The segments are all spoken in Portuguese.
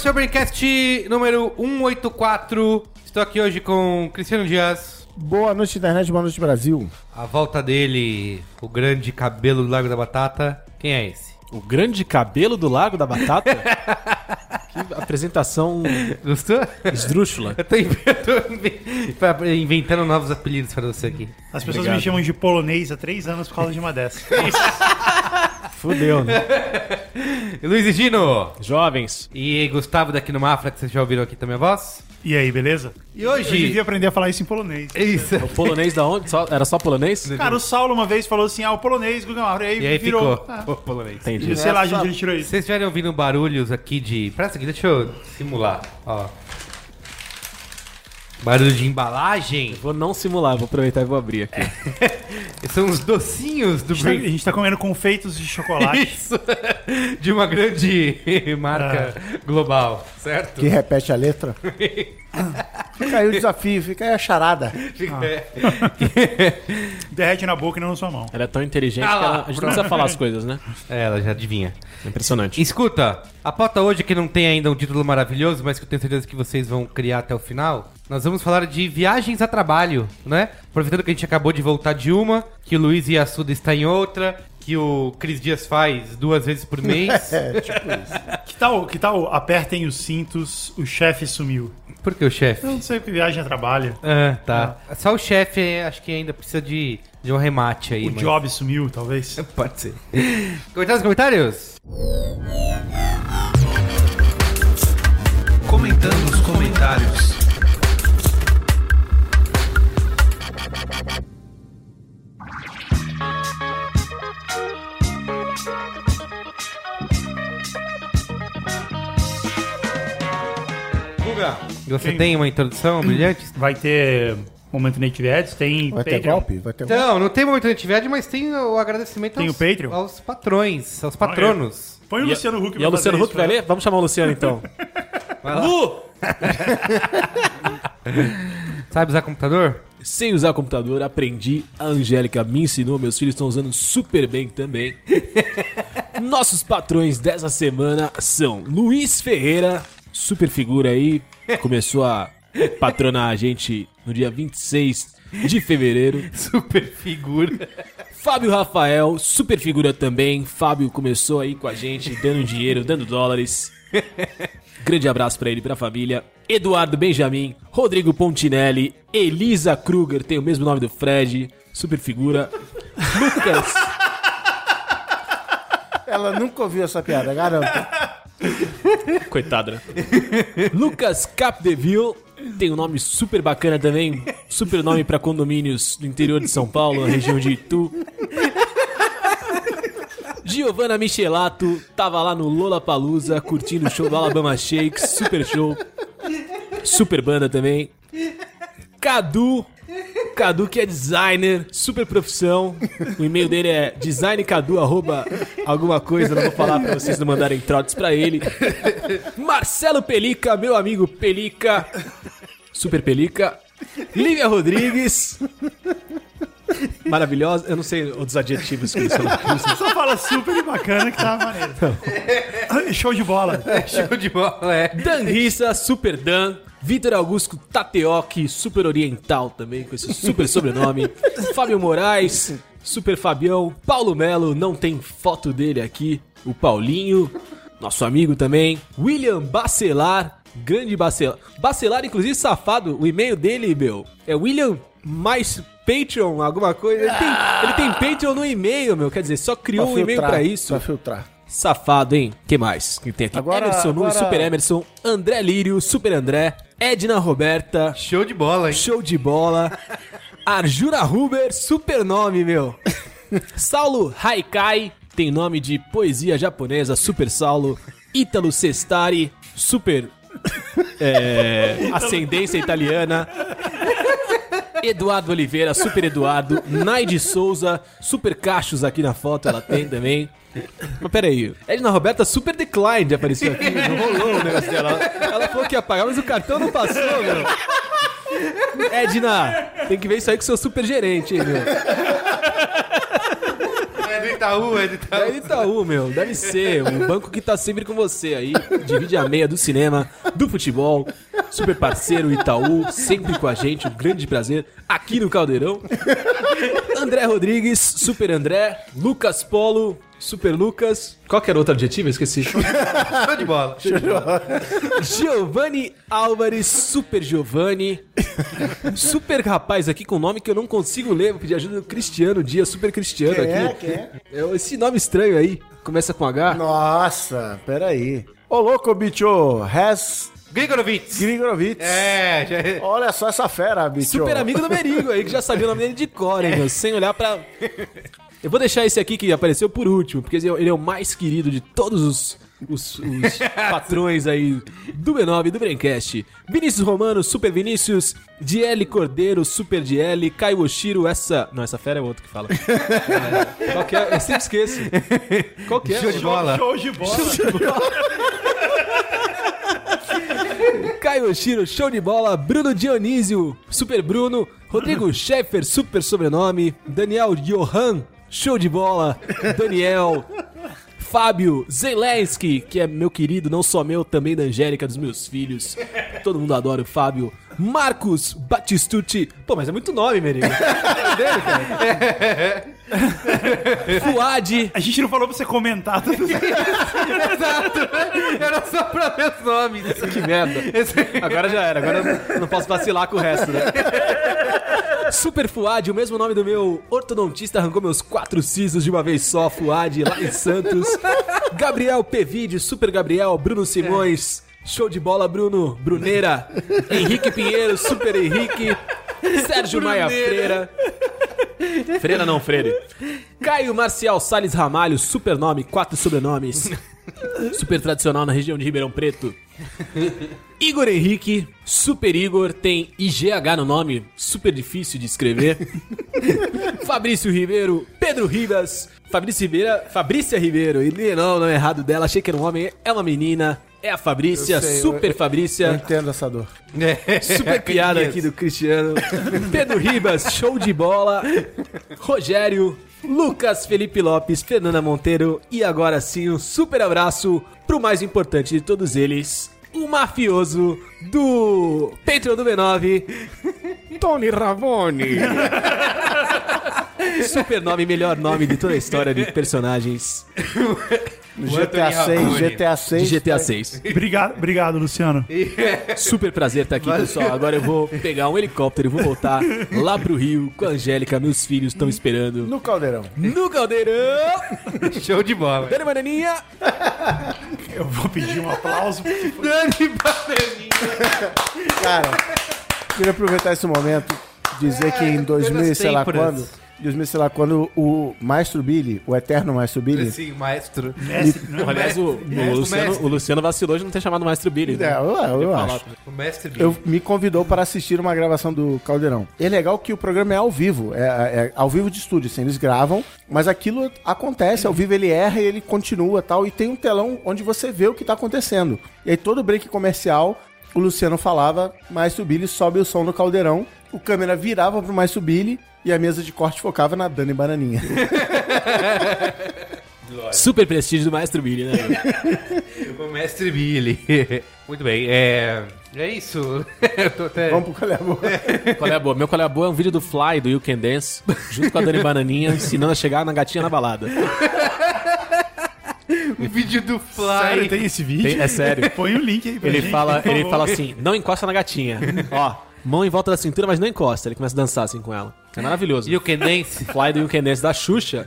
esse é o Braincast número 184. Estou aqui hoje com Cristiano Dias. Boa noite, internet, boa noite, Brasil. A volta dele, o grande cabelo do Lago da Batata. Quem é esse? O grande cabelo do Lago da Batata? que apresentação Gostou? esdrúxula. Eu tô inventando, inventando novos apelidos para você aqui. As pessoas Obrigado. me chamam de polonês há três anos por causa de uma dessas. Fudeu, né? Luiz e Gino. Jovens. E Gustavo daqui no Mafra, que vocês já ouviram aqui também a voz. E aí, beleza? E Eu hoje... devia aprender a falar isso em polonês. Isso. O polonês da onde? Só- era só polonês? Cara, o Saulo uma vez falou assim, ah, o polonês, Guga Mauro, e aí, E aí virou. ficou. Ah, Pô, polonês. Entendi. sei lá de Essa- onde ele tirou Se isso. vocês estiverem ouvindo barulhos aqui de. Presta aqui, deixa eu simular. Ó. Barulho de embalagem. Vou não simular, vou aproveitar e vou abrir aqui. São os docinhos do A gente, tá, a gente tá comendo confeitos de chocolate. Isso! De uma grande marca global, certo? Que repete a letra. Fica aí o desafio, fica aí a charada. Derrete na boca e não na sua mão. Ela é tão inteligente Ah que lá, ela- a gente não precisa falar as coisas, né? É, ela já adivinha. É impressionante. Escuta, a pauta hoje que não tem ainda um título maravilhoso, mas que eu tenho certeza que vocês vão criar até o final. Nós vamos falar de viagens a trabalho, né? Aproveitando que a gente acabou de voltar de uma, que o Luiz Iassuda está em outra, que o Cris Dias faz duas vezes por mês. É, tipo isso. Que tal, que tal apertem os cintos, o chefe sumiu? Por que o chefe? Eu não sei o que viagem a trabalho. Ah, tá. Só o chefe é, acho que ainda precisa de, de um remate aí. O mas- job sumiu, talvez. Pode ser. Comentários, comentários? Comentando os comentários. Guga, você Quem? tem uma introdução brilhante? Vai ter momento Native Ads, tem Vai ter Patreon. golpe? Vai ter golpe. Não, não tem muito atividade, mas tem o agradecimento Tem aos, o Patreon? aos patrões, aos patronos. Põe o E a- Luciano Huck E a Luciano fazer Huck vai isso, ler? Vamos chamar o Luciano então. Lu! Sabe usar computador? Sem usar computador, aprendi. A Angélica me ensinou, meus filhos estão usando super bem também. Nossos patrões dessa semana são Luiz Ferreira, super figura aí, começou a patronar a gente no dia 26 de fevereiro. Super figura. Fábio Rafael, super figura também. Fábio começou aí com a gente, dando dinheiro, dando dólares. Grande abraço pra ele e pra família. Eduardo Benjamin, Rodrigo Pontinelli, Elisa Kruger, tem o mesmo nome do Fred, super figura. Lucas, Ela nunca ouviu essa piada, garanto. Coitada, né? Lucas Capdeville, tem um nome super bacana também, super nome pra condomínios do interior de São Paulo, região de Itu. Giovanna Michelato tava lá no Lollapalooza curtindo o show do Alabama Shakes, super show. Super banda também. Cadu, Cadu que é designer, super profissão. O e-mail dele é designcadu arroba alguma coisa, não vou falar pra vocês não mandarem trotes pra ele. Marcelo Pelica, meu amigo Pelica, super Pelica. Lívia Rodrigues, maravilhosa. Eu não sei outros adjetivos que você não Só fala super e bacana que tá maneiro. Show de bola. Show de bola, é. Dan Rissa, Super Dan. Vitor Augusto Tateoki, super oriental também, com esse super sobrenome. Fábio Moraes, super Fabião. Paulo Melo, não tem foto dele aqui. O Paulinho, nosso amigo também. William Bacelar, grande Bacelar. Bacelar, inclusive, safado. O e-mail dele, meu, é William mais Patreon, alguma coisa. Ele tem, ele tem Patreon no e-mail, meu. Quer dizer, só criou um e-mail pra isso. Pra filtrar. Safado, hein? que mais que tem aqui? Agora- Emerson Nunes, agora- Super Emerson, André Lírio, Super André, Edna Roberta, Show de bola, hein? show de bola, Arjuna Huber, super nome, meu. Saulo Haikai, tem nome de poesia japonesa, Super Saulo, Ítalo Sestari, super é, ascendência italiana. Eduardo Oliveira, Super Eduardo, Naide Souza, Super Cachos aqui na foto, ela tem também. Mas peraí, Edna Roberta Super Declined apareceu aqui, não rolou o negócio dela. Ela, ela falou que ia pagar, mas o cartão não passou, meu. Edna, tem que ver isso aí com o seu super gerente, hein, meu. É do Itaú, é do Itaú. É Itaú, meu. Deve ser. Um banco que tá sempre com você aí. Divide a meia do cinema, do futebol. Super parceiro Itaú, sempre com a gente. Um grande prazer. Aqui no Caldeirão. André Rodrigues, Super André. Lucas Polo, Super Lucas. Qual que era o outro adjetivo? Eu esqueci. Show de bola. Giovanni Álvares, Super Giovanni. Super rapaz aqui com nome que eu não consigo ler. Vou pedir ajuda do Cristiano Dias, Super Cristiano Quem é? aqui. Quem é? É Esse nome estranho aí. Começa com H. Nossa, peraí. Ô, louco, bicho. Has Grigorovitz. Grigorovitz. É, já é. Olha só essa fera, bicho. Super amigo do Merigo aí, que já sabia o nome dele de cor, hein, meu? Sem olhar pra. Eu vou deixar esse aqui que apareceu por último, porque ele é o mais querido de todos os, os, os patrões aí do B9, do Braincast. Vinícius Romano, Super Vinícius, Diele Cordeiro, Super Diele, Caio Oshiro, essa... Não, essa fera é outro que fala. É, qual que é? Eu sempre esqueço. Qual que é? Show de bola. Show de bola. Caio Oshiro, show de bola. Bruno Dionísio, Super Bruno. Rodrigo Schaeffer, super sobrenome. Daniel Johan, show de bola. Daniel. Fábio Zelensky, que é meu querido, não só meu, também da Angélica, dos meus filhos. Todo mundo adora o Fábio. Marcos Batistucci. Pô, mas é muito nome, Merigo. É dele, cara. Fuad. A gente não falou pra você comentar tudo isso. Exato. Era só pra ver os nomes. Que merda. Agora já era, agora eu não posso vacilar com o resto, né? Super Fuad, o mesmo nome do meu ortodontista, arrancou meus quatro sisos de uma vez só, Fuad, lá em Santos. Gabriel Pevide, Super Gabriel, Bruno Simões, show de bola, Bruno, Bruneira, Henrique Pinheiro, Super Henrique, Sérgio Maia Freira. Freira não, Freire. Caio Marcial Salles Ramalho, super nome, quatro sobrenomes. Super tradicional na região de Ribeirão Preto. Igor Henrique, Super Igor, tem IGH no nome, super difícil de escrever. Fabrício Ribeiro, Pedro Ribas, Fabrício Ribeira, Fabrícia Ribeiro, e não, não é errado dela, achei que era um homem, é uma menina, é a Fabrícia, Eu sei, super eu- Eu Fabrícia. entendo essa dor. Super piada aqui do Cristiano. Pedro Ribas, show de bola. Rogério, Lucas Felipe Lopes, Fernanda Monteiro. E agora sim, um super abraço pro mais importante de todos eles. O mafioso do Patreon do B9, Tony Ravone. Super nome, melhor nome de toda a história de personagens No GTA Anthony 6, Rabone. GTA 6. de GTA 6. Obrigado, obrigado, Luciano. Super prazer estar aqui, pessoal. Agora eu vou pegar um helicóptero e vou voltar lá pro Rio com a Angélica. Meus filhos estão esperando. No caldeirão. No caldeirão! Show de bola. Dani Bananinha! Eu vou pedir um aplauso. porque Dani Bananinha. Cara, queria aproveitar esse momento dizer que em 2000 e sei lá têmporas. quando, 2000 e sei lá quando o Maestro Billy, o eterno Maestro Billy, Sim, maestro. Mestre, não é Aliás, o, o Mestre, Luciano, mestre. o Luciano vacilou de não ter chamado o Maestro Billy. né? É, eu, eu Falar. acho. O mestre Billy. Eu, me convidou para assistir uma gravação do Caldeirão. E é legal que o programa é ao vivo, é, é ao vivo de estúdio, assim, eles gravam, mas aquilo acontece, ao vivo ele erra e ele continua tal, e tem um telão onde você vê o que tá acontecendo. E aí todo break comercial, o Luciano falava, Maestro Billy sobe o som no Caldeirão, o câmera virava pro Maestro Billy e a mesa de corte focava na Dani Bananinha. Super prestígio do Maestro Billy, né? O mestre Billy. Muito bem, é. É isso. Eu tô até. Vamos pro qual é a boa? Qual é a boa? Meu qual é a boa é um vídeo do Fly, do You Can Dance, junto com a Dani Bananinha, ensinando a chegar na gatinha na balada. O vídeo do Fly. Sério, tem esse vídeo? Tem- é sério. Põe o link aí pra Ele gente, fala, ele fala assim, não encosta na gatinha. Ó, mão em volta da cintura, mas não encosta. Ele começa a dançar assim com ela. É maravilhoso. E o Kenense? Fly do Yukenense da Xuxa.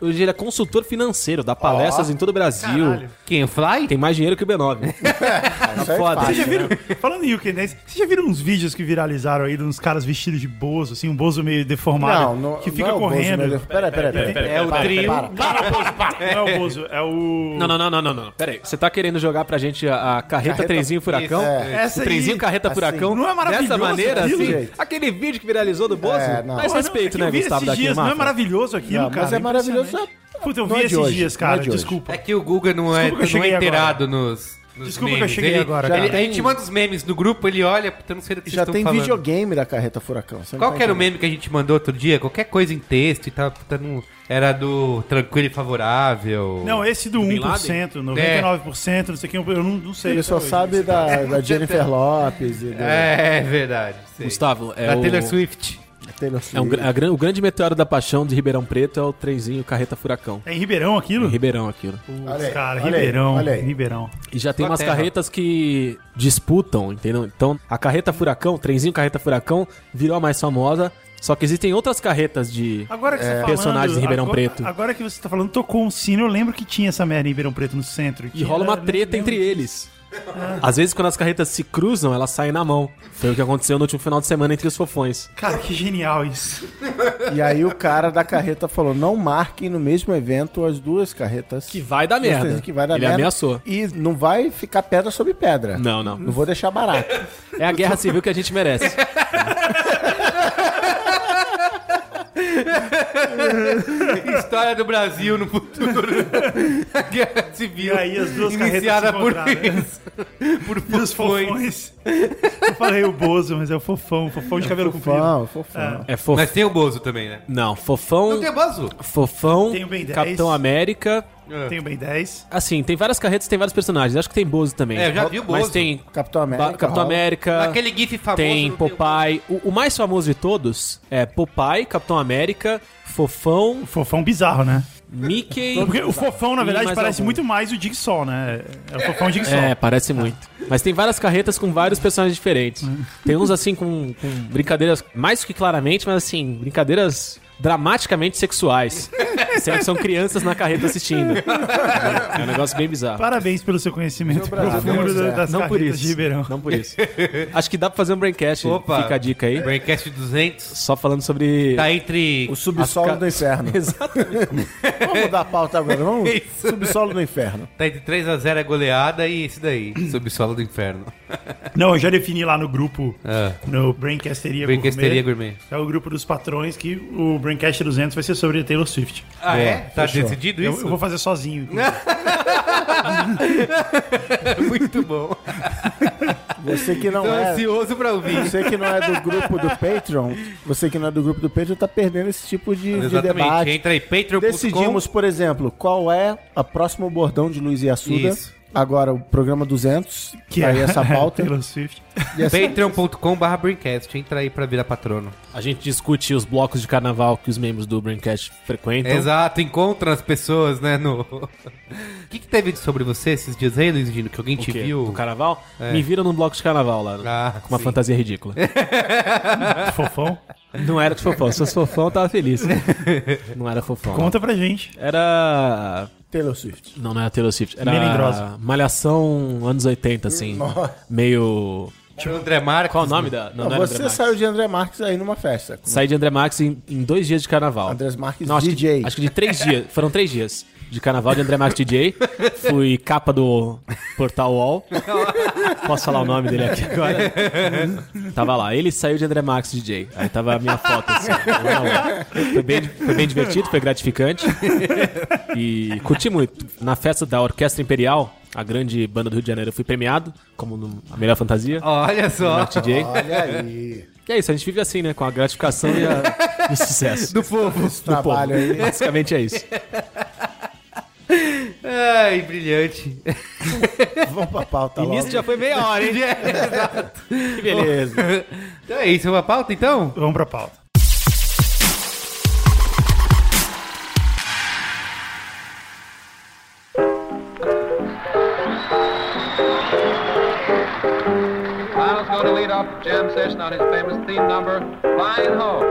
Hoje ele é consultor financeiro, dá palestras em todo o Brasil. Caralho. Quem? O Fly? Tem mais dinheiro que o B9. Isso é foda. fácil, Vocês já né? viram, falando em Yukenense, vocês já viram uns vídeos que viralizaram aí de uns caras vestidos de bozo, assim, um bozo meio deformado, Não, não, que fica não é o Bozo, correndo. meu Deus. Peraí, peraí, peraí. É o Para, trio. para, para. Para, Bozo, para. Não é o Bozo, é o... Não, não, não, não, não, não. Pera aí. Você tá querendo jogar pra gente a, a carreta, Carreta- trenzinho furacão? É. Essa o aí, trenzinho carreta assim, furacão? não é maravilhoso Dessa maneira, aquilo? assim? Gente. Aquele vídeo que viralizou do Bozo? É, não. Mais Pô, respeito, não, é né, vi Gustavo esses daqui, dias, Não é maravilhoso aquilo, Não, cara? mas é maravilhoso. impressionante. Puta, eu Não vi é esses hoje, dias, cara, é de desculpa. É que o Guga não é, não é inteirado nos, nos Desculpa que eu memes. cheguei Ele- agora, ele- cara. A gente manda os memes no grupo, ele olha, puta, eu não sei do que Já vocês tem estão falando. videogame da carreta furacão. Qual tá que era o meme que a gente mandou outro dia? Qualquer coisa em texto e tal, puta, não... Era do tranquilo e favorável. Não, esse do Bin 1%, 99%, não sei o que, eu não, não sei. Ele só sabe da, da Jennifer Lopes e da É, verdade. sei. Gustavo, é da o... Taylor Swift. É um, a o grande meteoro da paixão de Ribeirão Preto é o trenzinho carreta furacão. É em Ribeirão aquilo? Em Ribeirão aquilo. Putz, aí, cara, olha aí, Ribeirão, olha aí. Ribeirão. E já tem Só umas terra. carretas que disputam, entendeu? Então, a carreta furacão, o trenzinho carreta furacão, virou a mais famosa. Só que existem outras carretas de. Agora que você falando, personagens de Ribeirão agora, Preto. Agora que você tá falando, tocou um sino, eu lembro que tinha essa merda em Ribeirão Preto no centro. E rola uma treta entre eles. Às vezes, quando as carretas se cruzam, elas saem na mão. Foi o que aconteceu no último final de semana entre os fofões. Cara, que genial isso. E aí o cara da carreta falou: não marquem no mesmo evento as duas carretas. Que vai dar merda. Que vai dar Ele merda. ameaçou. E não vai ficar pedra sobre pedra. Não, não. Não vou deixar barato. É a guerra civil que a gente merece. História do Brasil no futuro. A Guerra Civil. E aí as duas iniciada por né? isso. Por E os fofões. fofões. Eu falei o Bozo, mas é o fofão. Fofão de cabelo comprido. Fofão, fofão. É fofo. Mas tem o Bozo também, né? Não, fofão. Não tem o Bozo? Fofão, Tem o Ben 10. Capitão América. Tem o Ben 10. Assim, tem várias carretas, tem vários personagens. Acho que tem Bozo também. É, eu já vi o Mas Bozo. tem Capitão América. Ba- Capitão rola. América. Aquele gif famoso. Tem Popeye. O, o mais famoso de todos é Popeye, Capitão América, Fofão, O fofão bizarro, né? Mickey. Porque o fofão, na verdade, parece algum. muito mais o Jigsaw, né? É o fofão Jigsaw. É, parece muito. Mas tem várias carretas com vários personagens diferentes. Hum. Tem uns assim com, com brincadeiras, mais que claramente, mas assim, brincadeiras dramaticamente sexuais. Sendo que são crianças na carreta assistindo. É um negócio bem bizarro. Parabéns pelo seu conhecimento profundo é. da- das Não por isso. de Ribeirão. Não por isso. Acho que dá pra fazer um braincast. Opa. Fica a dica aí. Braincast 200. Só falando sobre. Tá entre... O subsolo ca- do inferno. Exatamente. Vamos mudar a pauta agora, vamos? Isso. Subsolo do inferno. Tá entre 3x0 é goleada e esse daí. Subsolo do inferno. Não, eu já defini lá no grupo, Ah. no Braincasteria Gourmet. Gourmet. É o grupo dos patrões que o Braincast 200 vai ser sobre Taylor Swift. Ah, é? Tá fechou. decidido Eu, isso? eu vou fazer sozinho. Muito bom. Você que não Tô é. ansioso pra ouvir. Você que não é do grupo do Patreon, você que não é do grupo do Patreon, tá perdendo esse tipo de, de Exatamente. debate. Entra aí, patreon.com. Decidimos, por exemplo, qual é a próxima bordão de Luiz e Assuda. Isso. Agora, o programa 200, Que tá aí essa pauta. Taylor Swift. Essa- patreon.com barra Braincast. Entra aí pra virar patrono. A gente discute os blocos de carnaval que os membros do Braincast frequentam. Exato, encontra as pessoas, né, no... O que, que teve sobre você esses dias aí, Luiz Gino? Que alguém te viu? Do carnaval? Me viram num bloco de carnaval lá. Ah, com uma sim. fantasia ridícula. Fofão. Não era de fofão. Se fosse fofão, eu tava feliz. Não era fofão. Conta pra gente. Era. Taylor Swift. Não, não era Taylor Swift. Era Melindrosa. Malhação anos 80, assim. Meio. Tinha o André Marques. Qual o nome da. Não, Não, não você André saiu de André Marques aí numa festa. Saí de André Marques em, em dois dias de carnaval. André Marques Não, acho DJ. Que, acho que de três dias. Foram três dias de carnaval de André Marques DJ. Fui capa do Portal UOL. Posso falar o nome dele aqui agora? tava lá. Ele saiu de André Marques DJ. Aí tava a minha foto assim. Foi bem, foi bem divertido, foi gratificante. E curti muito. Na festa da Orquestra Imperial, a grande banda do Rio de Janeiro, eu fui premiado como no- a melhor fantasia. Olha só. DJ. Olha aí. Que é isso, a gente vive assim, né? Com a gratificação e, a, e o sucesso. Do povo. Esse trabalho aí. Basicamente é isso. Ai, brilhante. Vamos pra pauta logo. nisso já foi meia hora, hein? Que beleza. Então é isso, é uma pauta então? Vamos pra pauta. Os going to lead off jam session on his famous theme number, Flying Home.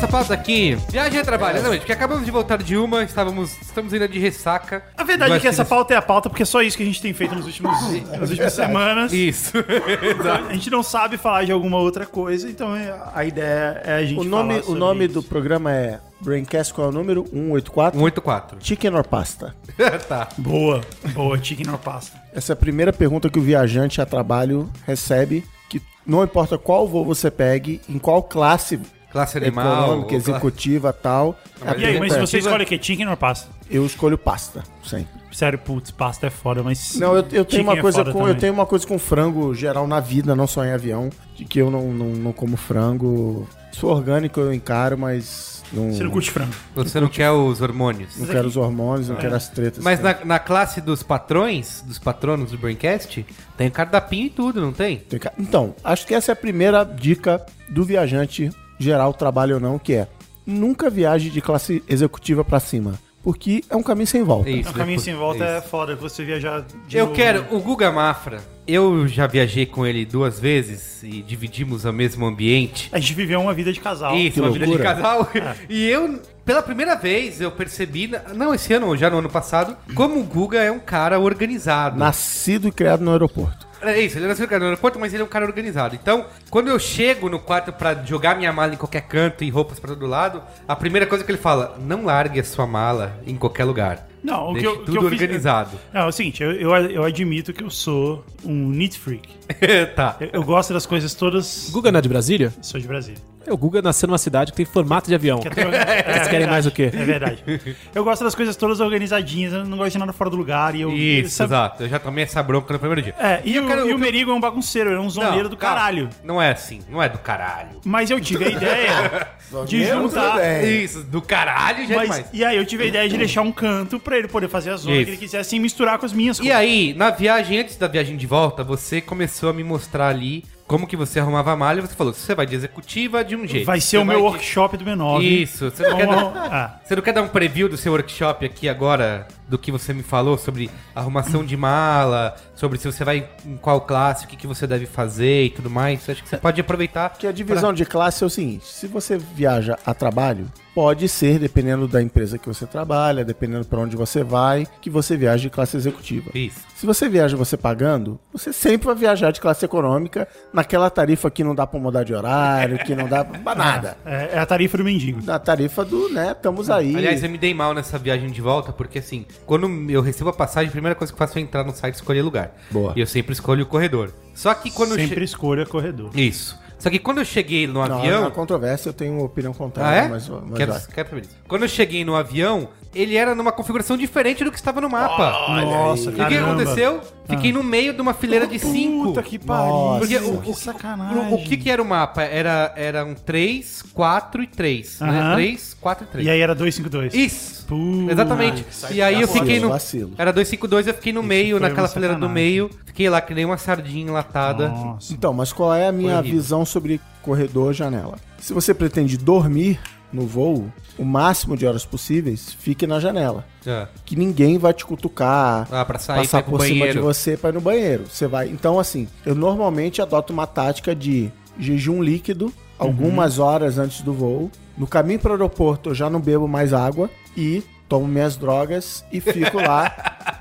Nossa pauta aqui. Viagem a trabalho, exatamente, porque acabamos de voltar de uma, estávamos, estamos ainda de ressaca. A verdade é que essa pauta é a pauta porque é só isso que a gente tem feito nos últimos, nas últimas semanas. Isso. A gente não sabe falar de alguma outra coisa, então é- a ideia é a gente O nome, falar o nome isso. do programa é Braincast, qual é o número? 184? 184. Chicken or pasta? tá. Boa, boa, chicken or pasta. Essa é a primeira pergunta que o viajante a trabalho recebe, que não importa qual voo você pegue, em qual classe Classe animal. econômica, executiva tal. a E aí, mas pergunta você é, escolhe o quê? Chicken or pasta? Eu escolho pasta, sempre. Sério, putz, pasta é foda, mas. Não, eu, eu tenho uma é coisa foda com eu tenho uma coisa com frango geral na vida, não só em avião, de que eu não, não, não como frango. Se for orgânico eu encaro, mas não, Você não curte frango. Você não quer os hormônios. não quero os hormônios, É. não quero as tretas. Mas na, na classe dos patrões, dos patronos do Braincast, tem o cardápio e tudo, não tem? Tem Então, acho que essa é a primeira dica do viajante geral, trabalho ou não, que é nunca viaje de classe executiva pra cima, porque é um caminho sem volta. É isso. O caminho né? sem volta é Isso. foda você viajar de Eu novo. quero o Guga Mafra. Eu já viajei com ele duas vezes e dividimos o mesmo ambiente. A gente viveu uma vida de casal. Isso, que uma vida de loucura. casal. E eu, pela primeira vez, eu percebi, não esse ano, já no ano passado, como o Guga é um cara organizado. Nascido e criado no aeroporto. É isso, ele nasceu no aeroporto, mas ele é um cara organizado. Então, quando eu chego no quarto pra jogar minha mala em qualquer canto e roupas pra todo lado, a primeira coisa que ele fala, não largue a sua mala em qualquer lugar. Não, o que eu, o que tudo eu fiz- organizado. Não, é o seguinte, eu, eu, eu admito que eu sou um neat freak. tá. Eu, eu gosto das coisas todas. Guga não é de Brasília? Sou de Brasília. É, o Guga nasceu numa cidade que tem formato de avião. Quer ter- é Vocês querem mais o quê? É verdade. Eu gosto das coisas todas organizadinhas, eu não gosto de nada fora do lugar. E eu, Isso, sabe- exato. Eu já tomei essa bronca no primeiro dia. É, e, eu o, quero- e o Merigo é um bagunceiro, ele é um zoneiro do calma. caralho. Não é assim, não é do caralho. Mas eu tive a ideia de juntar. tudo. Isso, do caralho já é Mas, e aí eu tive a ideia de deixar um canto pra ele poder fazer a zona Isso. que ele quisesse sem misturar com as minhas E aí, na viagem, antes da viagem de volta, você começou a me mostrar ali como que você arrumava a malha e você falou, você vai de executiva de um jeito. Vai ser você o meu de- workshop do B9. Isso, você não, quer Vamos- dar, ah. você não quer dar um preview do seu workshop aqui agora, do que você me falou sobre arrumação de mala, sobre se você vai em qual classe, o que, que você deve fazer e tudo mais. Acho que você pode aproveitar. Que a divisão de classe é o seguinte: se você viaja a trabalho, pode ser, dependendo da empresa que você trabalha, dependendo para onde você vai, que você viaje de classe executiva. Isso. Se você viaja você pagando, você sempre vai viajar de classe econômica naquela tarifa que não dá pra mudar de horário, que não dá pra nada. É, é a tarifa do mendigo. Na tarifa do, né, estamos aí. Aliás, eu me dei mal nessa viagem de volta, porque assim, quando eu recebo a passagem, a primeira coisa que eu faço é entrar no site e escolher lugar. Boa. E eu sempre escolho o corredor. Só que quando eu Sempre che- escolha corredor. Isso. Só que quando eu cheguei no não, avião. na controvérsia eu tenho uma opinião Ah, contrária, é? mas, mas quero, quero. Quando eu cheguei no avião, ele era numa configuração diferente do que estava no mapa. Nossa, E o que caramba. aconteceu? Fiquei no meio de uma fileira de cinco. Puta que pariu. Porque o, que o- sacanagem. o, o que que era o mapa? Era, era um 3, 4 e 3, né? Aham. 3, 4 e 3. E aí era 252. Isso! Putz. Exatamente. E aí eu fiquei no. Vacilo. Era 252, eu fiquei no meio, naquela fileira do sacanagem. meio. Fiquei lá que nem uma sardinha enlatada. Nossa. Então, mas qual é a minha horrível. visão sobre corredor janela? Se você pretende dormir no voo, o máximo de horas possíveis, fique na janela. É. Que ninguém vai te cutucar, Ah, sair, passar por cima de banheiro. você para ir no banheiro. Você vai. Então, assim, eu normalmente adoto uma tática de jejum líquido algumas horas antes do voo. No caminho para o aeroporto, eu já não bebo mais água e tomo minhas drogas e fico lá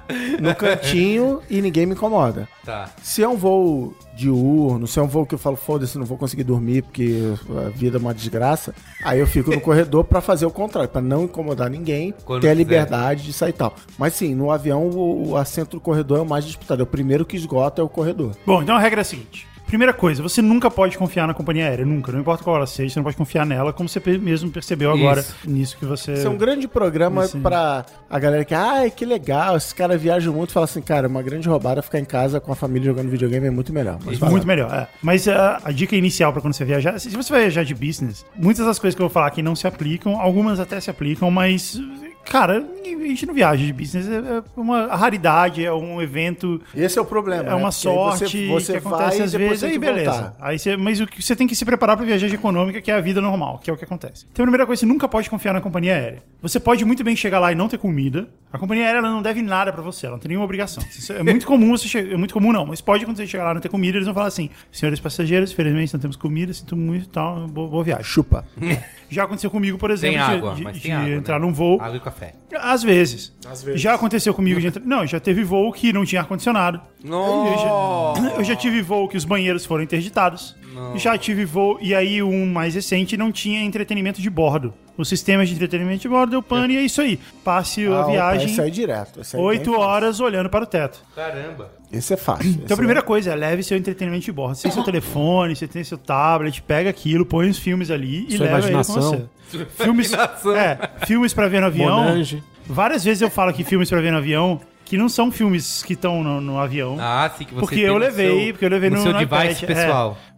no cantinho e ninguém me incomoda. Tá. Se é um voo diurno, se é um voo que eu falo, foda-se, não vou conseguir dormir porque a vida é uma desgraça, aí eu fico no corredor pra fazer o contrário, pra não incomodar ninguém, Quando ter a quiser. liberdade de sair e tal. Mas sim, no avião o, o assento do corredor é o mais disputado, é o primeiro que esgota é o corredor. Bom, então a regra é a seguinte. Primeira coisa, você nunca pode confiar na companhia aérea, nunca. Não importa qual ela seja, você não pode confiar nela, como você mesmo percebeu agora Isso. nisso que você... Isso é um grande programa Sim. pra a galera que, ai, que legal, esses caras viajam muito, fala assim, cara, uma grande roubada ficar em casa com a família jogando videogame é muito melhor. Mas Muito melhor, é. Mas a, a dica inicial pra quando você viajar, se você vai viajar de business, muitas das coisas que eu vou falar aqui não se aplicam, algumas até se aplicam, mas cara, a gente não viaja de business, é é uma raridade, é um evento, Esse é o problema. é né? uma aí sorte você, você que acontece vai às vezes, aí beleza. voltar. Aí você, mas o que você tem que se preparar pra viagem econômica, que é a vida normal, que é o que acontece. Então a primeira coisa, você nunca pode confiar na companhia aérea. Você pode muito bem chegar lá e não ter comida. A companhia aérea não deve nada pra você, ela não tem nenhuma obrigação. É muito comum você che- é muito comum não, mas pode acontecer chegar lá e não ter comida, eles vão falar assim: "Senhores passageiros, infelizmente não temos comida, sinto muito, e tal, boa, boa viagem". Chupa. Já aconteceu comigo, por exemplo, Tem de- água, de, mas de tem água. entrar né? num voo Água e café. às vezes. Às vezes. Já aconteceu comigo de entrar... Não, já teve voo que não tinha ar-condicionado. Eu já... eu já tive voo que os banheiros foram interditados. Já tive voo. E aí, um mais recente não tinha entretenimento de bordo. Os sistemas de entretenimento de bordo deu pane e é isso aí. Passe Ah, a opa, viagem aí é direto. Aí oito horas olhando para o teto. Caramba. Esse é fácil. Então a primeira coisa é leve seu entretenimento de bordo. Você tem seu telefone, você tem seu tablet, pega aquilo, põe os filmes ali e Sua leva ele com imaginação. você. Filmes, é, filmes pra ver no avião. Monange. Várias vezes eu falo que filmes pra ver no avião, que não são filmes que estão no, no avião. Ah, sim, que você porque tem eu no levei, seu- porque eu levei no, no seu no device iPad, é.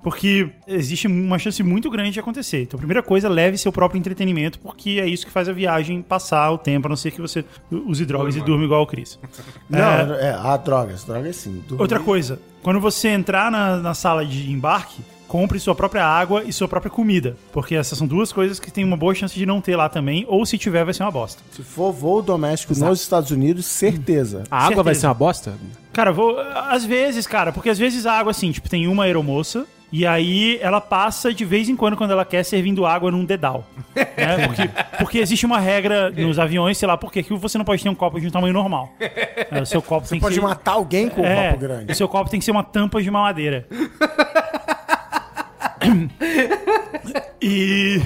Porque existe uma chance muito grande de acontecer. Então, a primeira coisa, leve seu próprio entretenimento, porque é isso que faz a viagem passar o tempo, a não ser que você use drogas e durma igual o Chris. Não, É, é, ah, drogas. Drogas sim. Dormir- Outra coisa, quando você entrar na, na sala de embarque, compre sua própria água e sua própria comida. Porque essas são duas coisas que tem uma boa chance de não ter lá também, ou se tiver, vai ser uma bosta. Se for voo doméstico nos Estados Unidos, certeza. A água vai Certeza. ser uma bosta? Cara, vou. Às vezes, cara, porque às vezes a água, assim, tipo, tem uma aeromoça. E aí ela passa de vez em quando, quando ela quer, servindo água num dedal. né? Porque, porque existe uma regra nos aviões, sei lá, por quê, que você não pode ter um copo de um tamanho normal. É, o seu copo tem Pode que ser. matar alguém com um é, copo grande. O seu copo tem que ser uma tampa de mamadeira. e.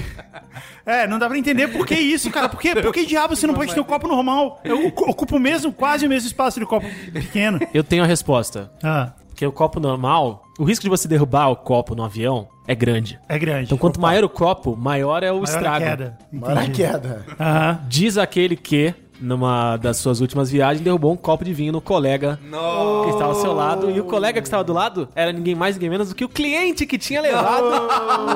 É, não dá pra entender por que isso, cara. Por que, por que diabo você não pode ter um copo normal? Eu ocu- ocupo o mesmo, quase o mesmo espaço de copo pequeno. Eu tenho a resposta. Ah, Porque o copo normal, o risco de você derrubar o copo no avião é grande. é grande. Então, quanto maior o copo, maior é o Maior a estrago. queda. Maior a queda. Aham. Diz aquele que, numa das suas últimas viagens, derrubou um copo de vinho no colega que estava ao seu lado. E o colega que estava do lado era ninguém mais, ninguém menos do que o cliente que tinha levado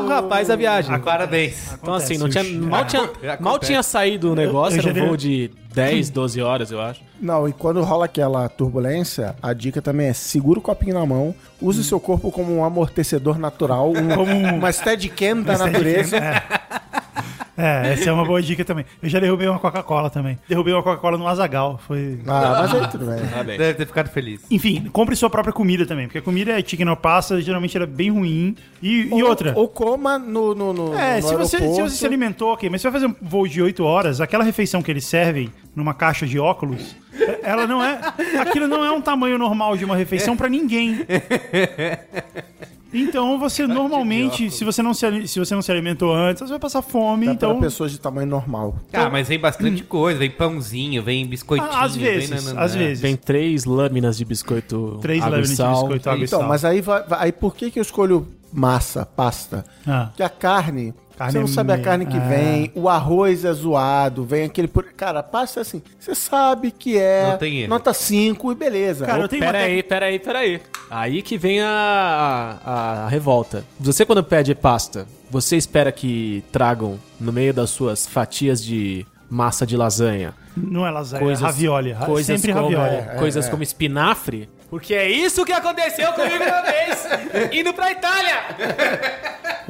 o rapaz da viagem. Parabéns. Então, assim, não tinha, mal, tinha, mal tinha saído o negócio, Eu era um voo de 10, 12 horas, eu acho. Não, e quando rola aquela turbulência, a dica também é segura o copinho na mão, use o seu corpo como um amortecedor natural, um, Como um- uma steadicam da natureza. É, essa é uma boa dica também. Eu já derrubei uma Coca-Cola também. Derrubei uma Coca-Cola no Azagal. Foi. Ah, mas aí tudo bem. Deve ter ficado feliz. Enfim, compre sua própria comida também, porque a comida é chicken or pasta, geralmente ela é bem ruim. E, e outra. Ou coma no, no, no, É, no se você, se você se alimentou, ok, mas você vai fazer um voo de 8 horas, aquela refeição que eles servem numa caixa de óculos, ela não é. Aquilo não é um tamanho normal de uma refeição pra ninguém. Então você normalmente, se você, não se, se você não se alimentou antes, você vai passar fome. Dá então, pra pessoas de tamanho normal. Ah, mas vem bastante coisa. Vem pãozinho, vem biscoitinho. Ah, às vezes, vem nananã. às vezes. Tem três lâminas de biscoito três água e lâminas de biscoito, água e Então, sal. mas aí, vai, vai- aí por que, que eu escolho massa, pasta? Ah. Porque a carne, Carne você não é sabe a carne que é. vem, o arroz é zoado, vem aquele... purê. Cara, pasta é assim, você sabe que é Não tem erro. nota 5 e beleza. Cara, eu tenho uma Pera aí, pera aí, pera aí. Aí que vem a, a, a revolta. Você quando pede pasta, você espera que tragam no meio das suas fatias de massa de lasanha Não é lasanha, coisas, é ravioli. ra- coisas sempre como, ravioli. coisas como espinafre? Porque é isso que aconteceu comigo uma vez, indo pra Itália.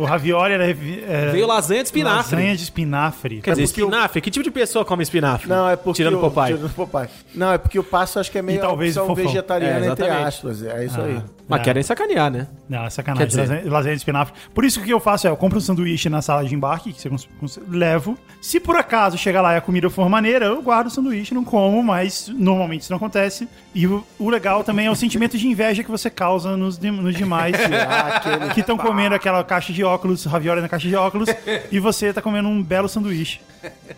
O ravioli era, é, Veio lasanha de espinafre. lasanha de espinafre. Quer dizer, É o- espinafre? Que tipo de pessoa come espinafre? Não, é porque Tirando o, papai. Tirando o Popeye. Não, é porque o passo acho que é meio E talvez opção vegetariana, É, entre aspas. É isso aí. Mas É. querem sacanear, né? Não, é sacanagem. Dizer- Lasanha, lasanha de espinafre. Por isso que o que eu faço é, eu compro um sanduíche na sala de embarque, que você levo. Se por acaso chegar lá e a comida for maneira, eu guardo o sanduíche, não como, mas normalmente isso não acontece. E o, o legal também é o sentimento de inveja que você causa nos, nos demais aquele que estão comendo aquela caixa de óculos, ravioli na caixa de óculos, e você tá comendo um belo sanduíche.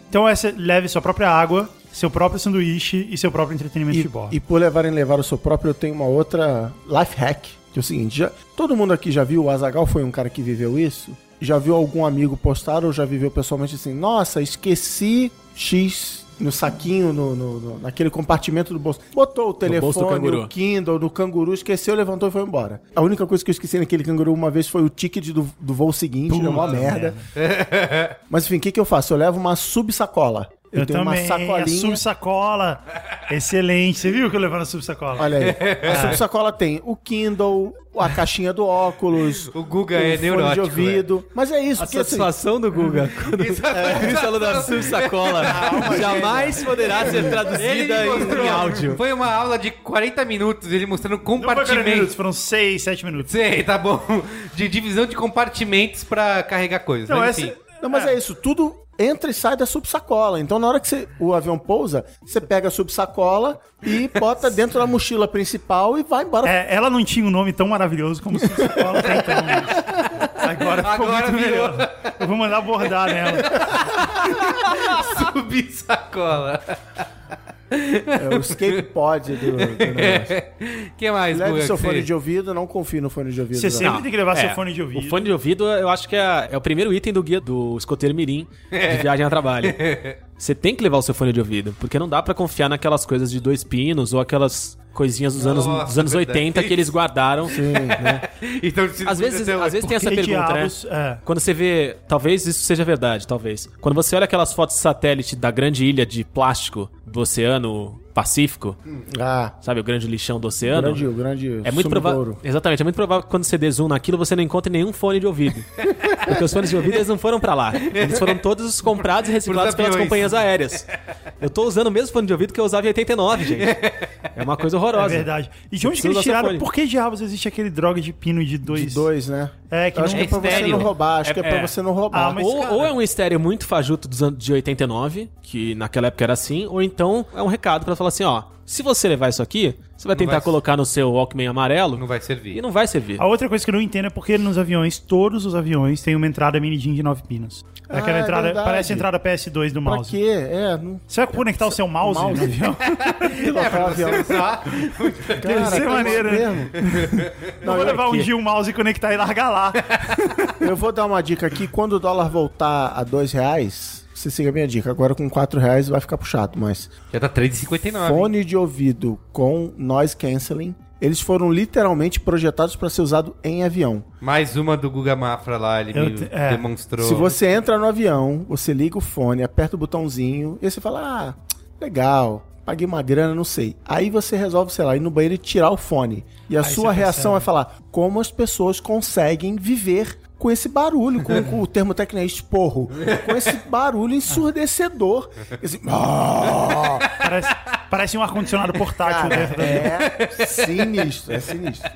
Então essa, leve sua própria água, seu próprio sanduíche e seu próprio entretenimento de E, bordo. e por levarem levar o seu próprio, eu tenho uma outra life hack. Que é o seguinte, já, todo mundo aqui já viu, o Azagal foi um cara que viveu isso? Já viu algum amigo postar ou já viveu pessoalmente assim, nossa, esqueci X no saquinho, no, no- no- naquele compartimento do bolso. Botou o telefone, o Kindle, no canguru, esqueceu, levantou e foi embora. A única coisa que eu esqueci naquele canguru uma vez foi o ticket do, do voo seguinte, é uma Puta merda. Mas enfim, o que, que eu faço? Eu levo uma subsacola. Eu, tenho também. uma sacolinha. A subsacola. Excelente. Você viu que eu levando a subsacola? Olha aí. A subsacola tem o Kindle, a caixinha do óculos. O Guga é fone de neurótico, ouvido. Mas é isso, A porque assim, satisfação do Guga quando o Cris falou da subsacola jamais poderá ser traduzida em, em áudio. Foi uma aula de 40 minutos, ele mostrando 40 minutos, compartimentos. foram 6, 7 minutos. Sei, tá bom. De divisão de compartimentos pra carregar coisas. Não, mas essa- enfim. Não, mas é. isso, tudo entra e sai da subsacola. Então, na hora que você- o avião pousa, você pega a subsacola e bota dentro da mochila principal e vai embora. É, ela não tinha um nome tão maravilhoso como subsacola tem então. mas Agora ficou Agora muito virou. melhor. Eu vou mandar bordar nela. Subsacola. É o escape pod do, do negócio. que mais, Leve Guga? seu fone você- de ouvido, não confie no fone de ouvido. Você não. sempre tem que levar É, seu fone de ouvido. O fone de ouvido, eu acho que é, é o primeiro item do guia do escoteiro mirim de viagem a trabalho. Você tem que levar o seu fone de ouvido, porque não dá pra confiar naquelas coisas de dois pinos ou aquelas coisinhas dos anos, Nossa, dos anos verdade. 80 que eles guardaram. né? Então, Às vezes, às vezes tem essa pergunta, diabos- né? é. Quando você vê, talvez isso seja verdade, talvez. Quando você olha aquelas fotos de satélite da grande ilha de plástico do Oceano Pacífico, Ah, sabe, o grande lixão do oceano. grande, o grande É muito provável. Exatamente, é muito provável que quando você dê zoom naquilo você não encontre nenhum fone de ouvido. Porque os fones de ouvido eles não foram pra lá. Eles foram todos comprados e reciclados pelas companhias aéreas. Eu tô usando o mesmo fone de ouvido que eu usava em 89, gente. É uma coisa É horrorosa. verdade. E de onde que eles tiraram? Por que diabos existe aquele droga de pino de dois? De dois, né? É, que Eu acho não- que é pra é você estéreo. não roubar. Acho que é É- pra é. você não roubar. Ah, mas- Ou, cara- ou é um estéreo muito fajuto dos anos de 89, que naquela época era assim, ou então é um recado pra falar assim, ó, se você levar isso aqui, você vai tentar vai- colocar no seu Walkman amarelo Não vai servir. e não vai servir. A outra coisa que eu não entendo é porque nos aviões, todos os aviões têm uma entrada mini DIN de 9 pinos. Ah, Aquela é entrada, verdade. parece a entrada PS2 do Pra mouse. quê? É, não... Você vai conectar o seu mouse, Mouse. no avião? Pilotar o avião. Usar. Deve ser que maneiro, né? mesmo. Não vou levar um dia um mouse e conectar e largar lá. Eu vou dar uma dica aqui. Quando o dólar voltar a dois reais, você siga a minha dica. Agora com quatro reais vai ficar puxado, mas... Já tá 3,59. Fone de ouvido com noise cancelling. Eles foram literalmente projetados para ser usado em avião. Mais uma do Guga Mafra lá, ele Eu me te- é. demonstrou. Se você entra no avião, você liga o fone, aperta o botãozinho e você fala: Ah, legal, paguei uma grana, não sei. Aí você resolve, sei lá, ir no banheiro e tirar o fone. E a Aí sua você reação percebe. é falar: Como as pessoas conseguem viver com esse barulho, com, com o termo técnico é esporro, com esse barulho ensurdecedor. Esse, "Ah!" Parece, parece um ar-condicionado portátil Cara, dentro da... é sinistro, é sinistro.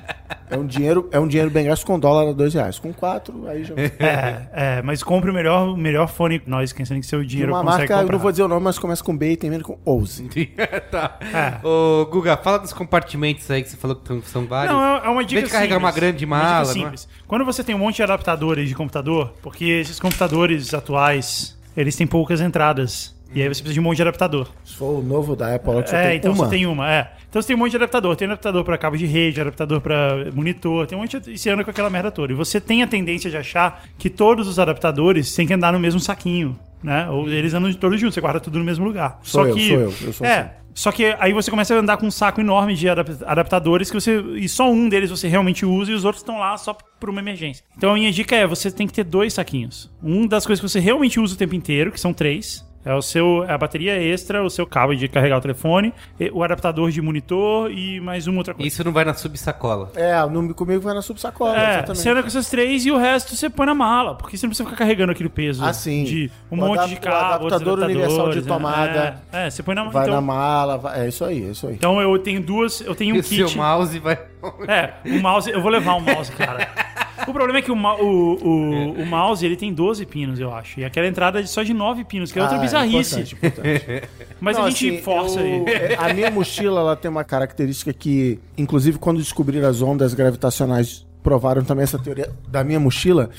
É um dinheiro, é um dinheiro bem gasto com dólar a dois reais. Com quatro, aí já. É, é, mas compre o melhor, o melhor fone noise cancelling que seu dinheiro uma consegue marca, eu comprar. não vou dizer o nome, mas começa com B e termina com Ouse. tá. É. Ô, Guga, fala dos compartimentos aí que você falou que são vários. Não, é é uma dica Em vez de carregar simples. uma grande Uma dica mala, não é? simples. Quando você tem um monte de adaptadores de computador, porque esses computadores atuais, eles têm poucas entradas. E aí você precisa de um monte de adaptador. Se for o novo da Apple, só É, tem então uma. você tem uma, é. Então você tem um monte de adaptador. Tem adaptador para cabo de rede, adaptador para monitor, tem um monte de... E você anda com aquela merda toda. E você tem a tendência de achar que todos os adaptadores têm que andar no mesmo saquinho, né? Ou eles andam todos juntos, você guarda tudo no mesmo lugar. Sou Só eu, que... sou eu, eu sou É, assim. só que aí você começa a andar com um saco enorme de adap- adaptadores que você. E só um deles você realmente usa e os outros estão lá só por uma emergência. Então a minha dica é: você tem que ter dois saquinhos. Um das coisas que você realmente usa o tempo inteiro, que são três. É o seu, é a bateria extra, o seu cabo de carregar o telefone, o adaptador de monitor e mais uma outra coisa. Isso não vai na subsacola. É, no, comigo vai na subsacola, É, exatamente. você anda com essas três e o resto você põe na mala, porque você não precisa ficar carregando aquele peso Ah, sim. de um O monte adap- de o cabo, outros adaptador universal de adaptadores, tomada. É, é, você põe na Vai então, na mala, vai- é isso aí, é isso aí. então eu tenho duas, eu tenho um e o kit. seu mouse vai. É, o mouse, eu vou levar o mouse, cara. O problema é que o, o, o, o mouse, ele tem 12 pinos, eu acho. E aquela entrada é só de 9 pinos, que é outra Ah, bizarrice. importante, importante. Mas Não, a gente assim, força eu- aí. A minha mochila ela tem uma característica que, inclusive, quando descobriram as ondas gravitacionais, provaram também essa teoria da minha mochila.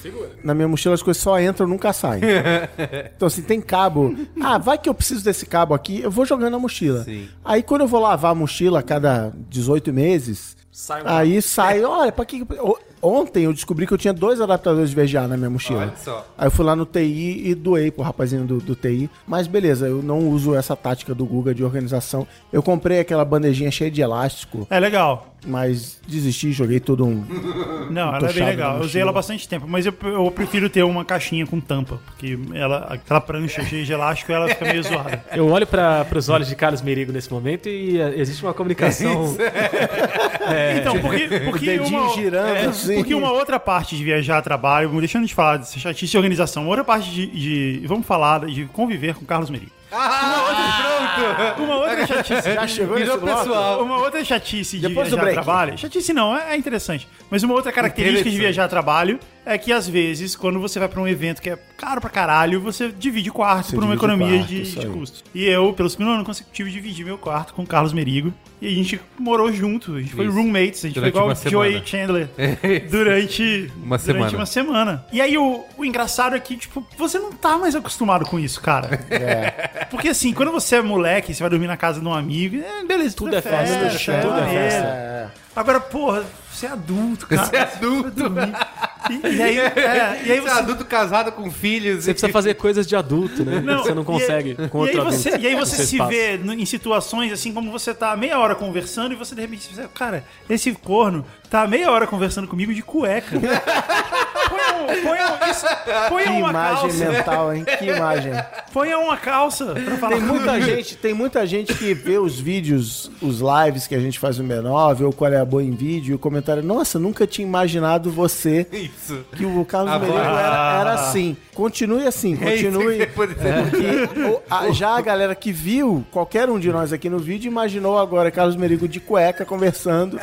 Na minha mochila as coisas só entram, nunca saem. então, assim, tem cabo. Ah, vai que eu preciso desse cabo aqui, eu vou jogando na mochila. Sim. Aí, quando eu vou lavar a mochila a cada 18 meses, Sai um aí sai, olha, pra que. Ontem eu descobri que eu tinha dois adaptadores de VGA na minha mochila. Olha só. Aí eu fui lá no TI e doei pro rapazinho do, do TI. Mas beleza, eu não uso essa tática do Google de organização. Eu comprei aquela bandejinha cheia de elástico. É legal. Mas desisti, joguei todo um. Não, ela é bem legal. Eu usei ela bastante tempo, mas eu, eu prefiro ter uma caixinha com tampa, porque ela, aquela prancha cheia de elástico, ela fica meio zoada. Eu olho para os olhos de Carlos Merigo nesse momento e eh, existe uma comunicação. Então, porque, porque uma, girando, é, assim. Porque uma outra parte de viajar a trabalho, deixando de falar de chatice e organização, uma outra parte de, de- Vamos falar de conviver com Carlos Merigo. Ah, Uma outra chatice. Já chegou Virou nesse pessoal. Uma outra chatice de Depois viajar a trabalho. Chatice não, é, é interessante. Mas uma outra característica de viajar a trabalho é que, às vezes, quando você vai pra um evento que é caro pra caralho, você divide quarto Você por uma economia quarto, de, de aí. custo. E eu, pelo segundo ano consecutivo, dividi meu quarto com o Carlos Merigo. E a gente morou junto. A gente foi Isso. roommates. A gente Durante foi igual Joey. Chandler durante Uma durante semana. uma semana. E aí, o, o engraçado é que, tipo, você não tá mais acostumado com isso, cara. É. Porque assim, quando você é moleque, você vai dormir na casa de um amigo, é, beleza, tudo, Tudo é é festa, festa, tudo é maneiro. festa. É. Agora, porra, você é adulto, cara. Você é adulto. E, e aí, é, e aí Você é você. adulto casado com filhos. Você precisa fazer coisas de adulto, né? Não, você não e- consegue com e aí outro você, adulto. E aí você se espaço. vê em situações assim como você tá meia hora conversando e você de repente você, cara, esse corno tá meia hora conversando comigo de cueca. um, põe um, isso, põe Que uma imagem calça. mental, hein? Que imagem. Põe uma calça pra falar Tem muita gente, tem muita gente que vê os vídeos, os lives que a gente faz no B9, ou qual é a boa em vídeo, e o comentário, nossa, nunca tinha imaginado você Isso. que o Carlos Ah, Merigo era, era assim. Continue assim, É continue. Porque o- a- já a galera que viu, qualquer um de nós aqui no vídeo, imaginou agora Carlos Merigo de cueca conversando.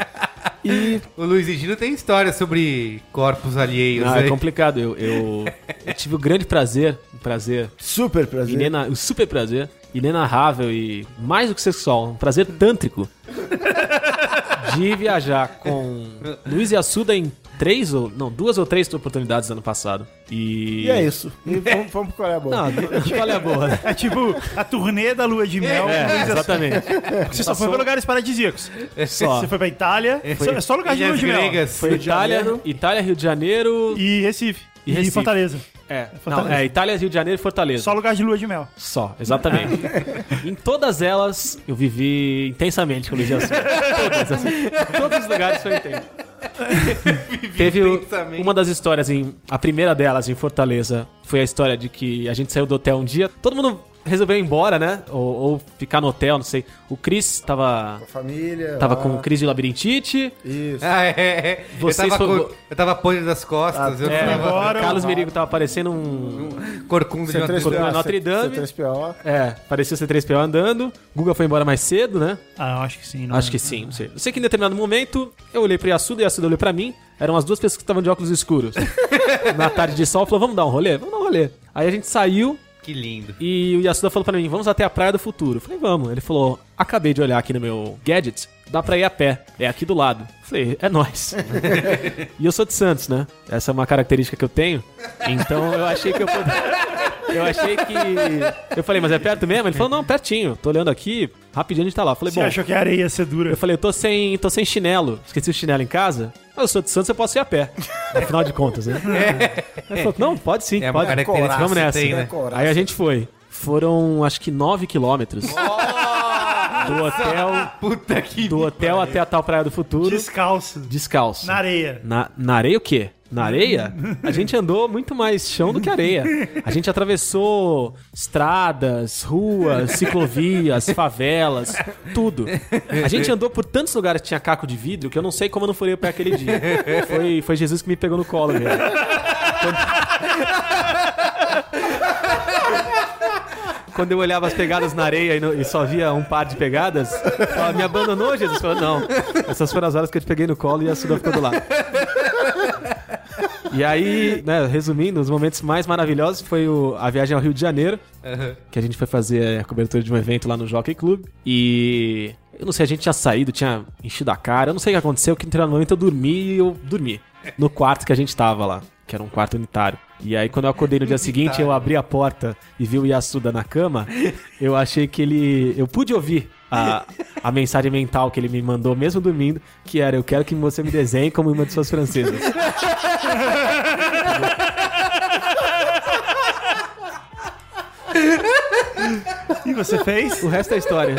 E O Luiz e Gino tem história sobre corpos alheios. Não, é aí. complicado. Eu, eu, eu tive o grande prazer, um prazer, super prazer. inena, o super prazer, inenarrável e mais do que sexual, um prazer tântrico de viajar com Luiz e Assuda em três ou não duas ou três oportunidades ano passado. E, E é isso. E vamos, vamos pro qual é a boa. Não, olha a boa. né? É tipo a turnê da lua de mel. É, exatamente. Você só foi pra lugares paradisíacos. Só. Você foi pra Itália. só- é só lugar de lua de mel. Foi Rio de Itália, Janeiro. Itália, Rio de Janeiro. E Recife. E E, Recife. Fortaleza. É, não, Fortaleza. é Itália, Rio de Janeiro e Fortaleza. Só lugar de lua de mel. Só, exatamente. em todas elas, eu vivi intensamente com o Luiz. Todas, assim. Em todos os lugares foi intenso. Teve o- intensamente. uma das histórias, em, a primeira delas em Fortaleza, foi a história de que a gente saiu do hotel um dia, todo mundo resolveu ir embora, né? Ou, ou ficar no hotel, não sei. O Chris tava, Família. tava ó, com crise de labirintite. Isso. Ah, é, é. Vocês eu, tava foi- com, eu tava podre das costas. eu É, tava embora. Carlos Merigo tava parecendo um... corcunda de Notre C3PO, Dame. Notre Dame. C3PO. É, parecia o C3PO andando. Guga foi embora mais cedo, né? Ah, eu acho que sim. não Acho é? que sim, não sei. Eu sei que em determinado momento eu olhei pro Yasuda e Yasuda olhou pra mim. Eram as duas pessoas que estavam de óculos escuros. Na tarde de sol, falou: vamos dar um rolê? Vamos dar um rolê. Aí a gente saiu Que lindo. e o Yasuda falou pra mim: vamos até a Praia do Futuro. Eu falei: vamos. Ele falou: acabei de olhar aqui no meu gadget, dá pra ir a pé. É aqui do lado. Eu falei: é nóis. e eu sou de Santos, né? Essa é uma característica que eu tenho. Então eu achei que eu poderia. Eu achei que. Eu falei, mas é perto mesmo? Ele falou, não, pertinho. Tô olhando aqui, rapidinho a gente tá lá. Eu falei, Você bom. achou que a areia ia ser dura? Eu falei, eu tô sem, tô sem chinelo. Esqueci o chinelo em casa. Mas eu sou de Santos, eu posso ir a pé. Afinal de contas, né? Ele falou, não, pode sim, É uma pode. característica Vamos nessa. tem, né? Aí a gente foi. Foram, acho que 9 quilômetros. do hotel, Puta que do hotel até a tal Praia do Futuro, Descalço. descalço. Na areia. Na, na areia o quê? Na areia? A gente andou muito mais chão do que areia. A gente atravessou estradas, ruas, ciclovias, favelas, tudo. A gente andou por tantos lugares que tinha caco de vidro que eu não sei como eu não furei o pé aquele dia. Foi, foi Jesus que me pegou no colo mesmo. Quando eu olhava as pegadas na areia e, e só via um par de pegadas, falava, me abandonou, Jesus? Falou, não. Essas foram as horas que eu te peguei no colo e a Suda ficou do lado. E aí, né, resumindo, os momentos mais maravilhosos foi o- a viagem ao Rio de Janeiro, que a gente foi fazer a cobertura de um evento lá no Jockey Club. E eu não sei, a gente tinha saído, tinha enchido a cara, eu não sei o que aconteceu, que no momento eu dormi e eu dormi no quarto que a gente tava lá, que era um quarto unitário. E aí, quando eu acordei no dia seguinte, eu abri a porta e vi o Yasuda na cama, eu achei que ele. Eu pude ouvir a, a mensagem mental que ele me mandou, mesmo dormindo, que era: Eu quero que você me desenhe como uma de suas francesas. E você fez? O resto é história.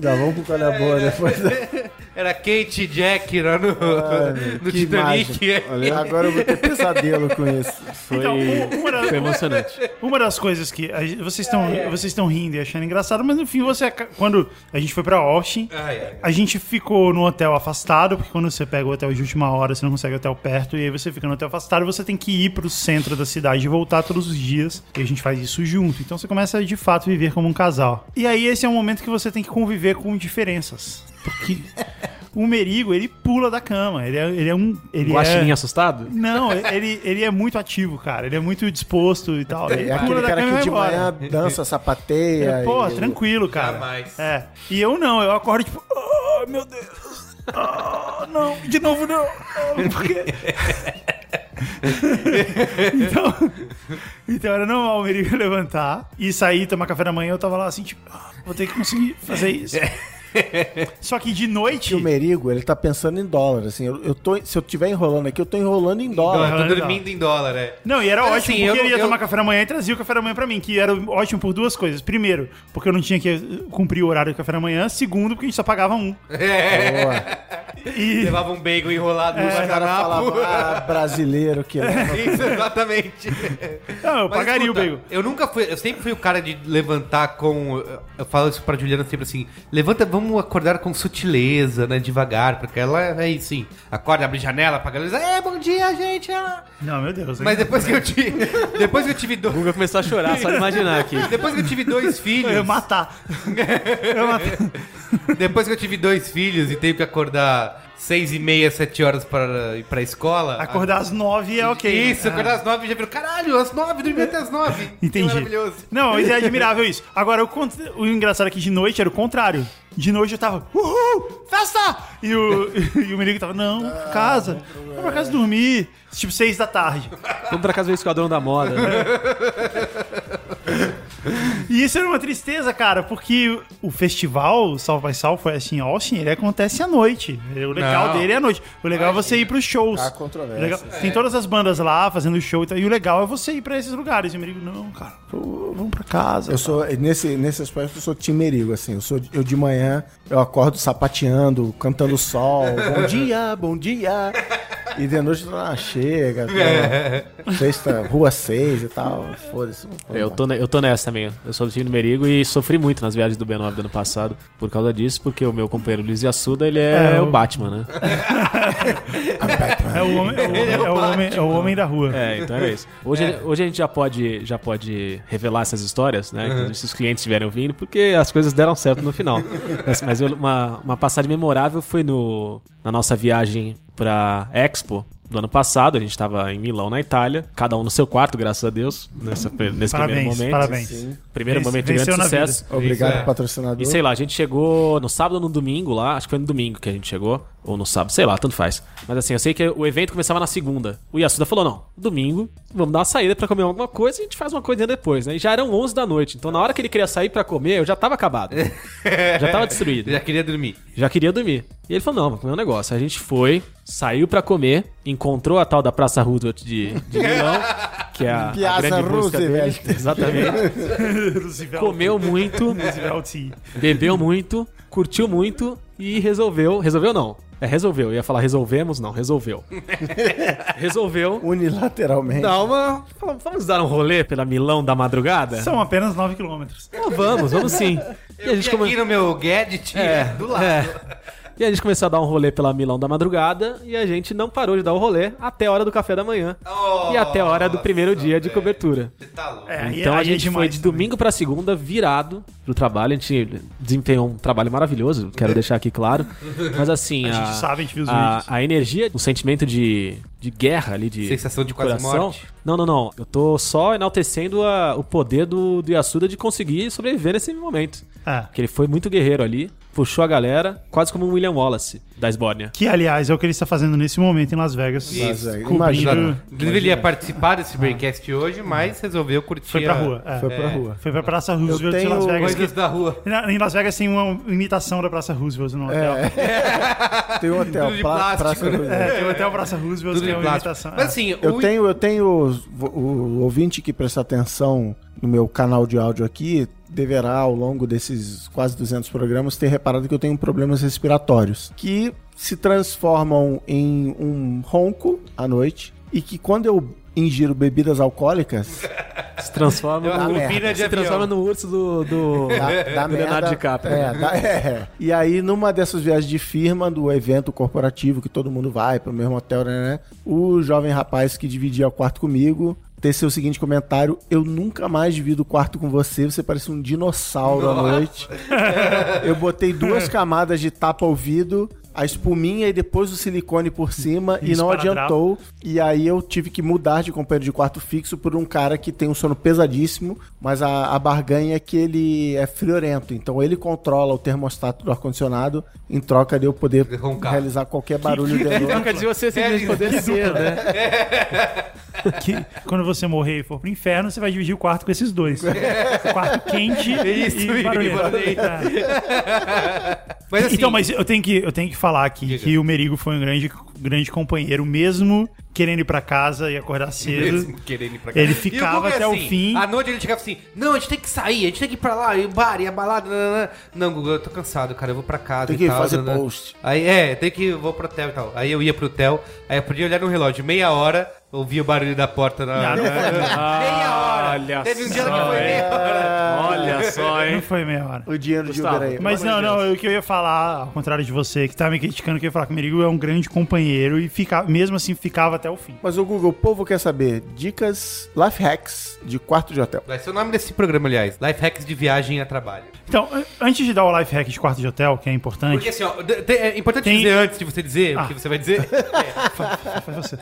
Vamos com qual é a boa depois. Era Kate e Jack lá no, no que Titanic. Olha, agora eu vou ter pesadelo com isso. Foi, Então, uma foi emocionante. Uma das coisas que a gente- vocês estão vocês estão rindo e achando engraçado, mas no fim você quando a gente foi pra Austin, Ai, ai. a gente ficou no hotel afastado, porque quando você pega o hotel de última hora, você não consegue hotel perto, e aí você fica no hotel afastado e você tem que ir pro centro da cidade e voltar todos os dias. E a gente faz isso junto. Então você começa a de fato viver como um casal. E aí esse é um momento que você tem que conviver com diferenças. Porque o Merigo, ele pula da cama. Ele é, ele é um. Ele Guaxinim é... assustado? Não, ele, ele é muito ativo, cara. Ele é muito disposto e tal. Ele É pula aquele da cara cama e que vai de embora. manhã dança, sapateia. É, pô, e- tranquilo, cara. Jamais. É. E eu não, eu acordo tipo, oh, meu Deus. Ah, não, de novo não. Ah, Por quê? então, então era normal o Merigo levantar e sair, tomar café da manhã. Eu tava lá assim, tipo, ah, vou ter que conseguir fazer isso. Só que de noite. Que o Merigo, ele tá pensando em dólar, assim. Eu, eu tô, se eu tiver enrolando aqui, eu tô enrolando em Eu dólar. tô dormindo em dólar, é. Não, e era Mas, ótimo, assim, porque eu ele ia eu- tomar café da manhã e trazia o café da manhã pra mim, que era ótimo por duas coisas. Primeiro, porque eu não tinha que cumprir o horário do café da manhã. Segundo, porque a gente só pagava um. E Levava um bagel enrolado no caras guardanapo. falavam, ah, brasileiro que leva. Isso, exatamente. não, eu Mas, pagaria escuta, o bagel. Eu nunca fui, eu sempre fui o cara de levantar com. Eu falo isso pra Juliana sempre assim: levanta, vamos acordar com sutileza, né? Devagar, porque ela é sim. Acorda, abre janela pra galera é, bom dia, gente. ah." Não, meu Deus. Mas depois que eu tive. Depois que eu tive O dois. Guga começou a chorar, só de imaginar aqui. Depois que eu tive dois filhos. Eu ia matar. Eu ia matar. Depois que eu tive dois filhos e tenho que acordar seis e meia, sete horas para ir pra escola. Acordar às nove é ok. Isso, né? acordar às nove e já virou, caralho, às nove, dormi até às nove. Que Entendi. maravilhoso. Não, mas é admirável isso. Agora, o, cont- o engraçado é que de noite era o contrário. De noite eu tava, uhul, festa! E o, e o menino tava, não, casa. Vamos pra casa dormir. Tipo, seis da tarde. Vamos pra casa do Esquadrão da Moda. Né? E isso era uma tristeza, cara, porque o festival South by Southwest em Austin, ele acontece à noite. O legal Não. dele é à noite. O legal é você ir pros shows. Há controvérsias. O legal- Tem todas as bandas lá fazendo show e tal. E o legal é você ir pra esses lugares. E o menino, não, cara, vamos pra casa. Eu sou, nesse, nesse aspecto, eu sou time Merigo, assim. Eu, sou, eu de manhã, eu acordo sapateando, cantando sol. bom dia, bom dia. E de noite, ah, chega. Tá, sexta, rua 6 e tal. Foda-se. vou Eu tô, ne- eu tô nessa também. Eu sou do time do Merigo e sofri muito nas viagens do B9 do ano passado por causa disso, porque o meu companheiro Luiz Assuda, ele é, É, o Batman, né? É o homem, é o homem, é o homem, é o homem da rua. É, então era isso. Hoje, hoje a gente já pode, já pode revelar essas histórias, né? Inclusive se os clientes estiverem ouvindo, porque as coisas deram certo no final. Mas, mas eu- uma, uma passagem memorável foi no, na nossa viagem pra Expo do ano passado. A gente tava em Milão, na Itália, cada um no seu quarto, graças a Deus, nessa, nesse primeiro Parabéns, momento. parabéns. Primeiro Vence- momento de grande sucesso. Obrigado, Isso, é. patrocinador. E sei lá, a gente chegou no sábado ou no domingo lá, acho que foi no domingo que a gente chegou, ou no sábado, sei lá, tanto faz. Mas assim, eu sei que o evento começava na segunda. O Yasuda falou: não, domingo, vamos dar uma saída pra comer alguma coisa e a gente faz uma coisinha depois, né? E já eram 11 da noite, então na hora que ele queria sair pra comer, eu já tava acabado. já tava destruído. Já queria dormir. Já queria dormir. E ele falou: não, vamos comer um negócio. A gente foi, saiu pra comer, encontrou a tal da Praça Roosevelt de, de Milão, que é a, a Piazza grande busca dele. Exatamente. Roosevelt. Comeu muito, bebeu muito, curtiu muito e resolveu. Resolveu não. É, resolveu. Eu ia falar resolvemos, não, resolveu. resolveu. Unilateralmente. Dar uma. Vamos dar um rolê pela Milão da madrugada? São apenas 9 quilômetros. Então vamos, vamos sim. E a gente come- aqui no meu gadget É, do lado. é. E a gente começou a dar um rolê pela Milão da madrugada e a gente não parou de dar o rolê até a hora do café da manhã. e até a hora do primeiro dia de cobertura. Você tá louco. É, Então a é gente foi de também. domingo pra segunda virado pro trabalho. A gente desempenhou um trabalho maravilhoso, quero deixar aqui claro. Mas assim, A gente sabe, a gente viu os a, vídeos. a energia, o sentimento de, de guerra ali, de Sensação de quase coração. morte. Não, não, não. Eu tô só enaltecendo a- o poder do, do Yasuda de conseguir sobreviver nesse momento. É. Porque ele foi muito guerreiro ali, puxou a galera, quase como um William Wallace da Esbórnia. Que, aliás, é o que ele está fazendo nesse momento em Las Vegas. É, Cobrindo- imagina. Inclusive, ele ia participar desse Breakcast hoje, mas resolveu curtir. Foi pra rua. é. Foi pra rua. Foi pra Praça Roosevelt em Las Vegas. Coisas da rua. que- Em Las Vegas tem uma imitação da Praça Roosevelt no hotel. É, Tem um hotel, Tudo de pra, plástico, Praça né? Roosevelt. tem o Hotel Praça Roosevelt Tudo que é uma plástico. imitação. Mas é. assim, Eu o- tenho, eu tenho o, o ouvinte que presta atenção no meu canal de áudio aqui, deverá, ao longo desses quase 200 programas, ter reparado que eu tenho problemas respiratórios, que se transformam em um ronco à noite e que quando eu ingiro bebidas alcoólicas, Se transforma, É no, se transforma no urso do, do, dá, dá do Leonardo. DiCaprio. É, dá- é. E aí, numa dessas viagens de firma, do evento corporativo que todo mundo vai pro mesmo hotel, né, né? O jovem rapaz que dividia o quarto comigo teceu o seguinte comentário: Eu nunca mais divido o quarto com você, você parece um dinossauro à noite. Eu botei duas camadas de tapa-ouvido, a espuminha e depois o silicone por cima e não Esparadrapo. adiantou. E aí eu tive que mudar de companheiro de quarto fixo por um cara que tem um sono pesadíssimo, mas a, a barganha é que ele é friorento. Então ele controla o termostato do ar-condicionado em troca de eu poder Roncar. realizar qualquer barulho de noite. Troca de você simplesmente poder ser, né? Que quando você morrer e for pro inferno, você vai dividir o quarto com esses dois. O quarto quente Isso, e barulhento. É. Mas assim, então, mas eu tenho que, eu tenho que falar aqui Diga. que o Merigo foi um grande, grande companheiro, mesmo querendo ir pra casa e acordar cedo. mesmo querendo ir pra cá. Ele o ficava é até o assim, fim. À noite ele chegava assim: Não, a gente tem que sair, a gente tem que ir pra lá, e o bar, e a balada. nananã." Não, Guga, eu tô cansado, cara, eu vou pra casa. Tem e que tal, fazer nananã." post. Aí, é, tem que. Vou pro hotel e tal. Aí eu ia pro hotel, aí eu podia olhar no relógio, meia hora, ouvia o barulho da porta na. Não, não meia hora! Olha Teve um dia só, que foi hein? meia hora. Olha só, não hein? foi meia hora. O dinheiro de Uber aí. Mas Pelo não, de não, o que eu ia falar, ao contrário de você, que tá me criticando, que eu ia falar que o Merigo é um grande companheiro e fica, mesmo assim ficava até o fim. Mas o Google, o povo quer saber dicas, life hacks de quarto de hotel. Vai ser o nome desse programa, aliás. Life Hacks de Viagem a Trabalho. Então, an- antes de dar o life hack de quarto de hotel, que é importante, Porque assim, ó, é importante Tem- dizer antes de você dizer Ah. o que você vai dizer. faz você.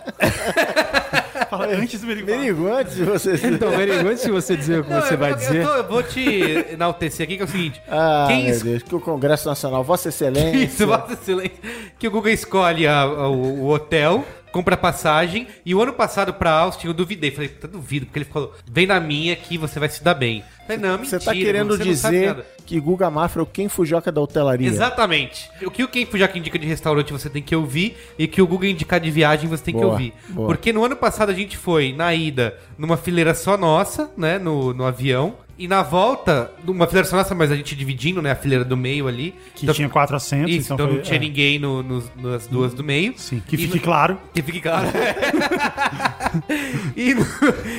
Fala antes do Merigo. Merigo, antes de você... Então, Merigo, antes de você dizer o que Não, você eu- vai eu, dizer... tô- eu vou te enaltecer aqui, que é o seguinte. Ah, quem meu es- Deus, que o Congresso Nacional, Vossa Excelência... Isso, Vossa Excelência. Que o Google escolhe a- a- o, o hotel, compra passagem. E o ano passado pra Austin eu duvidei. Falei, tá duvido, porque ele falou, vem na minha que você vai se dar bem. Falei, não, mentira. Você tá querendo você dizer que Guga Mafra é o quem fujoca da hotelaria. Exatamente. O que o Ken Fujaka indica de restaurante você tem que ouvir e que o Google indicar de viagem você tem que Boa, ouvir. boa. Porque no ano passado a gente foi, na ida, numa fileira só nossa, né, no, no avião. E na volta, numa fileira só nossa, mas a gente dividindo, né, a fileira do meio ali. Que tinha quatro assentos, Isso, então então, foi- não tinha é. ninguém no- nos- nas duas do meio. Sim, que E fique no- claro. Que fique claro. e, no-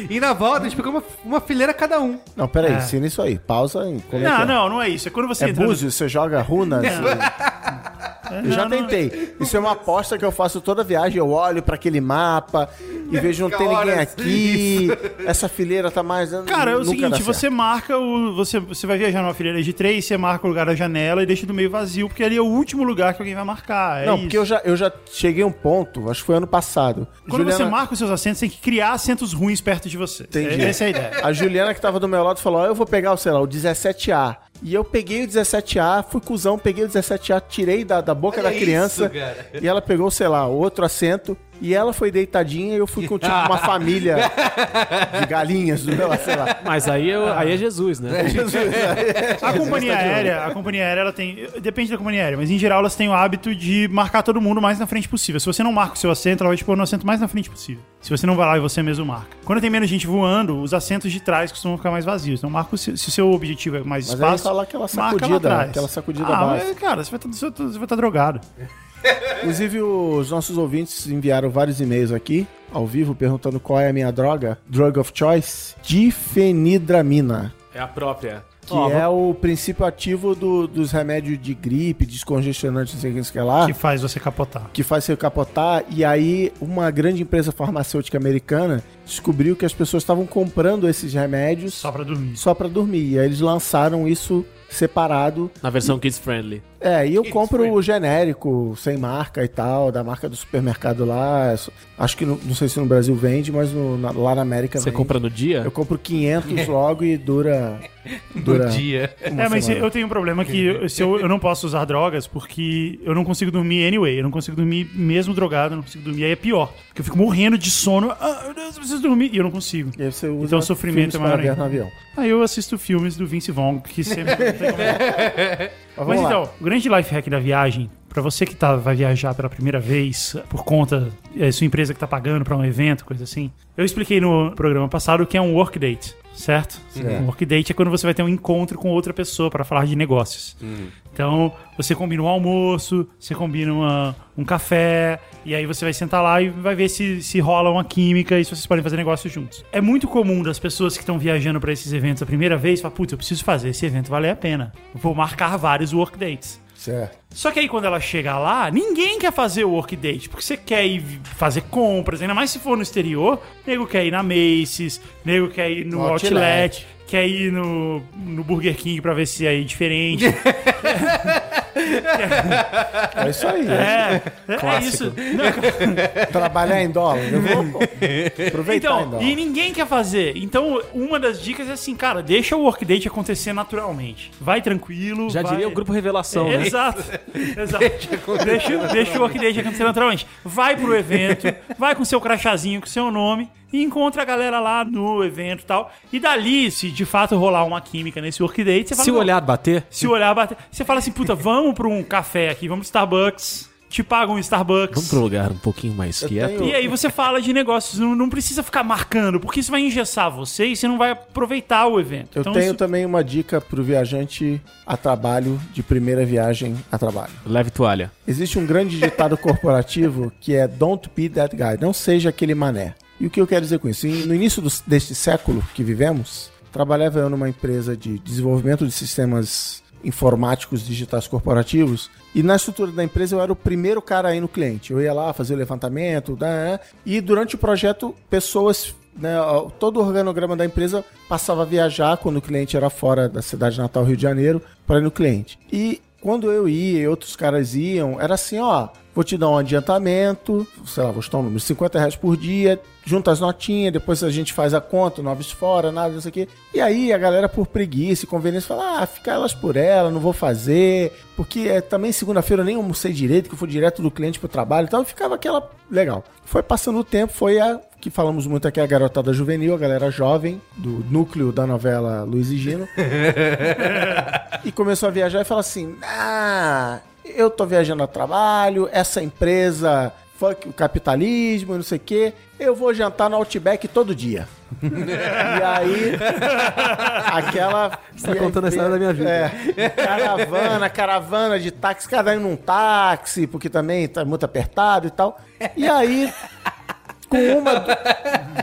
e na volta a gente pegou uma, uma fileira cada um. Não, peraí, É. ensina isso aí. Pausa e como é Não, é? não, não é isso. É quando você É entra no- búzios, você joga runas? Eu já não. tentei. Isso é uma aposta que eu faço toda viagem. Eu olho pra aquele mapa e vejo não tem ninguém aqui. Essa fileira tá mais. Cara, é o seguinte, certo. você marca o. Você, você vai viajar numa fileira de três, você marca o lugar da janela e deixa do meio vazio, porque ali é o último lugar que alguém vai marcar. É Não, isso. porque eu já, eu já cheguei a um ponto, acho que foi ano passado. Quando você Juliana- marca os seus assentos, tem que criar assentos ruins perto de você. Entendi. É- Essa é a ideia. A Juliana que tava do meu lado falou: ó, eu vou pegar, sei lá, o 17A. E eu peguei o 17A, fui cuzão, peguei o 17A, tirei da, da boca Olha da criança. isso, cara. e ela pegou, sei lá, outro assento. E ela foi deitadinha e eu fui com tipo uma família de galinhas do meu sei lá. Mas aí, eu- aí é Jesus, né? A companhia aérea, a companhia aérea, ela tem. Depende da companhia aérea, mas em geral elas têm o hábito de marcar todo mundo o mais na frente possível. Se você não marca o seu assento, ela vai te pôr no assento mais na frente possível. Se você não vai lá e você mesmo marca. Quando tem menos gente voando, os assentos de trás costumam ficar mais vazios. Então marca o seu, se o seu objetivo é mais Mas aí espaço. fala aquela marca lá sacudida, atrás. aquela sacudida ah, básica. mas, cara, você vai estar você vai tá drogado. Inclusive, os nossos ouvintes enviaram vários e-mails aqui, ao vivo, perguntando qual é a minha droga. Drug of choice? Difenidramina. É a própria. Que Ó, é o princípio ativo do- dos remédios de gripe, descongestionante, não sei o que, lá. Que faz você capotar. que faz você capotar. E aí, uma grande empresa farmacêutica americana descobriu que as pessoas estavam comprando esses remédios Só pra dormir. só pra dormir. E aí eles lançaram isso separado. Na versão kids friendly. É, e eu It's compro free. o genérico, sem marca e tal, da marca do supermercado lá. Acho que, no- não sei se no Brasil vende, mas no- na- lá na América Você vende. compra no dia? Eu compro 500 logo e dura... dura No dia. É, mas semana. eu tenho um problema que eu, se eu, eu não posso usar drogas porque eu não consigo dormir anyway. Eu não consigo dormir mesmo drogado, eu não consigo dormir. Aí é pior. Porque eu fico morrendo de sono. Ah, meu Deus, eu preciso dormir. E eu não consigo. E aí você usa Então o sofrimento é maior ainda. avião. Aí eu assisto filmes do Vince Vaughn, que sempre. como- Mas Mas lá. então, o grande life hack da viagem, pra você que tá, vai viajar pela primeira vez por conta é sua empresa que tá pagando pra um evento, coisa assim. Eu expliquei no programa passado o que é um work date. Certo? Um workdate é quando você vai ter um encontro com outra pessoa para falar de negócios. Então, você combina um almoço, você combina uma- um café, e aí você vai sentar lá e vai ver se, se rola uma química e se vocês podem fazer negócios juntos. É muito comum das pessoas que estão viajando para esses eventos a primeira vez falar, putz, eu preciso fazer esse evento valer a pena. Vou marcar vários workdates. Certo. Só que aí quando ela chega lá, ninguém quer fazer o workdate, porque você quer ir fazer compras, ainda mais se for no exterior, nego quer ir na Macy's, nego quer ir no No outlet, outlet. quer ir no, no Burger King pra ver se é diferente. É isso aí. né? é, é isso. Não, Trabalhar em dólar. Eu vou aproveitar em então, dólar. e ninguém quer fazer. Então, uma das dicas é assim, cara, deixa o workdate acontecer naturalmente. Vai tranquilo. Já vai- diria o grupo Revelação, É, né? Exato. Exato. Deixa, deixa o workdate acontecer naturalmente. Vai pro evento, vai com seu crachazinho, com seu nome, e encontra a galera lá no evento e tal. E dali, se de fato rolar uma química nesse workdate, você fala. Se o "Não, olhar bater, Se o olhar bater. Você fala assim, puta, vamos pra um café aqui, vamos pro Starbucks. Te pagam um Starbucks. vamos pro lugar um pouquinho mais Eu quieto. tenho- E aí você fala de negócios, não, não precisa ficar marcando, porque isso vai engessar você e você não vai aproveitar o evento. Eu Então, tenho isso- também uma dica pro viajante a trabalho, de primeira viagem a trabalho. Leve toalha. Existe um grande ditado corporativo que é Don't be that guy. Não seja aquele mané. E o que eu quero dizer com isso? No início dos- deste século que vivemos, trabalhava eu numa empresa de desenvolvimento de sistemas informáticos digitais corporativos e na estrutura da empresa eu era o primeiro cara aí no cliente. Eu ia lá fazer o levantamento né, e durante o projeto pessoas né, todo o organograma da empresa passava a viajar quando o cliente era fora da cidade natal Rio de Janeiro para ir no cliente. E quando eu ia e outros caras iam, era assim, ó, vou te dar um adiantamento, sei lá, vou te dar um número, 50 reais por dia, junta as notinhas, depois a gente faz a conta, noves fora, nada, isso aqui. E aí a galera, por preguiça e conveniência, fala, ah, fica elas por ela, não vou fazer, porque é, também segunda-feira eu nem almocei direito, que eu fui direto do cliente pro trabalho, então ficava aquela... Legal. Foi passando o tempo, foi a que falamos muito aqui, a garotada juvenil, a galera jovem, do núcleo da novela Luiz e Gino. e começou a viajar e falou assim: Ah, eu tô viajando a trabalho, essa empresa, fuck o capitalismo, não sei o quê, eu vou jantar no Outback todo dia. e aí, aquela. Você tá contando a história da minha vida. É, caravana, caravana de táxi, cada um num táxi, porque também tá muito apertado e tal. E aí, com uma.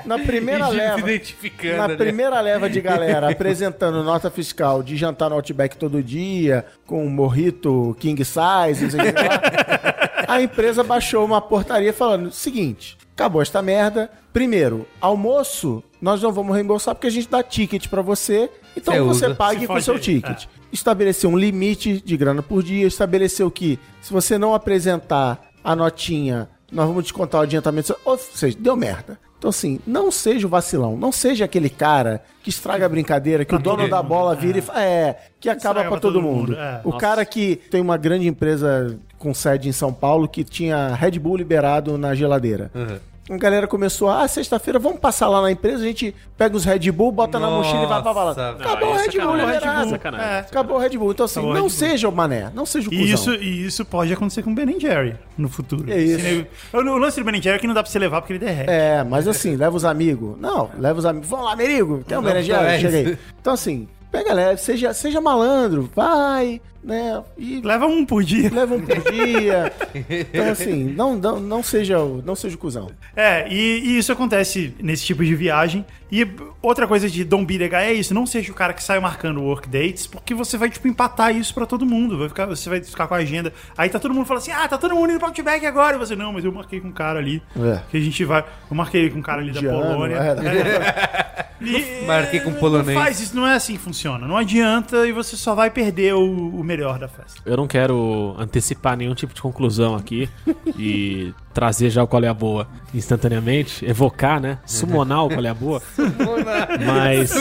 Na primeira gente leva. se identificando, Na né? primeira leva de galera apresentando nota fiscal de jantar no Outback todo dia, com um morrito king size, não sei o que lá, a empresa baixou uma portaria falando: seguinte, acabou esta merda. Primeiro, almoço, nós não vamos reembolsar porque a gente dá ticket pra você, então Você você usa. pague Se com seu aí. ticket. Estabeleceu um limite de grana por dia, estabeleceu que se você não apresentar a notinha, nós vamos descontar o adiantamento. Ou seja, deu merda. Então, assim, não seja o vacilão, não seja aquele cara que estraga a brincadeira, que o dono da bola vira e fala, é, que acaba Estraga pra todo mundo. é. O cara que tem uma grande empresa com sede em São Paulo que tinha Red Bull liberado na geladeira. A galera começou, ah, sexta-feira vamos passar lá na empresa, a gente pega os Red Bull, bota na mochila e vai pra balada. Nossa, Acabou o é Red Bull liberado. Sacanagem. É. Acabou o Red Bull. Então, assim, Acabou não seja o mané, não seja o cuzão. E isso, e isso pode acontecer com o Ben Jerry no futuro. É isso. O lance do Ben Jerry é que não dá pra você levar porque ele derrete. É, mas assim, leva os amigos. Não, leva os amigos. Vamos lá, Merigo, tem um é Chega isso. aí. Então, assim, pega leve, seja, seja malandro, vai, né? E Leva um por dia. leva um por dia. Então, assim, não, não, não, seja, o- não seja o cuzão. É, e, e isso acontece nesse tipo de viagem. E outra coisa de Don't Be the Guy é isso. Não seja o cara que sai marcando work dates, porque você vai, tipo, empatar isso pra todo mundo. Vai ficar, você vai ficar com a agenda. Aí tá todo mundo falando assim, ah, tá todo mundo indo pro Outback agora. E você, não, mas eu marquei com um cara ali. É. Que a gente vai... Eu marquei com um cara ali da Polônia. é. E- Marquei com polonês. Não faz isso, não é assim que funciona. Não adianta e você só vai perder o, o melhor da festa. Eu não quero antecipar nenhum tipo de conclusão aqui e trazer já o qual é a boa instantaneamente, evocar, né? Summonar o qual é a boa. Mas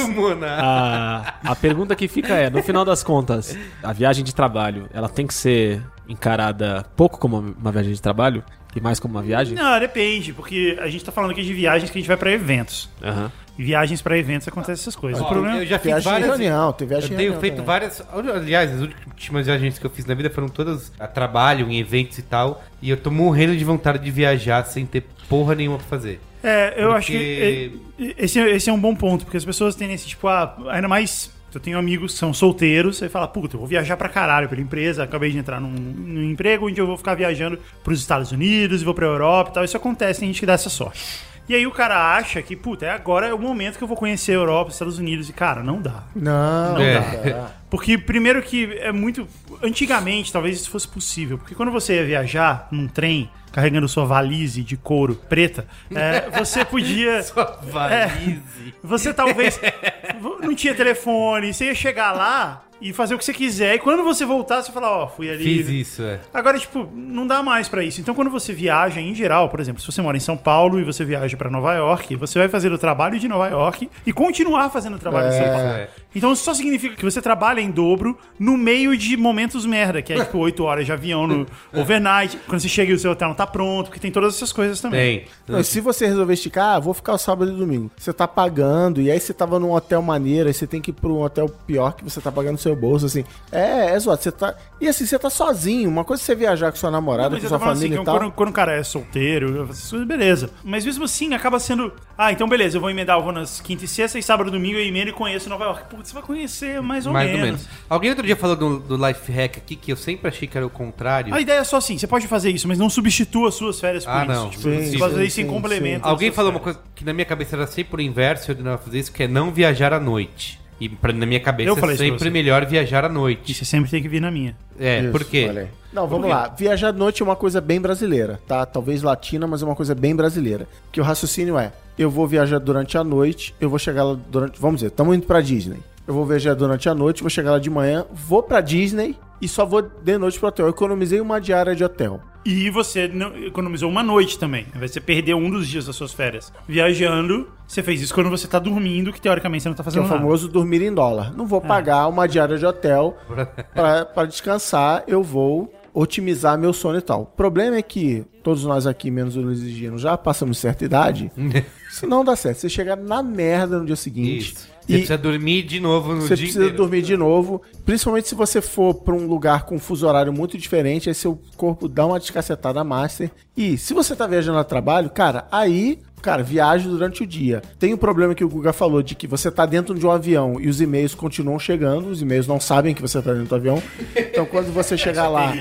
a, a pergunta que fica é, no final das contas, a viagem de trabalho, ela tem que ser encarada pouco como uma viagem de trabalho e mais como uma viagem? Não, depende, porque a gente tá falando aqui de viagens que a gente vai pra eventos. Aham. Viagens pra eventos acontecem essas coisas. o Ó, problema eu já fiz Viagem de várias. reunião, tem viagem Eu tenho reunião feito também. várias. Aliás, as últimas viagens que eu fiz na vida foram todas a trabalho, em eventos e tal. E eu tô morrendo de vontade de viajar sem ter porra nenhuma pra fazer. É, eu Porque- acho que é, esse, esse é um bom ponto, porque as pessoas têm esse tipo, ah, ainda mais. Eu tenho amigos que são solteiros, você fala, puta, eu vou viajar pra caralho pela empresa, acabei de entrar num, num emprego onde eu vou ficar viajando pros Estados Unidos e vou pra Europa e tal. Isso acontece, tem gente que dá essa sorte. E aí o cara acha que, puta, é agora é o momento que eu vou conhecer a Europa, os Estados Unidos. E, cara, não dá. Não, É. não dá. Porque, primeiro que é muito. Antigamente, talvez isso fosse possível. Porque quando você ia viajar num trem, carregando sua valise de couro preta, é, você podia. Valise. Você talvez. não tinha telefone, você ia chegar lá e fazer o que você quiser. E quando você voltar, você fala, ó, fui ali. Fiz isso, é. Agora, tipo, não dá mais pra isso. Então, quando você viaja em geral, por exemplo, se você mora em São Paulo e você viaja pra Nova York, você vai fazer o trabalho de Nova York e continuar fazendo o trabalho de São Paulo. É. Então, isso só significa que você trabalha em dobro no meio de momentos merda, que é tipo 8 horas de avião no overnight, quando você chega e o seu hotel não tá pronto, porque tem todas essas coisas também. Tem. Não, se você resolver esticar, ah, vou ficar o sábado e domingo. Você tá pagando, e aí você tava num hotel maneiro, aí você tem que ir pra um hotel pior que você tá pagando no seu bolso, assim. É, é zoado. Você tá. E assim, você tá sozinho. Uma coisa é você viajar com sua namorada, Mas com sua falando família assim, e tal. quando, quando o cara é solteiro, coisas, beleza. Mas mesmo assim, acaba sendo. Ah, então beleza, eu vou emendar, eu vou nas quinta e sexta e sábado e domingo eu emendo e conheço Nova York. Putz, você vai conhecer mais ou Mais menos. ou menos. Alguém outro dia falou do, do life hack aqui que eu sempre achei que era o contrário. A ideia é só assim, você pode fazer isso, mas não substitua as suas férias por Ah, isso. não. Tipo, Sim, você sim, pode fazer sim, isso em sim, complemento. Alguém falou suas uma coisa que na minha cabeça era sempre o inverso, eu não fazer isso, que é não viajar à noite. E pra, na minha cabeça Eu falei é sempre melhor viajar à E noite. você sempre tem que vir na minha. É, Isso, por quê? aí. Não, vamos lá. Viajar de noite é uma coisa bem brasileira, tá? Talvez latina, mas é uma coisa bem brasileira. Que o raciocínio é: eu vou viajar durante a noite, eu vou chegar lá durante. Vamos dizer, estamos indo pra Disney. Eu vou viajar durante a noite, vou chegar lá de manhã, vou pra Disney e só vou de noite pro hotel. Eu economizei uma diária de hotel. E você não- economizou uma noite também. Ao invés de Você perdeu um dos dias das suas férias. Viajando, você fez isso quando você tá dormindo, que teoricamente você não tá é fazendo o nada. famoso dormir em dólar. Não vou pagar uma diária de hotel pra, pra descansar, eu vou otimizar meu sono e tal. O problema é que todos nós aqui, menos o Luiz e Gino, já passamos certa idade. Isso não dá certo. Você chegar na merda no dia seguinte. Isso. Você E precisa dormir de novo no você dia precisa inteiro. dormir de novo. Principalmente se você for pra um lugar com um fuso horário muito diferente, aí seu corpo dá uma descacetada master. E se você tá viajando a trabalho, cara, aí. Cara, viaje durante o dia. Tem o problema que o Guga falou de que você tá dentro de um avião e os e-mails continuam chegando, os e-mails não sabem que você tá dentro do avião. Então quando você chegar lá,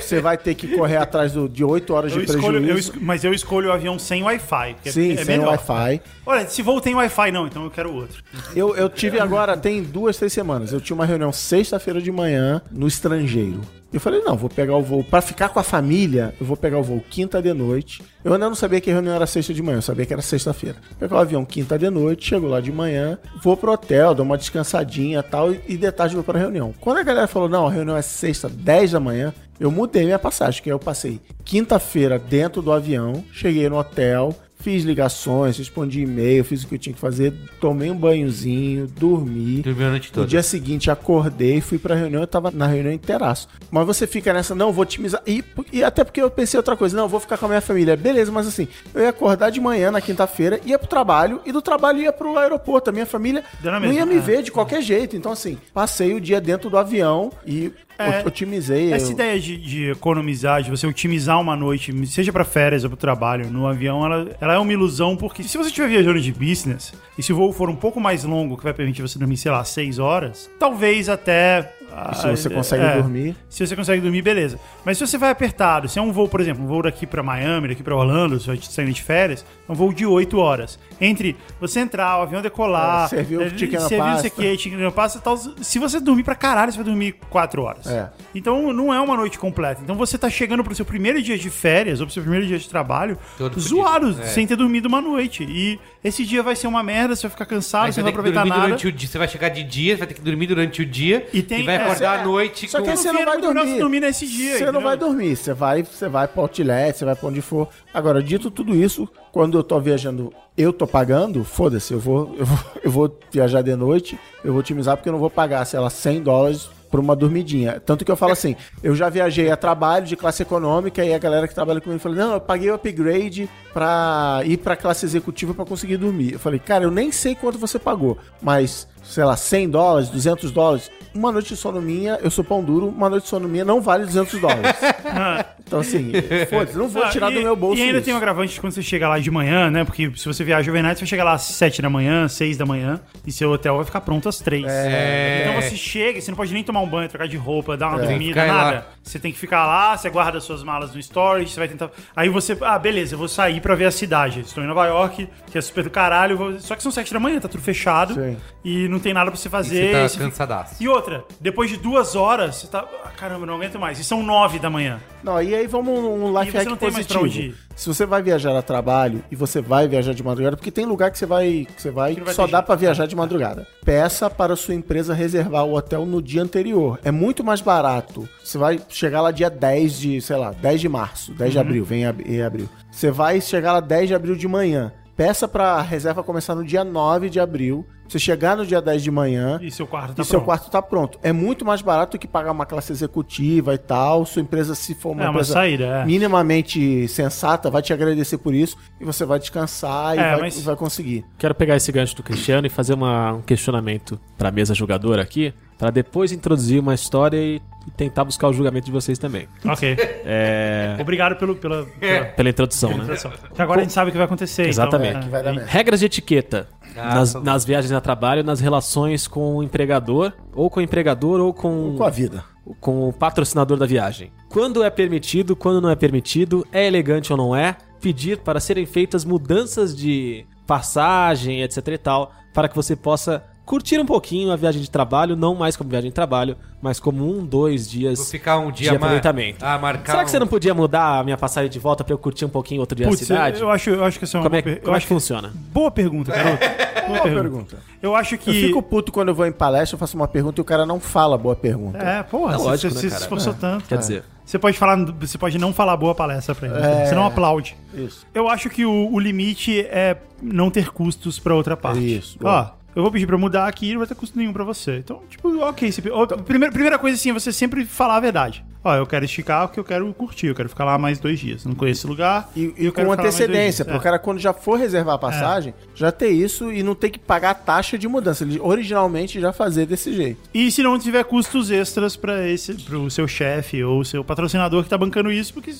você vai ter que correr atrás do- de 8 horas Eu de escolho, prejuízo. eu mas eu escolho o avião sem Wi-Fi. Sim, é sem. Wi-Fi. Olha, se voo tem Wi-Fi, não, então eu quero outro. Eu, eu tive agora, tem duas, três semanas. Eu tinha uma reunião sexta-feira de manhã no estrangeiro. Eu falei, não, vou pegar o voo. Pra ficar com a família, eu vou pegar o voo quinta de noite. Eu ainda não sabia que a reunião era sexta de manhã, eu sabia que era sexta-feira. Pegar o avião quinta de noite, chego lá de manhã, vou pro hotel, dou uma descansadinha tal, e de tarde vou pra reunião. Quando a galera falou, não, a reunião é sexta, 10 da manhã, eu mudei minha passagem, que eu passei quinta-feira dentro do avião, cheguei no hotel, Fiz ligações, respondi e-mail, fiz o que eu tinha que fazer, tomei um banhozinho, dormi. Dormiu a noite No toda. dia seguinte, acordei, fui pra reunião, eu tava na reunião inteiraço. Mas você fica nessa, não, vou otimizar. E, e até porque eu pensei outra coisa, não, vou ficar com a minha família. Beleza, mas assim, eu ia acordar de manhã na quinta-feira, ia pro trabalho, e do trabalho ia pro aeroporto. A minha família Deu não mesma, ia me é. ver de qualquer jeito. Então, assim, passei o dia dentro do avião e É, ot- otimizei. Essa eu- ideia de, de economizar, de você otimizar uma noite, seja pra férias ou pro trabalho, no avião, ela, ela é uma ilusão, porque se você estiver viajando de business, e se o voo for um pouco mais longo, que vai permitir você dormir, sei lá, seis horas, talvez até... Se você ah, consegue é, dormir. Se você consegue dormir, beleza. Mas se você vai apertado, se é um voo, por exemplo, um voo daqui pra Miami, daqui pra Orlando, se vai saindo de férias, é um voo de 8 horas. Entre você entrar, o avião decolar, É, o eh, chicken na servir não pasta. sei o que, chicken na pasta e tal. Se você dormir pra caralho, você vai dormir 4 horas. É. Então não é uma noite completa. Então você tá chegando pro seu primeiro dia de férias ou pro seu primeiro dia de trabalho Todo zoado, é. sem ter dormido uma noite. E esse dia vai ser uma merda, você vai ficar cansado, Aí você você não vai vai ter que aproveitar dormir nada. durante o dia. Você vai chegar de dia, vai ter que dormir durante o dia E tem- vai é, acordar é, à noite só que com... aí você não vai dormir. dormir nesse dia, Você não entendeu? vai dormir, você vai, você vai pra outlet, você vai pra onde for. Agora, dito tudo isso, quando eu tô viajando, eu tô pagando, foda-se, eu vou, eu, vou, eu vou viajar de noite, eu vou otimizar porque eu não vou pagar, sei lá, 100 dólares por uma dormidinha. Tanto que eu falo assim, eu já viajei a trabalho de classe econômica e a galera que trabalha comigo falou: "Não, eu paguei o upgrade pra ir pra classe executiva pra conseguir dormir". Eu falei: "Cara, eu nem sei quanto você pagou, mas sei lá, 100 dólares, 200 dólares. Uma noite de sono minha, eu sou pão duro, uma noite de sono minha não vale 200 dólares. então, assim, foda-se, não vou Ah, tirar e- do meu bolso E ainda isso. tem um agravante de quando você chega lá de manhã, né? Porque se você viaja overnight, você vai chegar lá às 7 da manhã, 6 da manhã, e seu hotel vai ficar pronto às 3. É. Então você chega, você não pode nem tomar um banho, trocar de roupa, dar uma que dormida, nada. lá. Você tem que ficar lá, você guarda suas malas no storage, você vai tentar. Aí você, ah, beleza, eu vou sair pra ver a cidade. Estou em Nova York, que é super do caralho. vou- Só que são 7 da manhã, tá tudo fechado. Sim. E não tem nada pra você fazer. Você tá você fica- cansadaço. E outra, depois de duas horas, você tá. Ah, caramba, não aguento mais. E são 9 da manhã. Não, e aí vamos um life hack não tem mais pra positivo. onde ir. Se você vai viajar a trabalho e você vai viajar de madrugada, porque tem lugar que você vai que você vai, Que só dá pra viajar de madrugada. Peça para a sua empresa reservar o hotel no dia anterior. É muito mais barato. Você vai chegar lá dia 10 de, sei lá, 10 de março, 10 Uhum. de abril, vem em ab- em abril. Você vai chegar lá 10 de abril de manhã. Peça pra reserva começar no dia 9 de abril. Você chegar no dia 10 de manhã, E seu quarto tá e seu pronto. quarto tá pronto. É muito mais barato do que pagar uma classe executiva e tal. Sua empresa, se for uma É, uma empresa saída, é. minimamente sensata, vai te agradecer por isso e você vai descansar e É, vai, mas- e vai conseguir. Quero pegar esse gancho do Cristiano e fazer uma- um questionamento pra mesa jogadora aqui, pra depois introduzir uma história e, e tentar buscar o julgamento de vocês também. Ok. É, Obrigado pelo, pela, pela pela introdução, né? introdução. Que agora a gente sabe o que vai acontecer. Exatamente. Então, Vai. Regras de etiqueta Ah, nas, tá nas viagens a trabalho, nas relações com o empregador, ou com o empregador, ou com, Com a vida. com o patrocinador da viagem. Quando é permitido, quando não é permitido, é elegante ou não é, pedir para serem feitas mudanças de passagem, etc e tal, para que você possa curtir um pouquinho a viagem de trabalho, não mais como viagem de trabalho, mas como um, dois dias Vou ficar um dia de mar- aproveitamento. Ah, marcar Será que você não podia mudar a minha passagem de volta para eu curtir um pouquinho outro dia Putz, a cidade? eu acho, eu acho que essa é uma Como é, per- como eu é acho que funciona? Boa pergunta, garoto. Boa, pergunta. pergunta. Eu acho que. Eu fico puto quando eu vou em palestra, eu faço uma pergunta e o cara não fala boa pergunta. É, porra, É você, lógico, você né, se esforçou tanto. Quer dizer, Você pode falar, você pode não falar boa palestra pra ele. É. Você não aplaude. Isso. Eu acho que o, o limite é não ter custos pra outra parte. Isso, Ó, eu vou pedir pra mudar aqui e não vai ter custo nenhum pra você. Então, tipo, ok. Você, primeira, primeira coisa, assim, é você sempre falar a verdade. Ó, eu quero esticar porque eu quero curtir, eu quero ficar lá mais dois dias. Não conheço esse lugar. E, e com antecedência, pro É. cara quando já for reservar a passagem, já ter isso e não ter que pagar a taxa de mudança. Ele originalmente já fazer desse jeito. E se não tiver custos extras para esse, pro seu chefe ou seu patrocinador que tá bancando isso, porque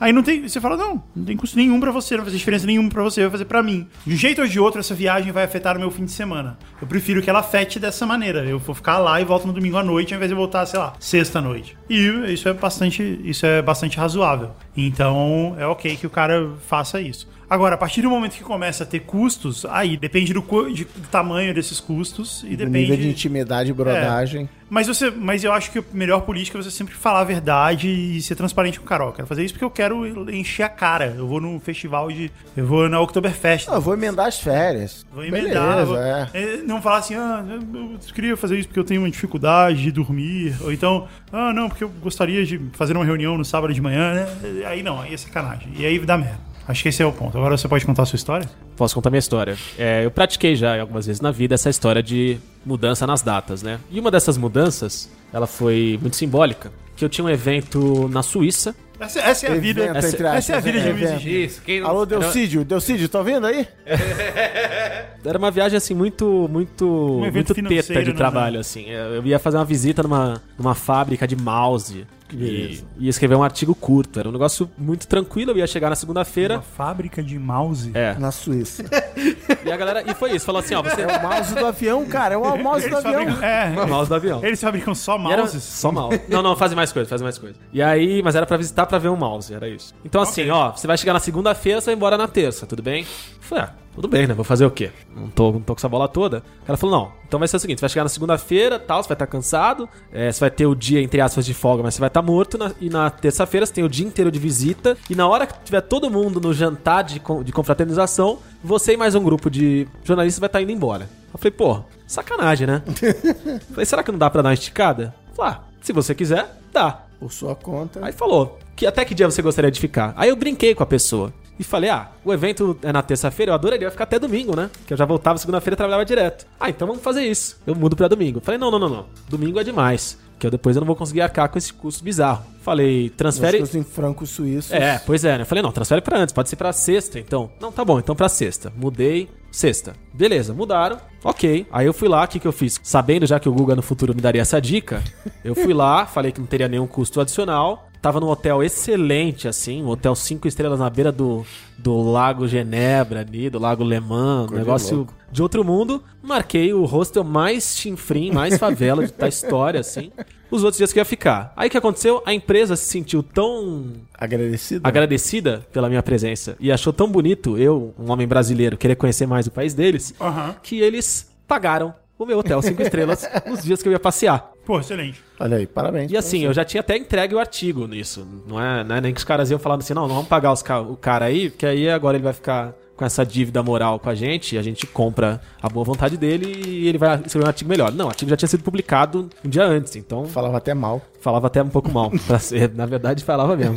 aí não tem, você fala não, não tem custo nenhum pra você, não vai fazer diferença nenhuma pra você, vai fazer pra mim. De um jeito ou de outro essa viagem vai afetar o meu fim de semana. Eu prefiro que ela afete dessa maneira. Eu vou ficar lá e volto no domingo à noite, ao invés de voltar, sei lá, sexta à noite. E isso é bastante, isso é bastante razoável. Então, é OK que o cara faça isso. Agora, a partir do momento que começa a ter custos, aí depende do, de- do tamanho desses custos e Do depende nível de intimidade e brodagem. mas, você, mas eu acho que a melhor política é você sempre falar a verdade e ser transparente com o cara. Ó, Eu quero fazer isso porque eu quero encher a cara. Eu vou no festival de. Eu vou na Oktoberfest. Ah, eu vou emendar as férias. Vou emendar. Beleza, vou- é. é, Não falar assim, ah, eu queria fazer isso porque eu tenho uma dificuldade de dormir. Ou então, ah, não, porque eu gostaria de fazer uma reunião no sábado de manhã. né? Aí não, aí é sacanagem. E aí dá merda. Acho que esse é o ponto. Agora você pode contar a sua história? Posso contar minha história. É, eu pratiquei já algumas vezes na vida essa história de mudança nas datas, né? E uma dessas mudanças, ela foi muito simbólica. Que eu tinha um evento na Suíça. Essa, essa é a vida. Evento, essa- essa é a vida de um evento. exigente. Isso, quem não... Alô, Delcídio, Delcídio, tá ouvindo aí? Era uma viagem assim muito muito Um muito teta de né? trabalho assim. Eu ia fazer uma visita numa, numa fábrica de mouse e ia escrever um artigo curto. Era um negócio muito tranquilo. Eu ia chegar na segunda-feira. Uma fábrica de mouse. É. Na Suíça. E a galera e foi isso. Falou assim, ó, você É o mouse do avião, cara. É o mouse do Eles avião. fabricam, é, mouse do avião. eles fabricam só E era mouses. Só mouse. Não, não, fazem mais coisa, fazem mais coisa. E aí, mas era pra visitar pra ver um mouse, era isso. Então assim, ó, você vai chegar na segunda-feira, você vai embora na terça, tudo bem? Eu falei, ah, tudo bem, né? Vou fazer o quê? Não tô, não tô com essa bola toda. O cara falou, não, então vai ser o seguinte, você vai chegar na segunda-feira, tal, você vai estar cansado, é, você vai ter o dia, entre aspas, de folga, mas você vai estar morto, na- e na terça-feira você tem o dia inteiro de visita, e na hora que tiver todo mundo no jantar de, de confraternização, você e mais um grupo de jornalistas vai estar indo embora. Eu falei, pô, sacanagem, né? falei, será que não dá pra dar uma esticada? Falei, ah, se você quiser, dá. Por sua conta. Aí falou, que até que dia você gostaria de ficar? Aí eu brinquei com a pessoa. E falei, ah, o evento é na terça-feira, eu adoraria ficar até domingo, né? Que eu já voltava segunda-feira e trabalhava direto. Ah, então vamos fazer isso. Eu mudo pra domingo. Falei, não, não, não, não. Domingo é demais. porque eu depois eu não vou conseguir arcar com esse custo bizarro. Falei, transfere. Nós em francos suíços. É, pois é, né? Falei, não, transfere pra antes, pode ser pra sexta, então. Não, tá bom, então pra sexta. Mudei, sexta. Beleza, mudaram. Ok. Aí eu fui lá, o que, que eu fiz? Sabendo já que o Guga no futuro me daria essa dica, eu fui lá, falei que não teria nenhum custo adicional. Tava num hotel excelente, assim, um hotel cinco estrelas na beira do, do Lago Genebra ali, do Lago Le Mans, um negócio de outro mundo. Marquei o hostel mais chinfrim, mais favela da história, assim. Os outros dias que eu ia ficar. Aí o que aconteceu? A empresa se sentiu tão Agradecido? agradecida pela minha presença e achou tão bonito eu, um homem brasileiro, querer conhecer mais o país deles, Aham. que eles pagaram o meu hotel cinco estrelas nos dias que eu ia passear. Pô, excelente. Olha aí, parabéns. E assim, eu já tinha até entregue o artigo nisso. Não é, não é nem que os caras iam falando assim, não, não vamos pagar os ca- o cara aí, porque aí agora ele vai ficar com essa dívida moral com a gente, a gente compra a boa vontade dele e ele vai escrever um artigo melhor. Não, o artigo já tinha sido publicado um dia antes, então Falava até mal. falava até um pouco mal. pra ser, na verdade, falava mesmo.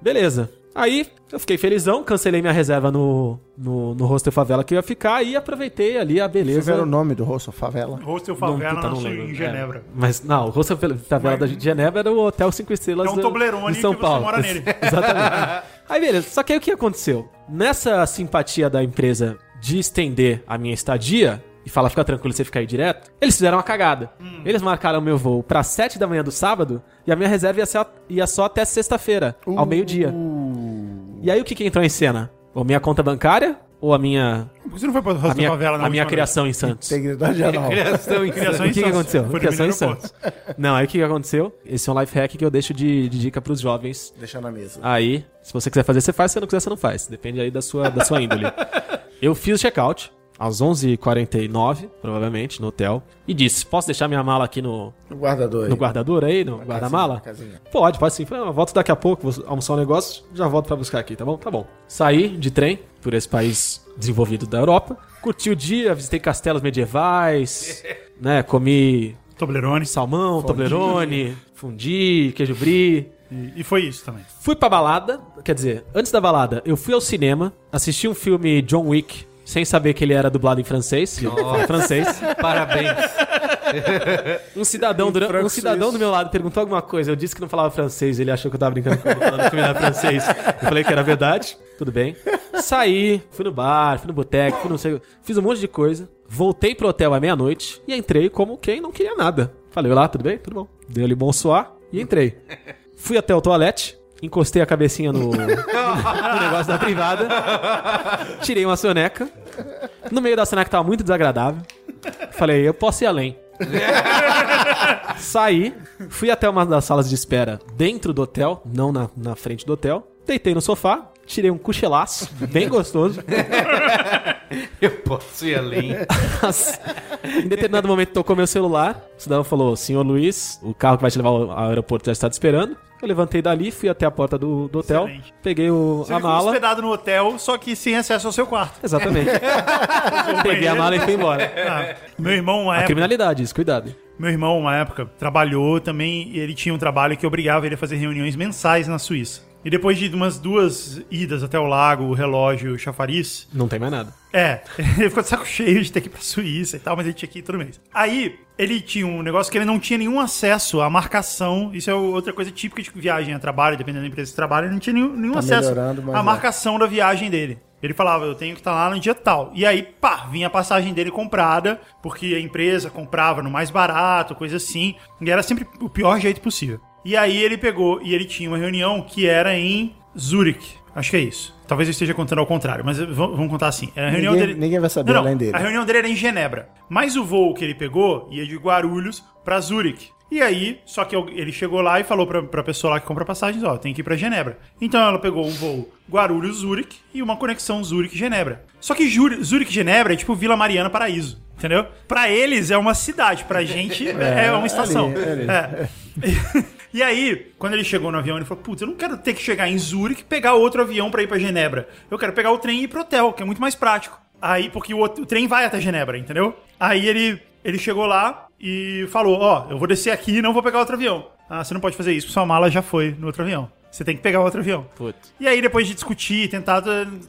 Beleza. Aí eu fiquei felizão, cancelei minha reserva no, no, no hostel favela que eu ia ficar e aproveitei ali a beleza. vê o nome do rosto favela? Hostel Não, Favela puta, não Sul- lembro. em Genebra. É, mas não, o hostel favela da Genebra era o hotel 5 estrelas É um Toblerone de São que você Paulo. mora nele. Exatamente. Aí beleza, só que aí o que aconteceu? Nessa simpatia da empresa de estender a minha estadia e falar, fica tranquilo, você fica aí direto, eles fizeram uma cagada. Hum. Eles marcaram meu voo pra 7 da manhã do sábado e a minha reserva ia, ser, ia só até sexta-feira, ao meio-dia. E aí o que, que entrou em cena? Ou minha conta bancária ou a minha, Por que você não foi pra a Hostel minha, Favela na a minha criação em Santos? Integridade anal. Criação em vez? Criação O em que, que Santos. aconteceu? Foi Criação em Santos. Não, aí o que, que aconteceu? Esse é um life hack que eu deixo de, de dica pros jovens Deixa na mesa. Aí, se você quiser fazer, você faz. Se você não quiser, você não faz. Depende aí da sua, da sua índole. Eu fiz o check-out às 11h49, provavelmente, no hotel. E disse, posso deixar minha mala aqui no, O guardador aí. no guardador aí, no guarda-mala? Pode, pode sim. Falei, "Ah, volto daqui a pouco, vou almoçar um negócio, já volto pra buscar aqui, tá bom? Tá bom. Saí de trem por esse país desenvolvido da Europa. Curti o dia, visitei castelos medievais, né? Comi Toblerone. salmão, toblerone, fundi, queijo brie. E, e foi isso também. Fui pra balada, quer dizer, antes da balada, eu fui ao cinema, assisti um filme John Wick, sem saber que ele era dublado em francês. fala francês. Parabéns. Um cidadão, dura- um cidadão do meu lado perguntou alguma coisa. Eu disse que não falava francês, ele achou que eu tava brincando com ele, falando que era francês. Eu falei que era verdade. Tudo bem. Saí, fui no bar, fui no boteco, fui não sei. Fiz um monte de coisa. Voltei pro hotel à meia-noite e entrei como quem não queria nada. Falei, olá, tudo bem? Tudo bom. Dei ali bom suar e entrei. Fui até o toalete, encostei a cabecinha no, no negócio da privada, tirei uma soneca. No meio da soneca tava muito desagradável. Falei, eu posso ir além. Saí, fui até uma das salas de espera dentro do hotel, não na, na frente do hotel. Deitei no sofá, tirei um cochilaço, bem gostoso. Eu posso ir além. Em determinado momento tocou meu celular. O cidadão falou: Senhor Luiz, o carro que vai te levar ao aeroporto já está te esperando. Eu levantei dali, fui até a porta do, do hotel, Excelente. peguei o, Você a ficou mala. hospedado no hotel, só que sem acesso ao seu quarto. Exatamente. peguei a mala e fui embora. Ah, meu irmão, uma A época, criminalidade, isso, cuidado. meu irmão, uma época, trabalhou também e ele tinha um trabalho que obrigava ele a fazer reuniões mensais na Suíça. E depois de umas duas idas até o lago, o relógio, o chafariz, Não tem mais nada. É, ele ficou de saco cheio de ter que ir pra Suíça e tal, mas ele tinha que ir todo mês. Aí, ele tinha um negócio que ele não tinha nenhum acesso à marcação. Isso é outra coisa típica de viagem a trabalho, dependendo da empresa de trabalho, ele não tinha nenhum, nenhum Tá acesso à é. marcação da viagem dele. Ele falava, eu tenho que estar lá no dia tal. E aí, pá, vinha a passagem dele comprada, porque a empresa comprava no mais barato, coisa assim. E era sempre o pior jeito possível. E aí ele pegou, e ele tinha uma reunião que era em Zurich. Acho que é isso. Talvez eu esteja contando ao contrário, mas vamos contar assim. A reunião Ninguém- dele... ninguém vai saber além dele. A reunião dele era em Genebra. Mas o voo que ele pegou ia de Guarulhos pra Zurich. E aí, só que ele chegou lá e falou pra, pra pessoa lá que compra passagens, ó, tem que ir pra Genebra. Então ela pegou um voo Guarulhos-Zurich e uma conexão Zurich-Genebra. Só que Zurich-Genebra é tipo Vila Mariana Paraíso, entendeu? Pra eles é uma cidade, pra gente é, uma estação. ali, ali. É. E aí, quando ele chegou no avião, ele falou: Putz, eu não quero ter que chegar em Zurich e pegar outro avião pra ir pra Genebra. Eu quero pegar o trem e ir pro hotel, que é muito mais prático. Aí, porque o, outro- o trem vai até Genebra, entendeu? Aí ele, ele chegou lá e falou: Ó, eu vou descer aqui e não vou pegar outro avião. Ah, você não pode fazer isso, sua mala já foi no outro avião. Você tem que pegar outro avião. Putz. E aí, depois de discutir e tentar,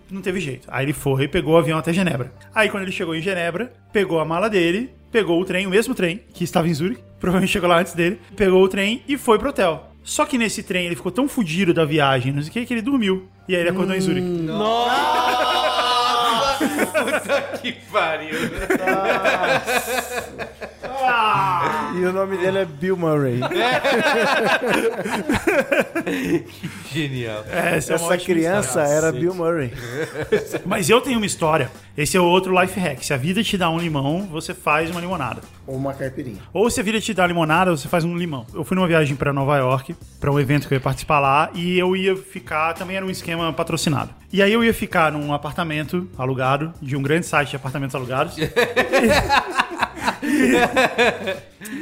não teve jeito. Aí ele foi, pegou o avião até Genebra. Aí, quando ele chegou em Genebra, pegou a mala dele, pegou o trem, o mesmo trem, que estava em Zurich, provavelmente chegou lá antes dele, pegou o trem e foi pro hotel. Só que nesse trem ele ficou tão fudido da viagem, não sei o que, que ele dormiu. E aí ele acordou em Zurich. que pariu. E o nome dele é Bill Murray. Genial. É, essa, é uma Essa ótima criança história. era Bill Murray. Mas eu tenho uma história. Esse é o outro life hack. Se a vida te dá um limão, você faz uma limonada. Ou uma caipirinha. Ou se a vida te dá limonada, você faz um limão. Eu fui numa viagem pra Nova York, pra um evento que eu ia participar lá, e eu ia ficar, também era um esquema patrocinado. E aí eu ia ficar num apartamento alugado, de um grande site de apartamentos alugados.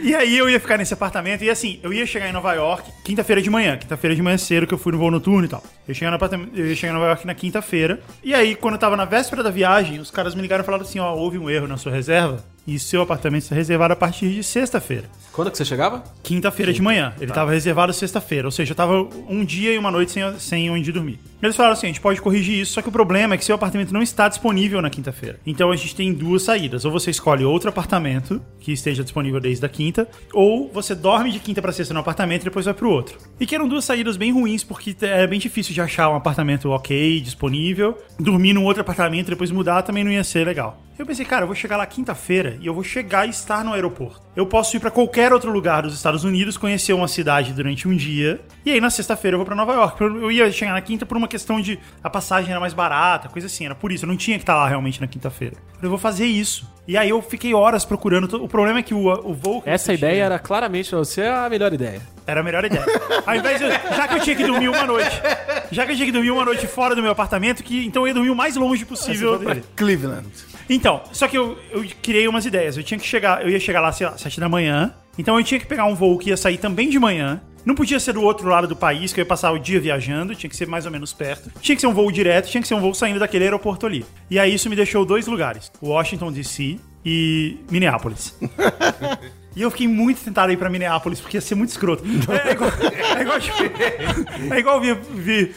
E aí eu ia ficar nesse apartamento e assim, eu ia chegar em Nova York quinta-feira de manhã, quinta-feira de manhã cedo que eu fui no voo noturno e tal. Eu cheguei no apartamento, eu ia chegar em Nova York na quinta-feira. E aí quando eu tava na véspera da viagem, os caras me ligaram e falaram assim, ó, houve um erro na sua reserva e seu apartamento está reservado a partir de sexta-feira. Quando que você chegava? Quinta-feira de manhã. Ele tava reservado sexta-feira. Ou seja, eu tava um dia e uma noite sem, sem onde dormir. Eles falaram assim: a gente pode corrigir isso, só que o problema é que seu apartamento não está disponível na quinta-feira. Então a gente tem duas saídas. Ou você escolhe outro apartamento que esteja disponível desde a quinta, ou você dorme de quinta pra sexta no apartamento e depois vai pro outro. E que eram duas saídas bem ruins, porque era bem difícil de achar um apartamento ok, disponível. Dormir num outro apartamento e depois mudar também não ia ser legal. Eu pensei, cara, eu vou chegar lá quinta-feira e eu vou chegar e estar no aeroporto. Eu posso ir pra qualquer outro lugar dos Estados Unidos, conhecer uma cidade durante um dia, e aí na sexta-feira eu vou pra Nova York. Eu ia chegar na quinta por uma questão de a passagem era mais barata, coisa assim, era por isso. Eu não tinha que estar lá realmente na quinta-feira. Eu vou fazer isso. E aí eu fiquei horas procurando. O problema é que o, o voo. que Essa ideia tinha- era claramente pra você a melhor ideia. era a melhor ideia. Ao invés de, já que eu tinha que dormir uma noite, já que eu tinha que dormir uma noite fora do meu apartamento, que então eu ia dormir o mais longe possível dele. Cleveland. Então, só que eu, eu criei umas ideias. Eu tinha que chegar, eu ia chegar lá, sei lá, sete da manhã. Então eu tinha que pegar um voo que ia sair também de manhã. Não podia ser do outro lado do país, que eu ia passar o dia viajando, tinha que ser mais ou menos perto. Tinha que ser um voo direto, tinha que ser um voo saindo daquele aeroporto ali. E aí isso me deixou dois lugares: Washington DC e Minneapolis. E eu fiquei muito tentado ir pra Minneapolis, porque ia ser muito escroto. É igual, é igual, é igual vir, vir-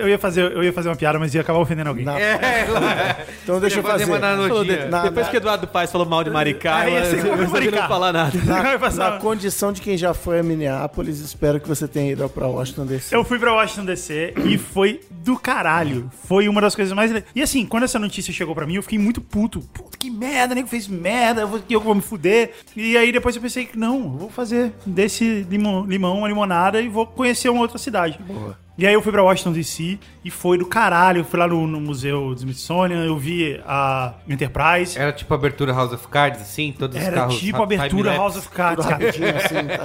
eu, ia fazer, eu ia fazer uma piada, mas ia acabar ofendendo alguém. Na- É, Então deixa eu fazer fazer. uma analogia. Na- Depois na- que Eduardo Paes falou mal de Maricá, Aí você como não Maricá. falar nada. Vai passar- Na condição de quem já foi a Minneapolis, espero que você tenha ido pra Washington DC. Eu fui pra Washington DC e foi do caralho. Foi uma das coisas mais. E assim, quando essa notícia chegou pra mim, eu fiquei muito puto. Puta que merda, nego fez merda, eu vou, eu vou me fuder. E aí depois eu pensei que não, eu vou fazer desse limão, limão uma limonada e vou conhecer uma outra cidade. E aí eu fui pra Washington DC e foi do caralho. Eu fui lá no, no Museu do Smithsonian, eu vi a Enterprise. Era tipo abertura House of Cards, assim, todos os Era carros. tipo abertura. House of Cards, cara. Assim,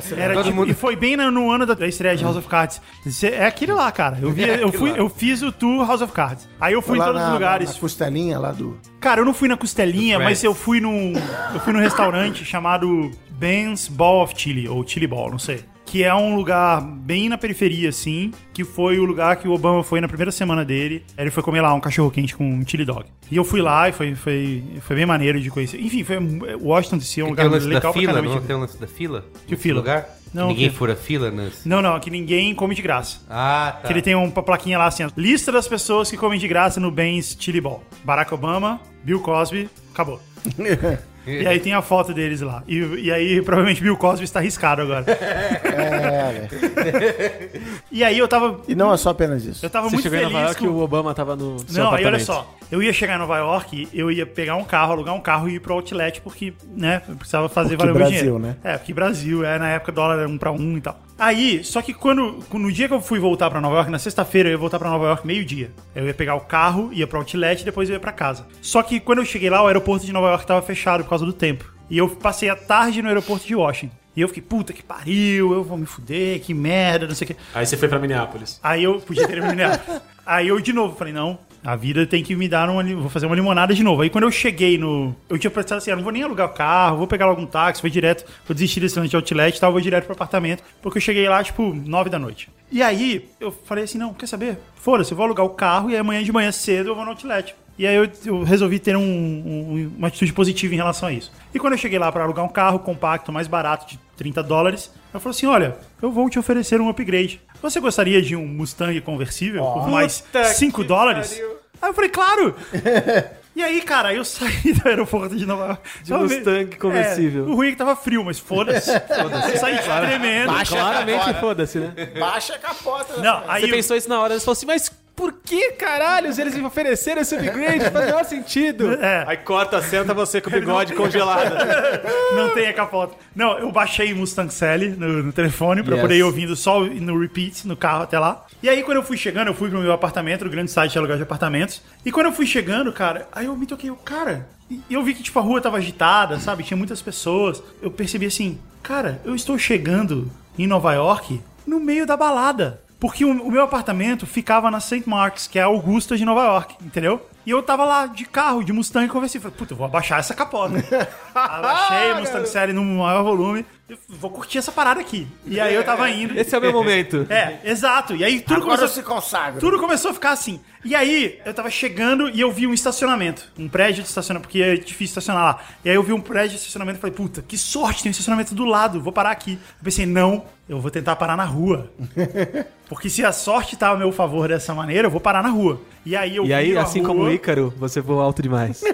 tá. Era Todo tipo, mundo- E foi bem no, no ano da, da estreia de House of Cards. Cê- É aquele lá, cara. Eu, vi, eu, fui, eu fiz o tour House of Cards. Aí eu fui em Lá todos na- os lugares. Na costelinha lá do. Cara, eu não fui na costelinha, Do mas Friends. eu fui num. Eu fui num restaurante chamado Ben's Ball of Chili, ou Chili Ball, não sei. Que é um lugar bem na periferia, assim, que foi o lugar que o Obama foi na primeira semana dele. Ele foi comer lá um cachorro quente com um chili dog. E eu fui lá e foi, foi, foi bem maneiro de conhecer. Enfim, foi Washington DC, é um lugar lance da legal pra fila, caramba. não de- tem o lance da fila? Que fila? lugar? Não, Ninguém que- fura fila nesse... Não, não, que ninguém come de graça. Ah, tá. Que ele tem uma plaquinha lá assim, ó, lista das pessoas que comem de graça no Ben's Chili Ball. Barack Obama, Bill Cosby, acabou. E aí tem a foto deles lá. E, e aí provavelmente Bill Cosby está arriscado agora. É, velho. E aí eu tava E não é só apenas isso. eu tava Você muito chegou em feliz Nova York com... e o Obama tava no seu Não, aí olha só. Eu ia chegar em Nova York, eu ia pegar um carro, alugar um carro e ir pro outlet, porque, né, eu precisava fazer Porque valer o meu Brasil, dinheiro. né? É, porque Brasil, é, na época o dólar era um pra um e tal. Aí, só que quando, no dia que eu fui voltar pra Nova York, na sexta-feira, eu ia voltar pra Nova York meio-dia. Eu ia pegar o carro, ia pro outlet e depois eu ia pra casa. Só que quando eu cheguei lá, o aeroporto de Nova York tava fechado por causa do tempo. E eu passei a tarde no aeroporto de Washington. E eu fiquei, puta que pariu, eu vou me fuder, que merda, não sei o que. Aí você foi pra Minneapolis. Aí eu podia ter eliminado. Aí eu de novo falei, não, a vida tem que me dar uma. Vou fazer uma limonada de novo. Aí quando eu cheguei no. Eu tinha pensado assim, eu não vou nem alugar o carro, vou pegar algum táxi, vou direto, vou desistir desse lance de outlet e tal, vou direto pro apartamento. Porque eu cheguei lá, tipo, nove da noite. E aí eu falei assim, não, quer saber? Foda-se, eu vou alugar o carro e amanhã de manhã cedo eu vou no outlet. E aí eu, eu resolvi ter um- um- uma atitude positiva em relação a isso. E quando eu cheguei lá para alugar um carro compacto, mais barato, de 30 dólares, ela falou assim: olha, eu vou te oferecer um upgrade. Você gostaria de um Mustang conversível por mais 5 dólares? Aí eu falei, claro! E aí, cara, eu saí do aeroporto de Nova York. De Tava meio- Mustang conversível. É, o ruim é que tava frio, mas foda-se. Foda-se. Eu saí tremendo. Baixa a Claramente capota. foda-se, né? Baixa a capota. Não, aí Você eu- pensou isso na hora, você falou assim, mas por que caralhos eles me ofereceram esse upgrade? Faz o menor sentido. É. Aí corta a cena, tá você com o bigode congelado. Não tem a capota. Não, eu baixei Mustang Sally no, no telefone pra Yes. poder ir ouvindo só no repeat, no carro até lá. E aí, quando eu fui chegando, eu fui pro meu apartamento, o grande site de aluguel de apartamentos. E quando eu fui chegando, cara, aí eu me toquei, eu, cara, e eu vi que, tipo, a rua tava agitada, sabe? Tinha muitas pessoas. Eu percebi assim, cara, eu estou chegando em Nova York no meio da balada. Porque o, o meu apartamento ficava na St. Mark's, que é a Augusta de Nova York, entendeu? E eu tava lá de carro, de Mustang, e conversei. Falei, puta, eu vou abaixar essa capota. Abaixei o Mustang Série no maior volume. Vou curtir essa parada aqui. E aí eu tava indo. Esse é o meu momento. É, exato. E aí tudo Agora começou, eu se consagro. tudo começou a ficar assim. E aí, eu tava chegando e eu vi um estacionamento. Um prédio de estacionamento, porque é difícil estacionar lá. E aí eu vi um prédio de estacionamento e falei, puta, que sorte, tem um estacionamento do lado, vou parar aqui. Eu pensei, não, eu vou tentar parar na rua. Porque se a sorte tá a meu favor dessa maneira, eu vou parar na rua. E aí eu E aí, assim rua- como o Ícaro, você voa alto demais.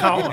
Calma.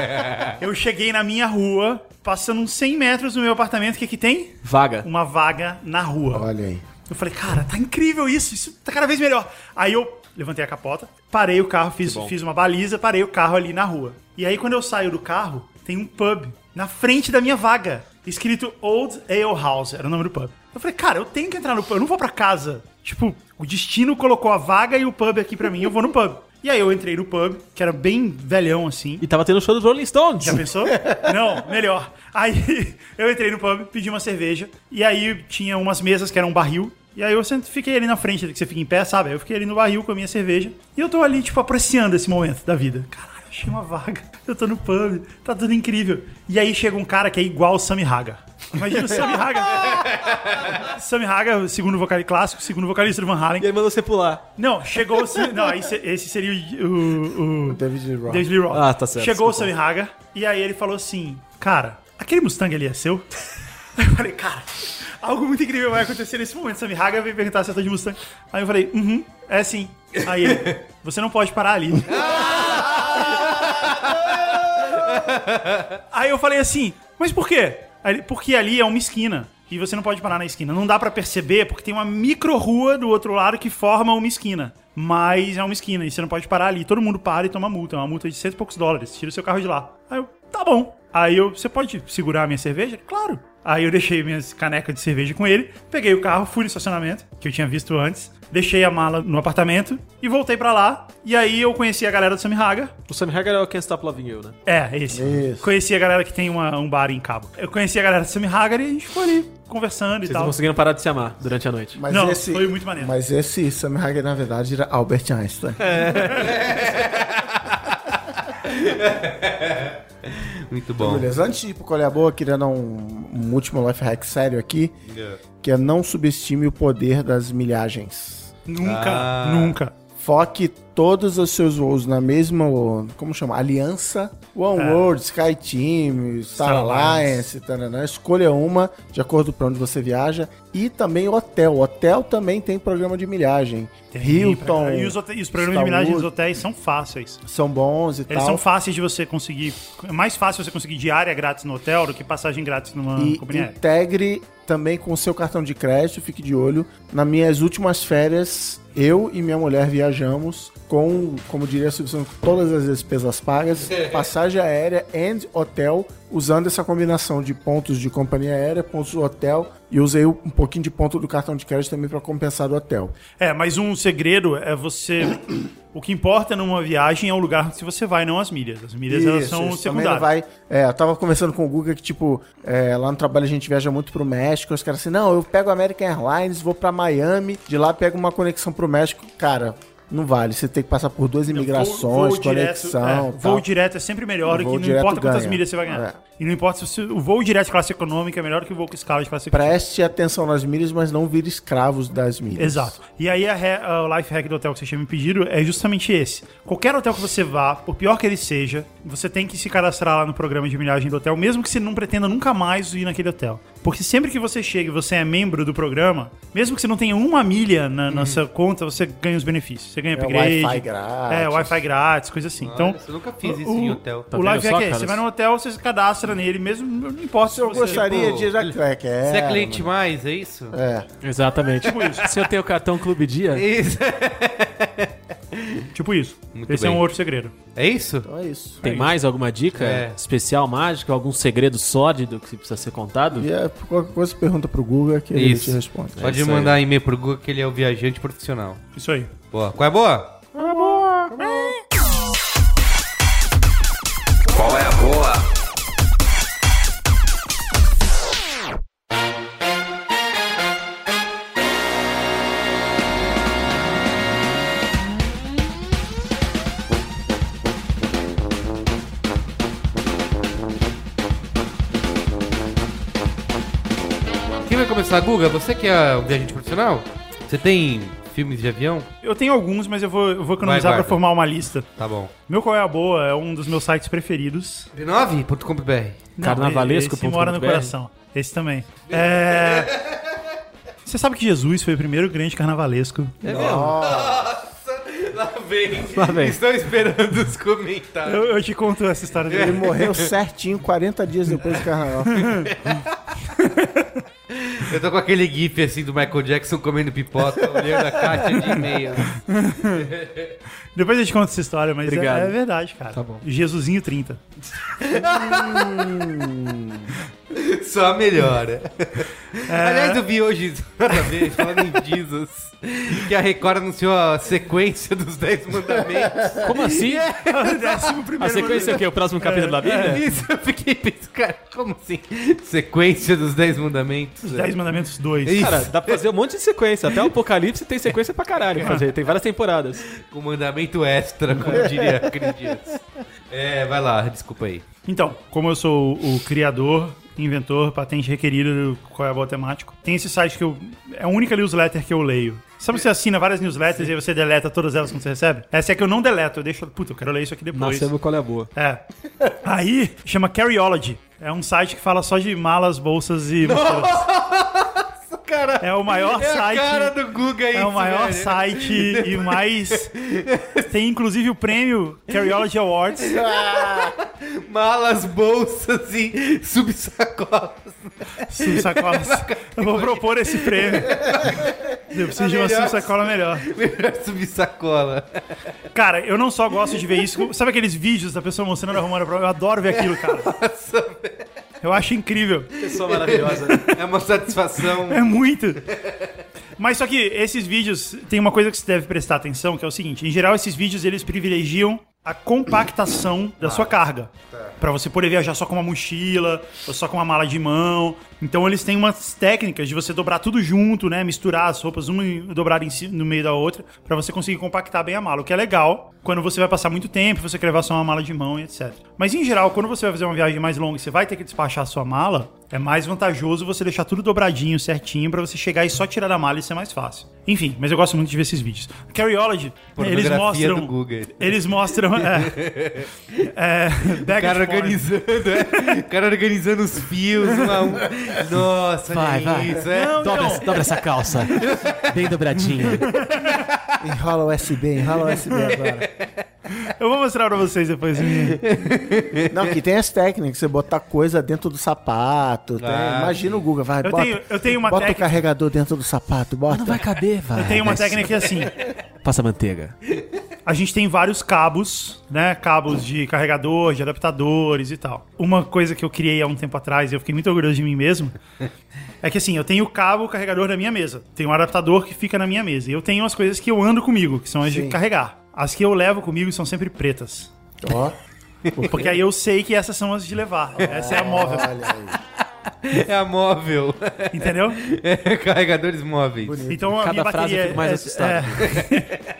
Eu cheguei na minha rua, passando uns 100 metros do meu apartamento, o que que tem? Vaga. Uma vaga na rua. Olha aí. Eu falei, cara, tá incrível isso, isso tá cada vez melhor. Aí eu levantei a capota, parei o carro, fiz, fiz uma baliza, parei o carro ali na rua. E aí quando eu saio do carro, tem um pub na frente da minha vaga, escrito Old Ale House, era o nome do pub. Eu falei, cara, eu tenho que entrar no pub, eu não vou pra casa. Tipo, o destino colocou a vaga e o pub aqui pra mim, eu vou no pub. E aí eu entrei no pub, que era bem velhão assim. E tava tendo show dos Rolling Stones. Já pensou? Não, melhor. Aí eu entrei no pub, pedi uma cerveja, e aí tinha umas mesas que eram um barril. E aí eu sempre fiquei ali na frente, que você fica em pé, sabe? Eu fiquei ali no barril com a minha cerveja. E eu tô ali, tipo, apreciando esse momento da vida. Caralho, achei uma vaga. Eu tô no pub, tá tudo incrível. E aí chega um cara que é igual o Sammy Haga. Imagina o Sammy Haga. Sammy Haga, segundo vocalista clássico, segundo vocalista do Van Halen. E aí mandou você pular. Não, chegou o Sammy- Não, aí se- esse seria o- o- o David Lee Roth. David Lee Roth. Ah, tá certo, Chegou desculpa. o Sammy Haga e aí ele falou assim: Cara, aquele Mustang ali é seu? Aí eu falei, cara, algo muito incrível vai acontecer nesse momento. Sammy Haga veio perguntar se eu tô de Mustang. Aí eu falei, uhum, é sim. Aí ele, você não pode parar ali. aí eu falei assim, mas por quê? Aí porque ali é uma esquina. E você não pode parar na esquina. Não dá pra perceber, porque tem uma micro rua do outro lado que forma uma esquina. Mas é uma esquina e você não pode parar ali. Todo mundo para e toma multa. É uma multa de cento e poucos dólares. Tira o seu carro de lá. Aí eu, tá bom. Aí eu, você pode segurar a minha cerveja? Claro. Aí eu deixei minhas canecas de cerveja com ele, peguei o carro, fui no estacionamento, que eu tinha visto antes, deixei a mala no apartamento e voltei pra lá. E aí eu conheci a galera do Sammy Haga. O Sammy Hagar é o Can't Stop Loving You, né? É, esse. Isso. Conheci a galera que tem uma- um bar em Cabo. Eu conheci a galera do Sammy Haga e a gente ficou ali conversando e Vocês não tal. conseguiram parar de se amar durante a noite. Mas Não, esse, foi muito maneiro. Mas esse Sammy Hagar, na verdade, era Albert Einstein. Muito bom. Beleza, antes de ir pro a Boa, queria dar um, um último life hack sério aqui, que é não subestime o poder das milhagens. Nunca, Ah. nunca. Foque todos os seus voos na mesma, como chama? Aliança, One É. World, Sky Team, Star Star Alliance, escolha uma de acordo com onde você viaja. E também hotel. Hotel também tem programa de milhagem. Hilton, E os, hotéis- os programas de milhagem dos hotéis são fáceis. são bons e Eles tal. são fáceis de você conseguir. É mais fácil você conseguir diária grátis no hotel do que passagem grátis numa E companhia integre também com o seu cartão de crédito, fique de olho. Nas minhas últimas férias, eu e minha mulher viajamos com, como diria a Silvio todas as despesas pagas, passagem aérea and hotel, usando essa combinação de pontos de companhia aérea, pontos do hotel, e usei um pouquinho de ponto do cartão de crédito também para compensar do hotel. É, mas um segredo é você. o que importa numa viagem é o lugar que você vai, não as milhas. As milhas elas são secundárias. vai. É, eu tava conversando com o Guga que, tipo, é, lá no trabalho a gente viaja muito pro México. Os caras assim, não, eu pego a American Airlines, vou pra Miami, de lá pego uma conexão pro México. Cara, não vale. Você tem que passar por duas imigrações, Voo- voo conexão. Direto, é, voo direto é sempre melhor do que não importa quantas ganha. milhas você vai ganhar. É. E não importa se o voo direto de classe econômica é melhor que o voo com escala de classe econômica. Preste atenção nas milhas, mas não vire escravos das milhas. Exato. E aí a life hack do hotel que você tinha me pedido é justamente esse. Qualquer hotel que você vá, por pior que ele seja, você tem que se cadastrar lá no programa de milhagem do hotel, mesmo que você não pretenda nunca mais ir naquele hotel. Porque sempre que você chega e você é membro do programa, mesmo que você não tenha uma milha na, na sua conta, você ganha os benefícios. Você ganha É, upgrade. Wi-Fi grátis. É, Wi-Fi grátis, coisa assim. Então, eu nunca fiz isso em hotel. o Tá live vendo só, hack é, cara? você vai no hotel, você se cadastra nele mesmo, não importa se Eu você... gostaria Tipo, de já que é, que é. Você é cliente mais, é isso? É. Exatamente. Se eu tenho o cartão Clube Dia, Isso. Tipo isso. Muito Esse é bem. um outro segredo. É isso? Então é isso. tem mais alguma dica É. especial, mágica, algum segredo sórdido que precisa ser contado? E é, qualquer coisa pergunta pro Google que ele Isso. te responde. Pode isso aí. mandar e-mail pro Google que ele é o viajante profissional. Isso aí. Boa. Qual é a boa? Qual é a boa? Quem vai começar, Guga? Você que é um viajante profissional? Você tem filmes de avião? Eu tenho alguns, mas eu vou, eu vou economizar Vai, pra guarda. formar uma lista. Tá bom. Meu Qual é a Boa é um dos meus sites preferidos. b9.com.br Não, Carnavalesco Esse mora no coração. Esse também. É... Você sabe que Jesus foi o primeiro grande carnavalesco. É mesmo? Lá vem. Lá vem. Estou esperando os comentários. Eu, eu te conto essa história Ele dele. morreu certinho 40 dias depois do carnaval. Eu tô com aquele gif assim do Michael Jackson comendo pipoca, olhando a caixa de e-mails. Depois eu te conto essa história, mas é, Obrigado. é verdade, cara. Tá bom. Jesusinho 30. Só melhora. É. Aliás, eu vi hoje, nada a ver, falando em Jesus, que a Record anunciou a sequência dos 10 mandamentos. Como assim? Primeiro A sequência é o quê? O próximo capítulo da Bíblia? Isso, eu fiquei pensando, cara, como assim? Sequência dos 10 mandamentos? Os 10 Mandamentos 2. Isso. Cara, dá pra fazer um monte de sequência. Até o Apocalipse tem sequência pra caralho. Fazer. Tem várias temporadas. Com mandamento extra, como diria Cris Dias. É, vai lá, desculpa aí. Então, como eu sou o criador, inventor, patente requerida do Qual é a Boa Temático, tem esse site que eu. É a única newsletter que eu leio. Sabe você assina várias newsletters e aí você deleta todas elas quando você recebe? Essa é que eu não deleto, eu deixo. Puta, eu quero ler isso aqui depois. Nascemos qual é a boa. É. Aí chama Carryology. É um site que fala só de malas, bolsas e mochilas. Cara, É o maior é a site. cara do Guga aí. É o maior site e mais. Tem inclusive o prêmio Carryology Awards. Malas, bolsas e subsacolas. Subsacolas. Eu vou propor esse prêmio. Eu preciso de uma melhor. subsacola melhor. Melhor subsacola. Cara, eu não só gosto de ver isso. Sabe aqueles vídeos da pessoa mostrando a prova? Eu adoro ver aquilo, cara. Eu acho incrível. Pessoa maravilhosa. É uma satisfação. É muito. Mas só que esses vídeos tem uma coisa que você deve prestar atenção, que é o seguinte: em geral, esses vídeos eles privilegiam a compactação da sua carga. Pra você poder viajar só com uma mochila, ou só com uma mala de mão. Então eles têm umas técnicas de você dobrar tudo junto, né? Misturar as roupas, uma dobrada em si- no meio da outra, pra você conseguir compactar bem a mala. O que é legal quando você vai passar muito tempo, você quer levar só uma mala de mão e etc. Mas em geral, quando você vai fazer uma viagem mais longa e você vai ter que despachar a sua mala, é mais vantajoso você deixar tudo dobradinho, certinho, pra você chegar e só tirar da mala e ser mais fácil. Enfim, mas eu gosto muito de ver esses vídeos. Carryology, eles mostram. do Google. Eles mostram. É, é, O cara organizando, é? O cara organizando os fios, um a um. Nossa, Vai, vai. isso, é. Não, Dobra, não. dobra essa calça. Bem dobradinha. Enrola USB, enrola USB agora. Eu vou mostrar pra vocês depois. Não, que tem as técnicas, você botar coisa dentro do sapato. tem- Ah, imagina o Google, vai, Eu bota, tenho- eu tenho uma bota o técnica- carregador dentro do sapato, bota. Não vai caber, vai. Tem uma Desce. técnica que é assim. Passa manteiga. A gente tem vários cabos, né? Cabos de carregador, de adaptadores e tal. Uma coisa que eu criei há um tempo atrás e eu fiquei muito orgulhoso de mim mesmo é que assim, eu tenho o cabo carregador na minha mesa. Tem um adaptador que fica na minha mesa. E eu tenho as coisas que eu ando comigo, que são as de Sim. carregar. As que eu levo comigo são sempre pretas. Ó, Porque aí eu sei que essas são as de levar. Essa é a móvel, olha aí. É a móvel. entendeu? É, carregadores móveis. Então a Cada minha frase eu bateria fico mais é- assustado. é.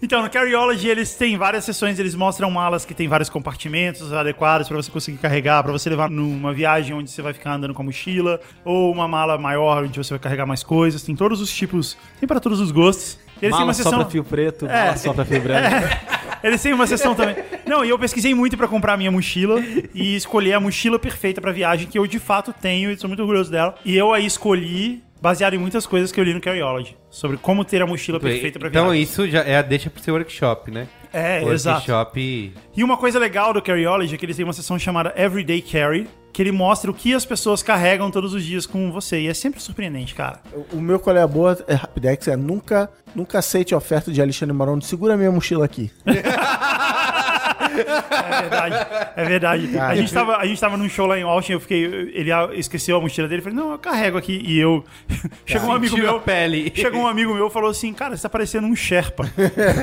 Então, no Carryology eles têm várias sessões, eles mostram malas que tem vários compartimentos adequados para você conseguir carregar, para você levar numa viagem onde você vai ficar andando com a mochila, ou uma mala maior onde você vai carregar mais coisas. Tem todos os tipos, tem para todos os gostos. Eles têm Mala uma só sessão pra fio preto, É. mala só pra fio branco. Eles têm uma sessão também. Não, e eu pesquisei muito pra comprar a minha mochila e escolher a mochila perfeita pra viagem, que eu de fato tenho e sou muito orgulhoso dela. E eu aí escolhi baseado em muitas coisas que eu li no Carryology. Sobre como ter a mochila perfeita pra Então viagem. isso já é a deixa pro seu workshop, né? É, exato. Workshop. E uma coisa legal do Carryology é que eles têm uma seção chamada Everyday Carry, que ele mostra o que as pessoas carregam todos os dias com você. E é sempre surpreendente, cara. O- meu qual é a boa é Rapidex, é nunca, nunca aceite a oferta de Alexandre Marono. Segura minha mochila aqui. É verdade. É verdade. A gente, tava, a gente tava num show lá em Austin, eu fiquei. Ele ah, esqueceu a mochila dele. Falei, não, eu carrego aqui. E eu. Chegou um amigo meu. pele. Chegou um amigo meu e falou assim: Cara, você tá parecendo um Sherpa.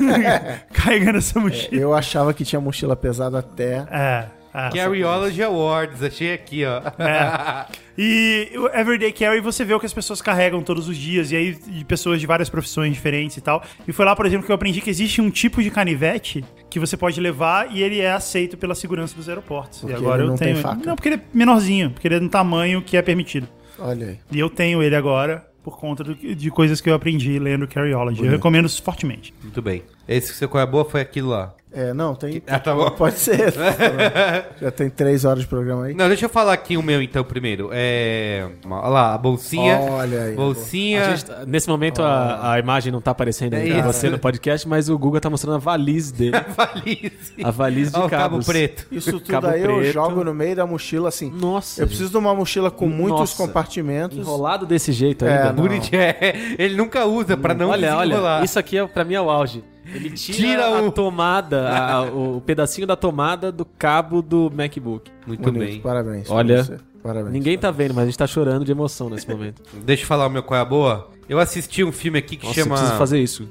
Carregando essa mochila. Eu achava que tinha mochila pesada até. É. é. Carryology Awards, achei aqui, ó. É. E o Everyday Carry você vê o que as pessoas carregam todos os dias, e aí de pessoas de várias profissões diferentes e tal. E foi lá, por exemplo, que eu aprendi que existe um tipo de canivete que você pode levar e ele é aceito pela segurança dos aeroportos. Porque e agora ele eu tenho. faca. Não, porque ele é menorzinho, porque ele é no tamanho que é permitido. Olha aí. E eu tenho ele agora por conta do- de coisas que eu aprendi lendo Carryology. Eu recomendo fortemente. Muito bem. Esse que seu qual é a boa foi aquilo lá. É, não, tem. Ah, tá bom. Pode ser. Já tem três horas de programa aí. Não, deixa eu falar aqui o meu então primeiro. É. Olha lá, a bolsinha. Olha aí. Bolsinha. A gente tá- nesse momento a, a imagem não tá aparecendo aí É pra você no podcast, mas o Guga tá mostrando a valise dele. valise. A valise de o cabo cabos. preto. Isso tudo Cabo aí eu preto. jogo no meio da mochila assim. Nossa. Eu preciso de uma mochila com muitos Nossa. compartimentos. Enrolado desse jeito É, ainda. não. É, ele nunca usa pra não olha, olha, isso aqui é, pra mim é o auge. Ele tira, Tira a o- tomada, a- o pedacinho da tomada do cabo do MacBook. Muito Bonito, bem. Parabéns. Olha, você. Parabéns. Ninguém tá vendo, mas a gente tá chorando de emoção nesse momento. Deixa eu falar o meu qual é a boa. Eu assisti um filme aqui que Nossa, eu chama preciso fazer isso.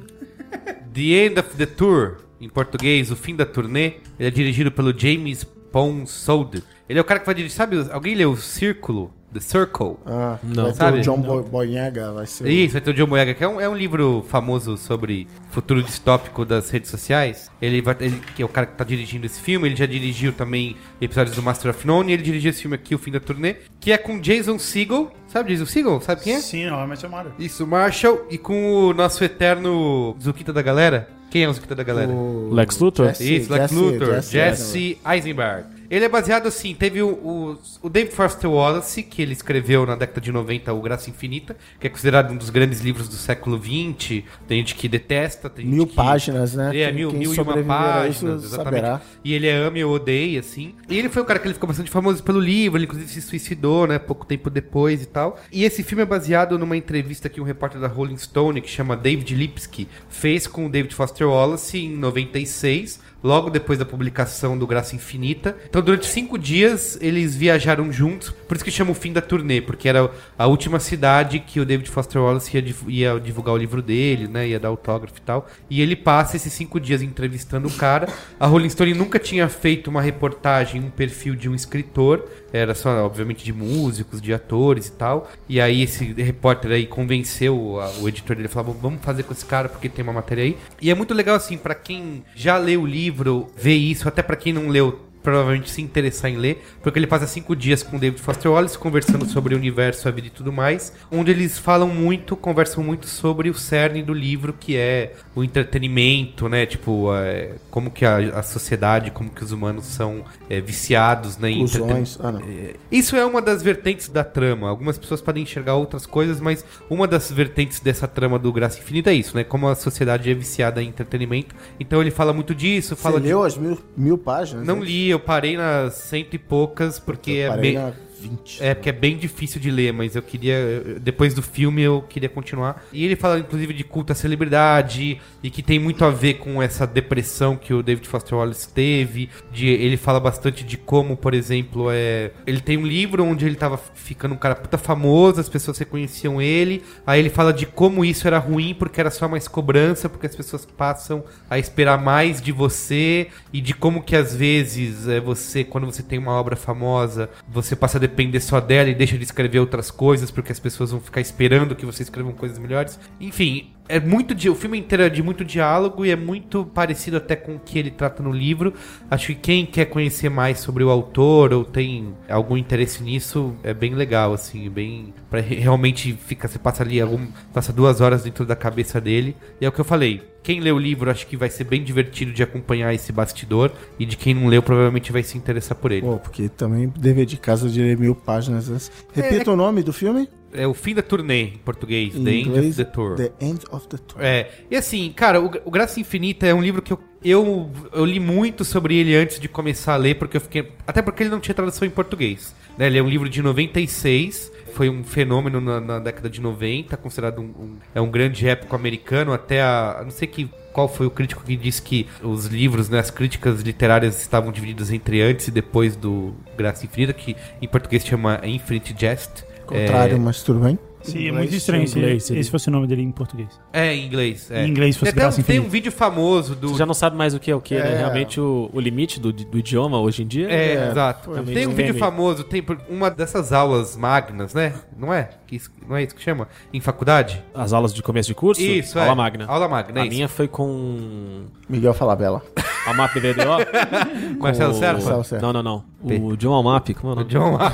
The End of the Tour, em português, O Fim da Turnê. Ele é dirigido pelo James Ponsoldt. Ele é o cara que vai dirigir, sabe, alguém leu O Círculo? The Circle? Ah, Não. vai ter Sabe? o John Bo Boyega, vai ser. Isso, vai ter o John Boyega, que é um, é um livro famoso sobre futuro distópico das redes sociais. Ele, vai, ele que é o cara que tá dirigindo esse filme, ele já dirigiu também episódios do Master of None, e ele dirigiu esse filme aqui, O Fim da Turnê, que é com Jason Segel. Sabe Jason Segel? Sabe quem é? Sim, é mais chamada. Isso, Marshall, e com o nosso eterno Zukita da galera. Quem é o Zukita da galera? O Lex Luthor? Jesse- Isso, Lex Jesse- Luthor, Jesse Jesse, Eisenberg. Ele é baseado assim, teve o, o, o David Foster Wallace, que ele escreveu na década de 90 o Graça Infinita, que é considerado um dos grandes livros do século XX. Tem gente que detesta, tem Mil gente que... páginas, né? É, mil, mil e uma páginas, exatamente. saberá. E ele é ama e odeia, assim. E ele foi um cara que ele ficou bastante famoso pelo livro, ele inclusive se suicidou, né, pouco tempo depois e tal. E esse filme é baseado numa entrevista que um repórter da Rolling Stone, que chama David Lipsky, fez com o David Foster Wallace em 96, logo depois da publicação do Graça Infinita. Então, durante cinco dias, eles viajaram juntos, por isso que chama o fim da turnê, porque era a última cidade que o David Foster Wallace ia, ia divulgar o livro dele, né, ia dar autógrafo e tal. E ele passa esses cinco dias entrevistando o cara. A Rolling Stone nunca tinha feito uma reportagem, um perfil de um escritor, era só, obviamente, de músicos, de atores e tal. E aí esse repórter aí convenceu a- o editor dele, falou, vamos fazer com esse cara porque tem uma matéria aí. E é muito legal, assim, pra quem já leu o livro, ver isso, até pra quem não leu, provavelmente se interessar em ler, porque ele passa cinco dias com o David Foster Wallace conversando sobre o universo, a vida e tudo mais, onde eles falam muito, conversam muito sobre o cerne do livro, que é o entretenimento, né? Tipo, é, como que a, a sociedade, como que os humanos são é, viciados né, Ilusões. Ah, não. é, Isso é uma das vertentes da trama. Algumas pessoas podem enxergar outras coisas, mas uma das vertentes dessa trama do Graça Infinita é isso, né? Como a sociedade é viciada em entretenimento. Então ele fala muito disso, Você fala de... leu as mil, mil páginas? Não né? li, eu parei nas cento e poucas, porque Eu é na 20. É, porque é bem difícil de ler, mas eu queria. Depois do filme eu queria continuar. E ele fala, inclusive, de culto à celebridade, e que tem muito a ver com essa depressão que o David Foster Wallace teve. De, ele fala bastante de como, por exemplo, é. Ele tem um livro onde ele tava ficando um cara puta famoso, as pessoas reconheciam ele. Aí ele fala de como isso era ruim, porque era só mais cobrança, porque as pessoas passam a esperar mais de você, e de como que às vezes é, você, quando você tem uma obra famosa, você passa a depender só dela e deixa de escrever outras coisas, porque as pessoas vão ficar esperando que você escrevam coisas melhores. Enfim, é muito o filme inteiro é de muito diálogo e é muito parecido até com o que ele trata no livro. Acho que quem quer conhecer mais sobre o autor ou tem algum interesse nisso é bem legal assim, bem para realmente fica você passa ali algum passa duas horas dentro da cabeça dele. E é o que eu falei. Quem lê o livro acho que vai ser bem divertido de acompanhar esse bastidor e de quem não leu provavelmente vai se interessar por ele. Pô, porque também dever de casa de ler mil páginas. né? Repita o nome do filme? É o fim da turnê em português, Em The End inglês, of the Tour. The End of the Tour. É, e assim, cara, o, o Graça Infinita é um livro que eu, eu, eu li muito sobre ele antes de começar a ler, porque eu fiquei. Até porque ele não tinha tradução em português. Né? Ele é um livro de 96, foi um fenômeno na, na década de 90, considerado um, um- é um grande épico americano, até a. Não sei que. Qual foi o crítico que disse que os livros, né, as críticas literárias estavam divididas entre antes e depois do Graça Infinita, que em português chama Infinite Jest. Contrário, mas tudo bem. Sim, é Inglês, muito estranho se inglês, ele- esse fosse o nome dele em português. É, em inglês. É. Em inglês fosse tem, um- tem um vídeo famoso do. Você já não sabe mais o que é o que, né? É. Realmente o, o limite do, do idioma hoje em dia É, É, exato. Tem um vídeo famoso, tem uma dessas aulas magnas, né? Não é? Que isso- não é isso que chama? Em faculdade? as aulas de começo de curso. Isso, aula é. magna. Aula magna, é A isso. minha foi com Miguel Falabella. a MAP BDO. Marcelo com o- Serpa? Marcelo Serpa. Não, não, não. O John Almap, como é o O nome? John lá.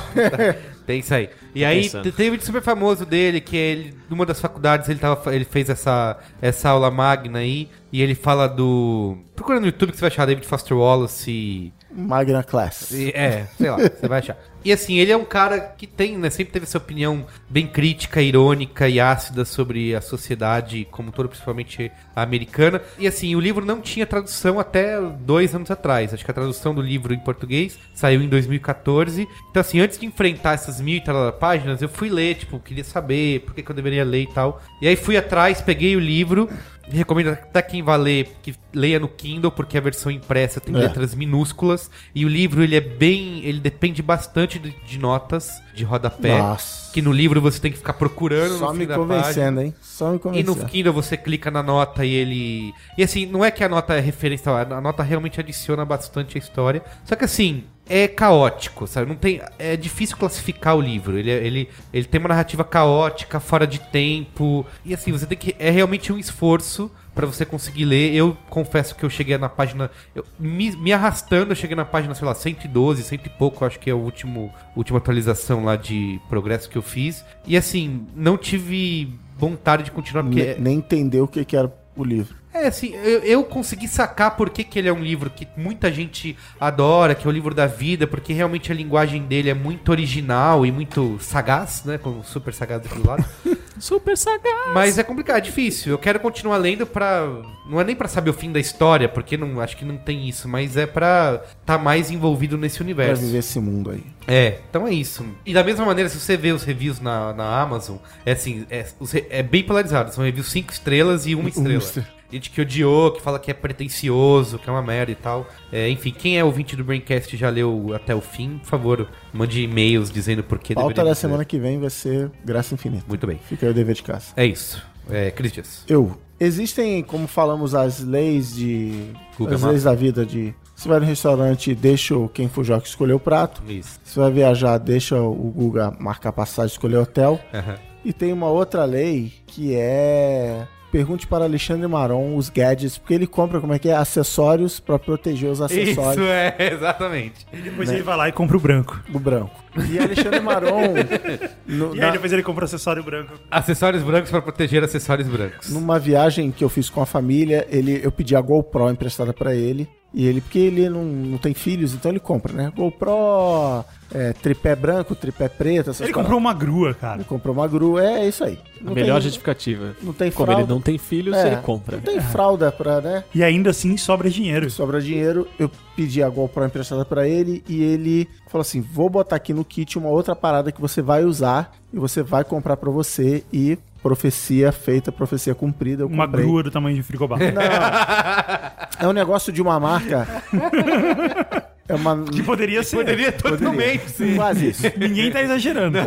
Tem isso aí. E aí pensando. te- tem um vídeo super famoso dele, que ele, numa das faculdades, ele, tava, ele fez essa, essa aula magna aí, e ele fala do. Procura no YouTube que você vai achar David Foster Wallace. Magna Class. E- É, sei lá, você vai achar. E assim, ele é um cara que tem, né, sempre teve essa opinião bem crítica, irônica e ácida sobre a sociedade como toda, principalmente a americana. E assim, o livro não tinha tradução até dois anos atrás. Acho que a tradução do livro em português saiu em 2014. Então assim, antes de enfrentar essas mil e tal páginas, eu fui ler, tipo, queria saber por que, que eu deveria ler e tal. E aí fui atrás, peguei o livro. Recomendo até quem vai ler que leia no Kindle, porque a versão impressa tem É. letras minúsculas. E o livro, ele é bem. Ele depende bastante de, de notas de rodapé. Nossa. Que no livro você tem que ficar procurando Só no me convencendo, hein? Só me E no convencendo. Kindle você clica na nota e ele. E assim, não é que a nota é referência, a nota realmente adiciona bastante a história. Só que assim, é caótico, sabe? Não tem, é difícil classificar o livro. Ele, é- ele, ele tem uma narrativa caótica, fora de tempo. E assim, você tem que. É realmente um esforço pra você conseguir ler. Eu confesso que eu cheguei na página. eu- me, me arrastando, eu cheguei na página, sei lá, 112, cento e pouco, acho que é a último, última atualização lá de progresso que eu fiz. E assim, não tive vontade de continuar, porque. Ne- Nem entendeu o que, que era o livro. É, assim, eu, eu consegui sacar por que, que ele é um livro que muita gente adora, que é o livro da vida, porque realmente a linguagem dele é muito original e muito sagaz, né? Como super sagaz daquele lado. Super sagaz. Mas é complicado, é difícil. Eu quero continuar lendo pra. Não é nem pra saber o fim da história, porque não, acho que não tem isso, mas é pra estar mais envolvido nesse Pra universo. viver esse mundo aí. É, então é isso. E da mesma maneira, se você vê os reviews na, na Amazon, é assim, é, é bem polarizado. São reviews 5 estrelas e uma estrela. estrela. Gente que odiou, que fala que é pretencioso, que é uma merda e tal. É, enfim, quem é ouvinte do Braincast e já leu até o fim, por favor, mande e-mails dizendo por que Pauta da semana que vem vai ser Graça Infinita. Muito bem. Fica aí o dever de casa. É isso. É, Cris Dias. Eu. Existem, como falamos, as leis de. Guga as leis da vida de. Você vai no restaurante, deixa quem for joga escolher o prato. Isso. Você vai viajar, deixa o Guga marcar passagem, escolher o hotel. Aham. E tem uma outra lei que é. Pergunte para Alexandre Maron os gadgets, porque ele compra, como é que é? Acessórios para proteger os Isso, acessórios é, exatamente. Depois Né? ele vai lá e compra o branco. do branco. E Alexandre Maron. no- E na- aí depois ele compra o acessório branco. Acessórios brancos para proteger acessórios brancos. Numa viagem que eu fiz com a família, ele, eu pedi a GoPro emprestada pra ele. E ele, porque ele não, não tem filhos, então ele compra, né? GoPro, é, tripé branco, tripé preto, essas Ele paradas. comprou uma grua, cara. Ele comprou uma grua, é isso aí. A Não melhor tem- justificativa. Não tem Como fralda. ele não tem filhos, É, ele compra. Não tem fralda pra, né? E ainda assim sobra dinheiro. Sobra dinheiro, eu pedi a GoPro emprestada pra ele e ele falou assim: vou botar aqui no kit uma outra parada que você vai usar e você vai comprar pra você e profecia feita, profecia cumprida. Eu Uma comprei. grua do tamanho de frigobar. É um negócio de uma marca. É uma. Que poderia ser. Poderia totalmente sim. Quase isso. Ninguém tá exagerando.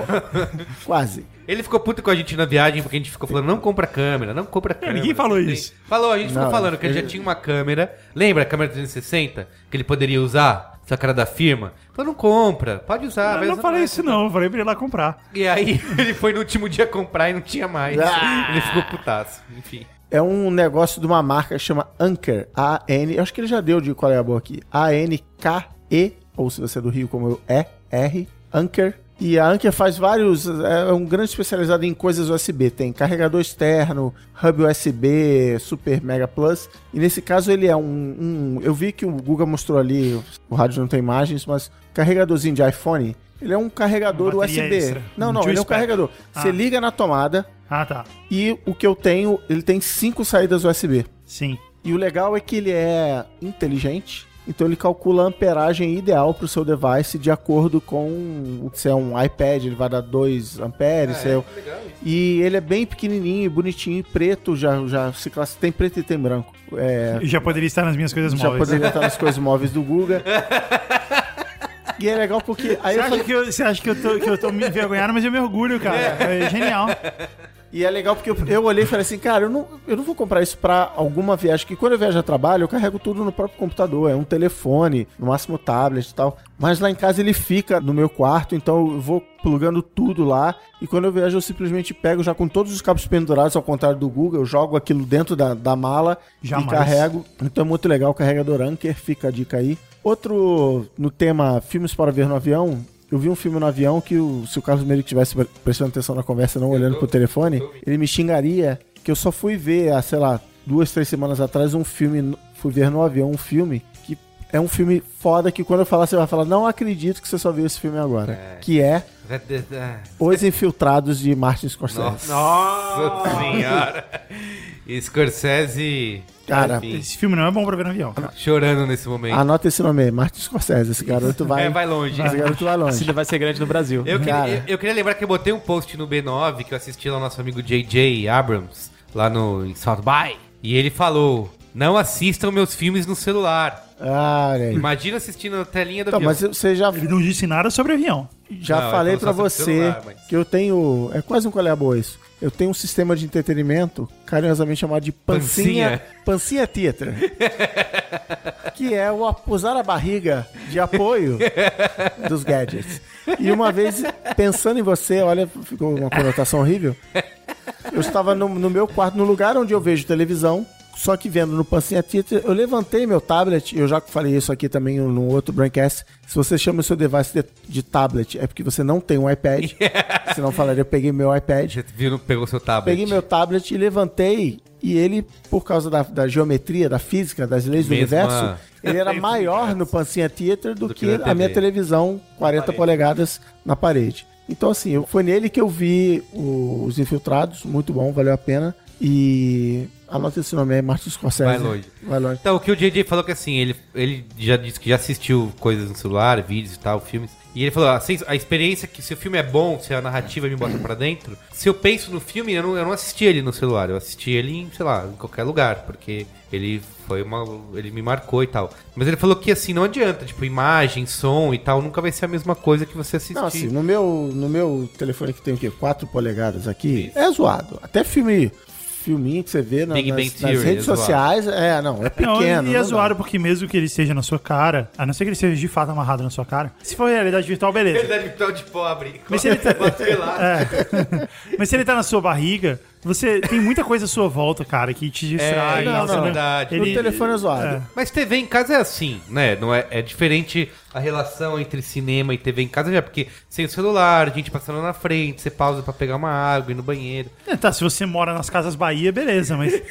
Quase. Ele ficou puto com a gente na viagem porque a gente ficou falando, não compra câmera, não compra câmera. ninguém falou não tem- isso. Falou, a gente ficou Não, falando que ele já tinha uma câmera. Lembra a câmera 360? Que ele poderia usar? Só que era da firma. Falou, não compra, pode usar. Eu não usar falei isso não, eu falei pra ele ir lá comprar. E aí ele foi no último dia comprar e não tinha mais. Ah! Ele ficou putaço. Enfim. É um negócio de uma marca que chama Anker. A-N. Eu acho que ele já deu de qual é a boa aqui. A-N-K-E. Ou se você é do Rio, como eu, é. R. Anker. E a Anker faz vários. É um grande especializado em coisas USB. Tem carregador externo, hub USB, Super Mega Plus. E nesse caso ele é um. um- eu vi que o Google mostrou ali. O rádio não tem imagens, mas carregadorzinho de iPhone. Ele é um carregador USB. extra. Não, não, ele é um carregador. Você Ah. liga na tomada Ah, tá. e o que eu tenho, ele tem cinco saídas USB. Sim. E o legal é que ele é inteligente. Então ele calcula a amperagem ideal para o seu device de acordo com se é um iPad, ele vai dar 2 amperes. se é... E ele é bem pequenininho, bonitinho, e preto, já, já se classifica. Tem preto e tem branco. É, Já poderia estar nas minhas coisas já móveis. poderia estar nas coisas móveis do Guga. E é legal porque. Aí Você eu acha, falei, que eu, você acha que eu tô, que eu tô me envergonhado, mas eu me orgulho, cara. É genial. E é legal porque eu, eu olhei e falei assim, cara, eu não, eu não vou comprar isso pra alguma viagem, que quando eu viajo a trabalho, eu carrego tudo no próprio computador, é um telefone, no máximo tablet e tal. Mas lá em casa ele fica no meu quarto, então eu vou plugando tudo lá. E quando eu viajo, eu simplesmente pego já com todos os cabos pendurados, ao contrário do Google, eu jogo aquilo dentro da, da mala Jamais. e carrego. Então é muito legal o carregador Anker, fica a dica aí. Outro no tema filmes para ver no avião, eu vi um filme no avião que o, se o Carlos Meire estivesse pre- prestando atenção na conversa, não olhando pro telefone, ele me xingaria que eu só fui ver, há, sei lá, duas, três semanas atrás, um filme, fui ver no avião um filme que é um filme foda que quando eu falar, você vai falar, não acredito que você só viu esse filme agora. Que é Os Infiltrados de Martin Scorsese. Nossa senhora. Scorsese. Cara, enfim, Esse filme não é bom pra ver no avião, cara. chorando nesse momento. Anota esse nome aí, Martin Scorsese. Esse garoto vai, É, vai longe. Esse garoto vai longe. Ainda vai ser grande no Brasil. Eu queria, eu, eu queria lembrar que eu botei um post no B9 que eu assisti lá no nosso amigo JJ Abrams, lá no em South By. E ele falou: Não assistam meus filmes no celular. Ah, olha aí. Imagina assistindo a telinha do Então, avião. mas você já, Ele não disse nada sobre avião. Já Não, falei falo só sobre você celular, mas- que eu tenho. É quase um colher boa isso. Eu tenho um sistema de entretenimento carinhosamente chamado de pancinha, pancinha theater. que é o usar a barriga de apoio dos gadgets. E uma vez, pensando em você, olha, ficou uma conotação horrível. Eu estava no, no meu quarto, no lugar onde eu vejo televisão, só que vendo no Pancinha Theater, eu levantei meu tablet, eu já falei isso aqui também no outro Braincast. Se você chama o seu device de, de tablet, é porque você não tem um iPad. Senão eu falaria, eu peguei meu iPad, Você viu, pegou seu tablet. peguei meu tablet e levantei, e ele, por causa da, da geometria, da física, das leis do Mesma- universo, ele era maior no Pancinha Theater do, Do que, que na a minha televisão 40 polegadas na parede. Então, assim, eu- foi nele que eu vi o- Os Infiltrados, muito bom, valeu a pena. E anota esse nome aí, Martin Scorsese. Vai longe. Vai longe. Então, o que o JJ falou que assim, ele, ele já disse que já assistiu coisas no celular, vídeos e tal, filmes. E ele falou, a, sens- a experiência que se o filme é bom, se a narrativa me bota pra dentro, se eu penso no filme, eu não, eu não assisti ele no celular, eu assisti ele em, sei lá, em qualquer lugar, porque ele foi uma. ele me marcou e tal. Mas ele falou que assim, não adianta, tipo, imagem, som e tal, nunca vai ser a mesma coisa que você assistir. Não, assim, no meu, no meu telefone que tem o quê? 4 polegadas aqui, é zoado. Até filme, filminho que você vê na- Big nas, Bang nas Theory, redes é zoado. sociais, é, não, é Não, pequeno. e é não zoado porque mesmo que ele esteja na sua cara, a não ser que ele esteja de fato amarrado na sua cara, se for realidade virtual, beleza. Realidade virtual de pobre. Mas se ele tá-. É. Mas se ele tá na sua barriga, você tem muita coisa à sua volta, cara, que te distrai. É, e não, não. você Verdade. No telefone é zoado. É. Mas TV em casa é assim, né? Não é, é diferente a relação entre cinema e TV em casa, já porque sem o celular, gente passando na frente, você pausa pra pegar uma água, ir no banheiro. É, tá, se você mora nas casas Bahia, beleza, mas.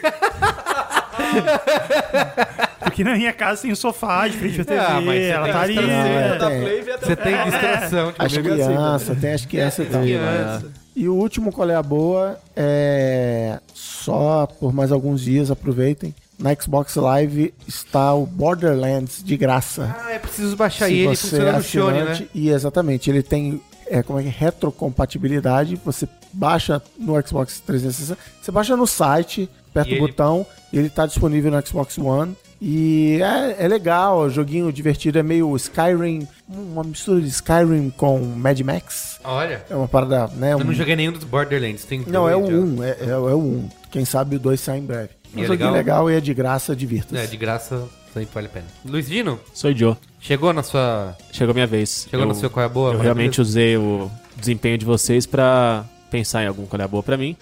Porque na minha casa tem o sofá de frente à TV, Ah, mas ela tá ali. é. E Você o tem distração, tipo, As é assim crianças, tem as crianças e tal. criança. E o último qual é a boa é só por mais alguns dias, aproveitem. Na Xbox Live está o Borderlands de graça. Ah, é preciso baixar Se ele você funciona é no assinante, né? E exatamente, ele tem é, como é que é? retrocompatibilidade. Você baixa no Xbox 360, você baixa no site, aperta E o ele- botão, ele tá disponível no Xbox One. E é, é legal, é um joguinho divertido, é meio Skyrim, uma mistura de Skyrim com Mad Max. Olha, É uma parada, né? eu um- não joguei nenhum dos Borderlands. Tem não, é o dois já. 1, é, é, é o 1. Quem sabe o 2 sai em breve. E um é joguinho legal? legal e é de graça, divirta-se. É, de graça, sempre vale a pena. Luiz Dino, Sou Joe. chegou na sua... Chegou a minha vez. Chegou eu, no seu qual é a boa? Eu realmente usei o desempenho de vocês pra pensar em algum qual é a boa pra mim.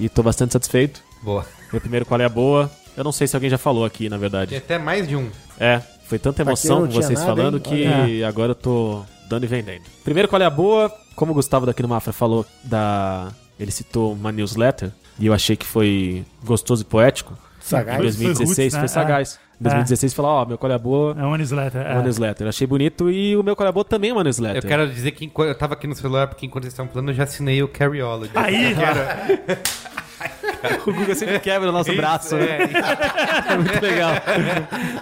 E tô bastante satisfeito. Boa. Meu primeiro qual é a boa. Eu não sei se alguém já falou aqui, na Tem verdade. até mais de um. É, foi tanta emoção com vocês nada, falando hein? que agora eu tô dando e vendendo. Primeiro qual é a boa, como o Gustavo daqui no Mafra falou da ele citou uma newsletter e eu achei que foi gostoso e poético. Sagaz. Em 2016 Foi foi, roots, né? sagaz. Em 2016 falou, ó, meu qual é boa, É uma newsletter. é uma É. newsletter. Achei bonito e o meu qual é boa também é uma Eu newsletter. quero dizer que enquanto eu tava aqui no celular, porque enquanto vocês estavam falando, eu já assinei o Carryology. Aí, cara. O Guga sempre quebra o nosso braço, né? É, É muito legal.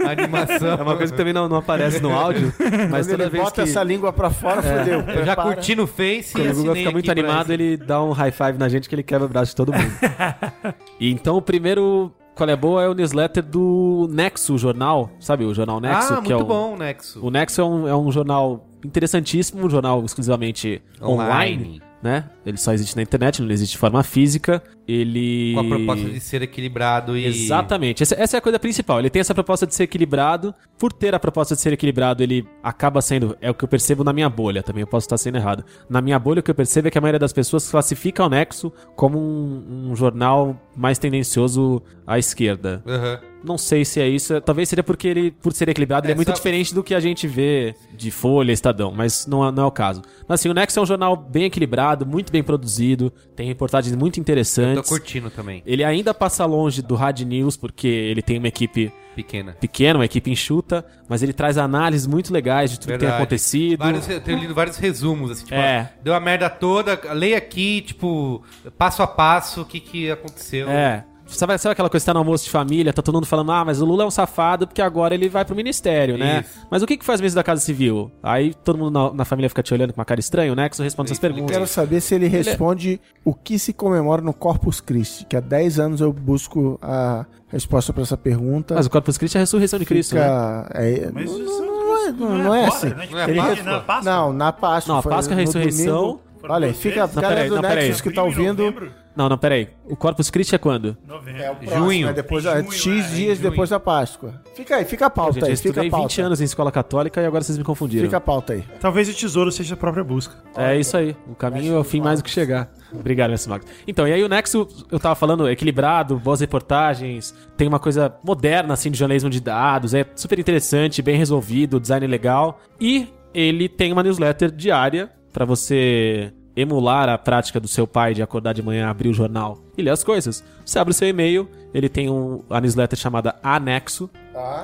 a animação. É uma coisa que também não, não aparece no áudio, mas Quando toda ele vez bota que... essa língua pra fora, fodeu. Eu já curti no Face Quando o Guga fica muito animado, ele dá um high five na gente que ele quebra o braço de todo mundo. e então o primeiro qual é boa é o newsletter do Nexo Jornal, sabe o jornal Nexo? Ah, que muito é o, bom, Nexo. O Nexo é um, é um jornal interessantíssimo, um jornal exclusivamente online. Online. Né? Ele só existe na internet, não existe de forma física. Ele. Com a proposta de ser equilibrado e... Exatamente. Essa, essa é a coisa principal. Ele tem essa proposta de ser equilibrado. Por ter a proposta de ser equilibrado, ele acaba sendo. É o que eu percebo na minha bolha também. Eu posso estar sendo errado. Na minha bolha, o que eu percebo é que a maioria das pessoas classifica o Nexo como um, um jornal mais tendencioso à esquerda. Aham. Não sei se é isso. Talvez seria porque ele, por ser equilibrado, ele é É, muito só- diferente do que a gente vê de Folha, Estadão, mas não, é- não é o caso. Mas assim, o Nexo é um jornal bem equilibrado, muito bem produzido, tem reportagens muito Tô interessantes. curtindo também. Ele ainda passa longe do Hard News, porque ele tem uma equipe Pequena. pequena, uma equipe enxuta, mas ele traz análises muito legais de tudo que tem Verdade. acontecido. Vários, eu tenho lido vários resumos, assim, tipo, É. ó, deu a merda toda, leia aqui, tipo, passo a passo, o que que aconteceu. É. Sabe, sabe aquela coisa que tá no almoço de família, tá todo mundo falando, ah, mas o Lula é um safado porque agora ele vai pro ministério, né? Isso. Mas o que que faz mesmo da Casa Civil? Aí todo mundo na, na família fica te olhando com uma cara estranha, né? Que você responde essas ele perguntas. Quero saber se ele responde o que se comemora no Corpus Christi, que há 10 anos eu busco a resposta pra essa pergunta. Mas o Corpus Christi é a ressurreição de Cristo, né? Fica- é, Mas não, isso não é, não, não é assim. né? Não é Ele Páscoa? res- Na Páscoa? Não, na Páscoa. Não, a Páscoa é a ressurreição. domingo. Olha aí, fica a Não, galera peraí, do não, peraí. Nexus que tá ouvindo. Novembro? Não, não, peraí. O Corpus Christi é quando? Novembro. É o próximo, Junho. é depois, é junho, X é, em dias junho. depois da Páscoa. Fica aí, fica a pauta Gente, eu aí, fica estudei a pauta. 20 anos em escola católica e agora vocês me confundiram. Fica a pauta aí. Talvez o tesouro seja a própria busca. É isso aí. O caminho é o fim mais do que chegar. Obrigado, Mestre Max. Então, e aí o Nexo, eu tava falando, equilibrado, boas reportagens, tem uma coisa moderna, assim, de jornalismo de dados, é super interessante, bem resolvido, design legal. E ele tem uma newsletter diária pra você emular a prática do seu pai de acordar de manhã, abrir o jornal e ler as coisas. Você abre o seu e-mail, ele tem um, a newsletter chamada Anexo,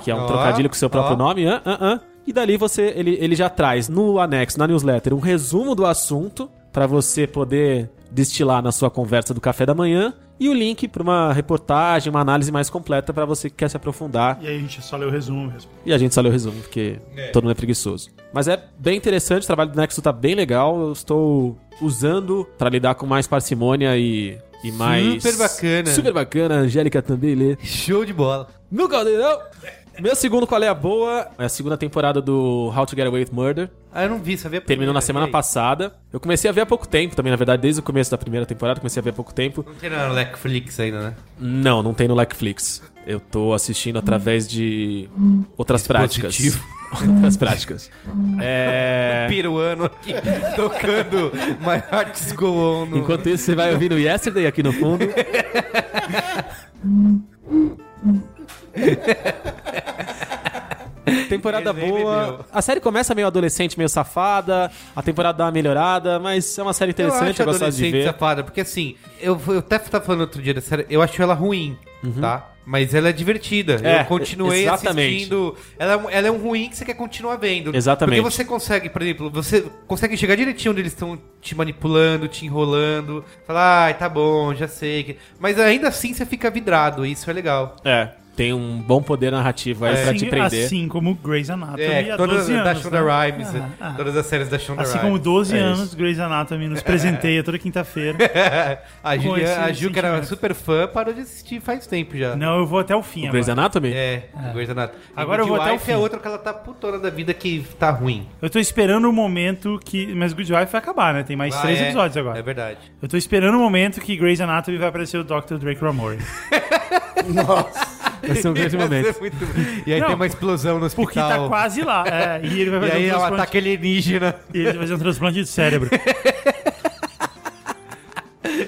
que é um Ó, trocadilho com o seu próprio ó. nome, ah, ah, ah. e dali você ele, ele já traz no anexo, na newsletter, um resumo do assunto pra você poder destilar na sua conversa do café da manhã e o link pra uma reportagem, uma análise mais completa pra você que quer se aprofundar. E aí a gente só lê o resumo mesmo. E a gente só lê o resumo, porque todo mundo é preguiçoso. Mas é bem interessante, o trabalho do Nexo tá bem legal. Eu estou usando pra lidar com mais parcimônia e, e mais. Super bacana. Super bacana. A Angélica também lê. Show de bola. No Caldeirão! Meu segundo Qual é a Boa é a segunda temporada do How to Get Away with Murder. Ah, eu não vi, sabia? Terminou na semana passada. Eu comecei a ver há pouco tempo também, na verdade, desde o começo da primeira temporada, comecei a ver há pouco tempo. Não tem na Netflix ainda, né? Não, não tem no Netflix. Eu tô assistindo através de outras práticas. Outras práticas. É... Peruano aqui, tocando My Heart's Go On. no- Enquanto isso, você vai ouvindo Yesterday aqui no fundo. Temporada boa. A série começa meio adolescente, meio safada. A temporada dá uma melhorada, mas é uma série interessante, eu, eu de adolescente ver. safada, porque assim, eu, eu até tava falando outro dia da série, eu acho ela ruim, tá? Mas ela é divertida. Uhum. É, eu continuei exatamente. assistindo. Ela, é um- ela é um ruim que você quer continuar vendo. Exatamente. Porque você consegue, por exemplo, você consegue chegar direitinho onde eles estão te manipulando, te enrolando. Falar, ai, tá bom, já sei. que-" Mas ainda assim você fica vidrado, isso é legal. É, tem um bom poder narrativo aí pra te Assim, prender. assim como Grey's Anatomy É, há todas 12 da anos. Shonda né? Rhimes, Ah, ah. todas as séries da Shonda Assim Rhimes. como 12 É anos, Grey's Anatomy nos presenteia toda quinta-feira. a, Julia, esse a Ju, que era super fã, parou de assistir faz tempo já. Não, eu vou até o fim O Grey's agora. Anatomy? É, Grey's Anatomy. E Agora eu Good vou até o Wife é fim. outra que ela tá putona da vida que tá ruim. Eu tô esperando o momento que... Mas Good Wife vai acabar, né? Tem mais Ah, três é. episódios agora. É verdade. Eu tô esperando o momento que Grey's Anatomy vai aparecer o Dr. Drake Ramore. Vai ser um grande momento. É muito- E aí Não, tem uma explosão no hospital. Porque tá quase lá. É, e ele vai E fazer aí um é um transplante... ataque alienígena. E ele vai fazer um transplante de cérebro.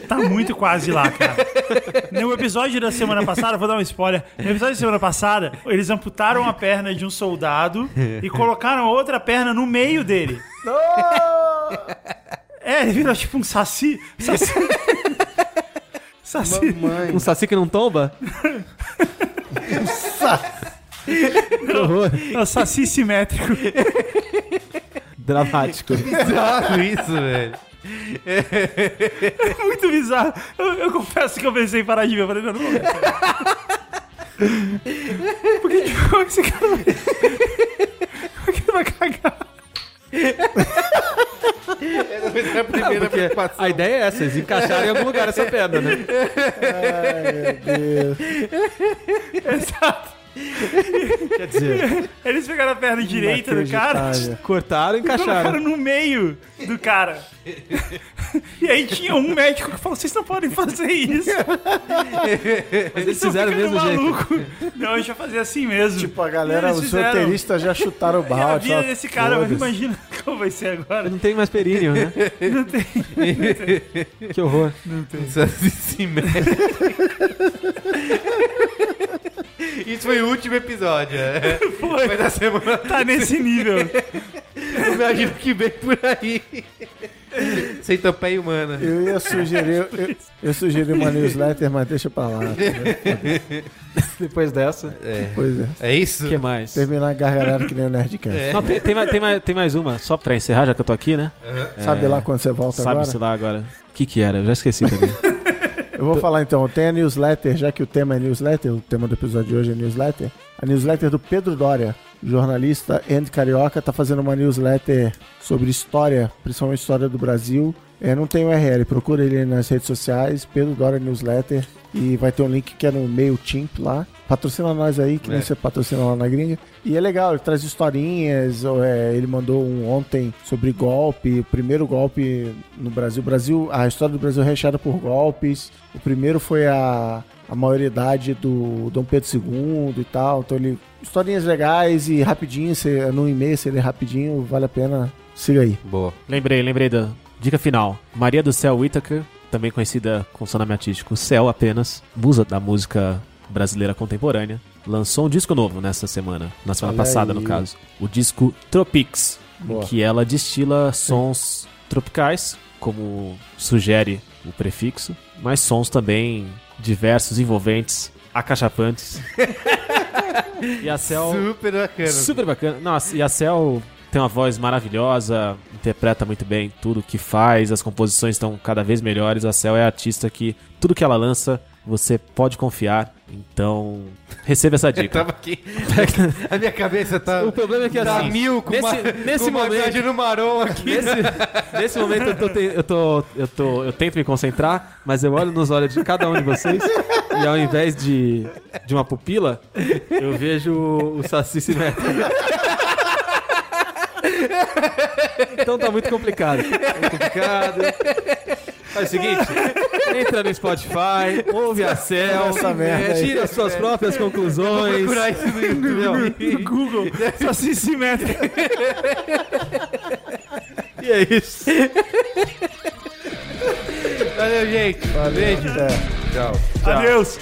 Tá muito quase lá, cara. No episódio da semana passada, vou dar um spoiler. No episódio da semana passada, eles amputaram a perna de um soldado e colocaram a outra perna no meio dele. É, ele virou tipo um saci. Saci. saci. Um saci que não tomba? Não, saci simétrico. Dramático. Bizarro isso, velho. Muito bizarro. Eu, eu confesso que eu pensei em parar de ver. Eu falei, não, não vou ver. Por que, que, é esse cara é que ele vai cagar? Essa foi a primeira Porque preocupação. a ideia é essa, eles encaixarem em algum lugar essa pedra, né? Exato. Quer dizer, Eles pegaram a perna direita do cara cortaram e e colocaram encaixaram. no meio do cara. E aí tinha um médico que falou, vocês não podem fazer isso. Mas eles fizeram mesmo jeito. maluco. Não, a gente vai fazer assim mesmo. Tipo, a galera, os roteiristas já chutaram o E a balde. vida desse cara, mas imagina como vai ser agora. Não tem mais períneo, né? Não tem. Que horror. Saci simétrico. Isso foi o último episódio. é. Foi. Foi da semana. Tá nesse nível. Eu imagino que vem por aí. Centopeia humana. Eu ia sugerir, eu, eu sugeri uma newsletter, mas deixa pra lá. Depois dessa, Pois é. É isso? o que mais? Terminar gargalhado que nem o Nerdcast. Não, tem, tem mais, tem, mais, tem mais uma, só pra encerrar, já que eu tô aqui, né? Sabe lá quando você volta Sabe-se agora? lá agora. O que que era? Eu já esqueci também. Eu vou falar então, tem a newsletter, já que o tema é newsletter, o tema do episódio de hoje é newsletter. A newsletter do Pedro Dória, jornalista and carioca, tá fazendo uma newsletter sobre história, principalmente história do Brasil. É, não tem URL, procura ele nas redes sociais, Pedro Dória Newsletter, e vai ter um link que é no MailChimp lá. Patrocina nós aí, que nem É. você patrocina lá na gringa. E é legal, ele traz historinhas. ou, é, ele mandou um ontem sobre golpe, o primeiro golpe no Brasil. Brasil, a história do Brasil é recheada por golpes. O primeiro foi a, a maioridade do Dom Pedro II e tal. Então ele. Historinhas legais e rapidinho, você, num e-mail, se ele é rapidinho, vale a pena. Siga aí. Boa. lembrei, lembrei da dica final. Maria do Céu Whittaker, também conhecida com seu nome artístico Céu apenas, musa da música brasileira contemporânea, lançou um disco novo nessa semana, na semana Olha passada aí. no caso, o disco Tropics, Boa. em que ela destila sons tropicais, como sugere o prefixo, mas sons também diversos, envolventes, acachapantes. e a Céu Super bacana. Super bacana. Nossa, e a Cel tem uma voz maravilhosa, interpreta muito bem tudo que faz, as composições estão cada vez melhores. A Cel é a artista que tudo que ela lança, você pode confiar. Então, receba essa Eu dica. tava aqui. A minha cabeça tá. O problema é que tá assim, mil com nesse, uma, nesse com uma momento, grade no Maron aqui. nesse, nesse momento eu, tô, te- eu, tô, eu, tô, eu tento me concentrar, mas eu olho nos olhos de cada um de vocês e ao invés de, de uma pupila, eu vejo o Saci simétrico. Então tá muito complicado. Muito complicado. Faz o seguinte, entra no Spotify, ouve a Cell, Essa merda aí. tira as suas próprias conclusões. Procurar isso no YouTube. No Google, só se simétrico. E é isso. Valeu, gente. Valeu, Beijo. até. Tchau. Adeus.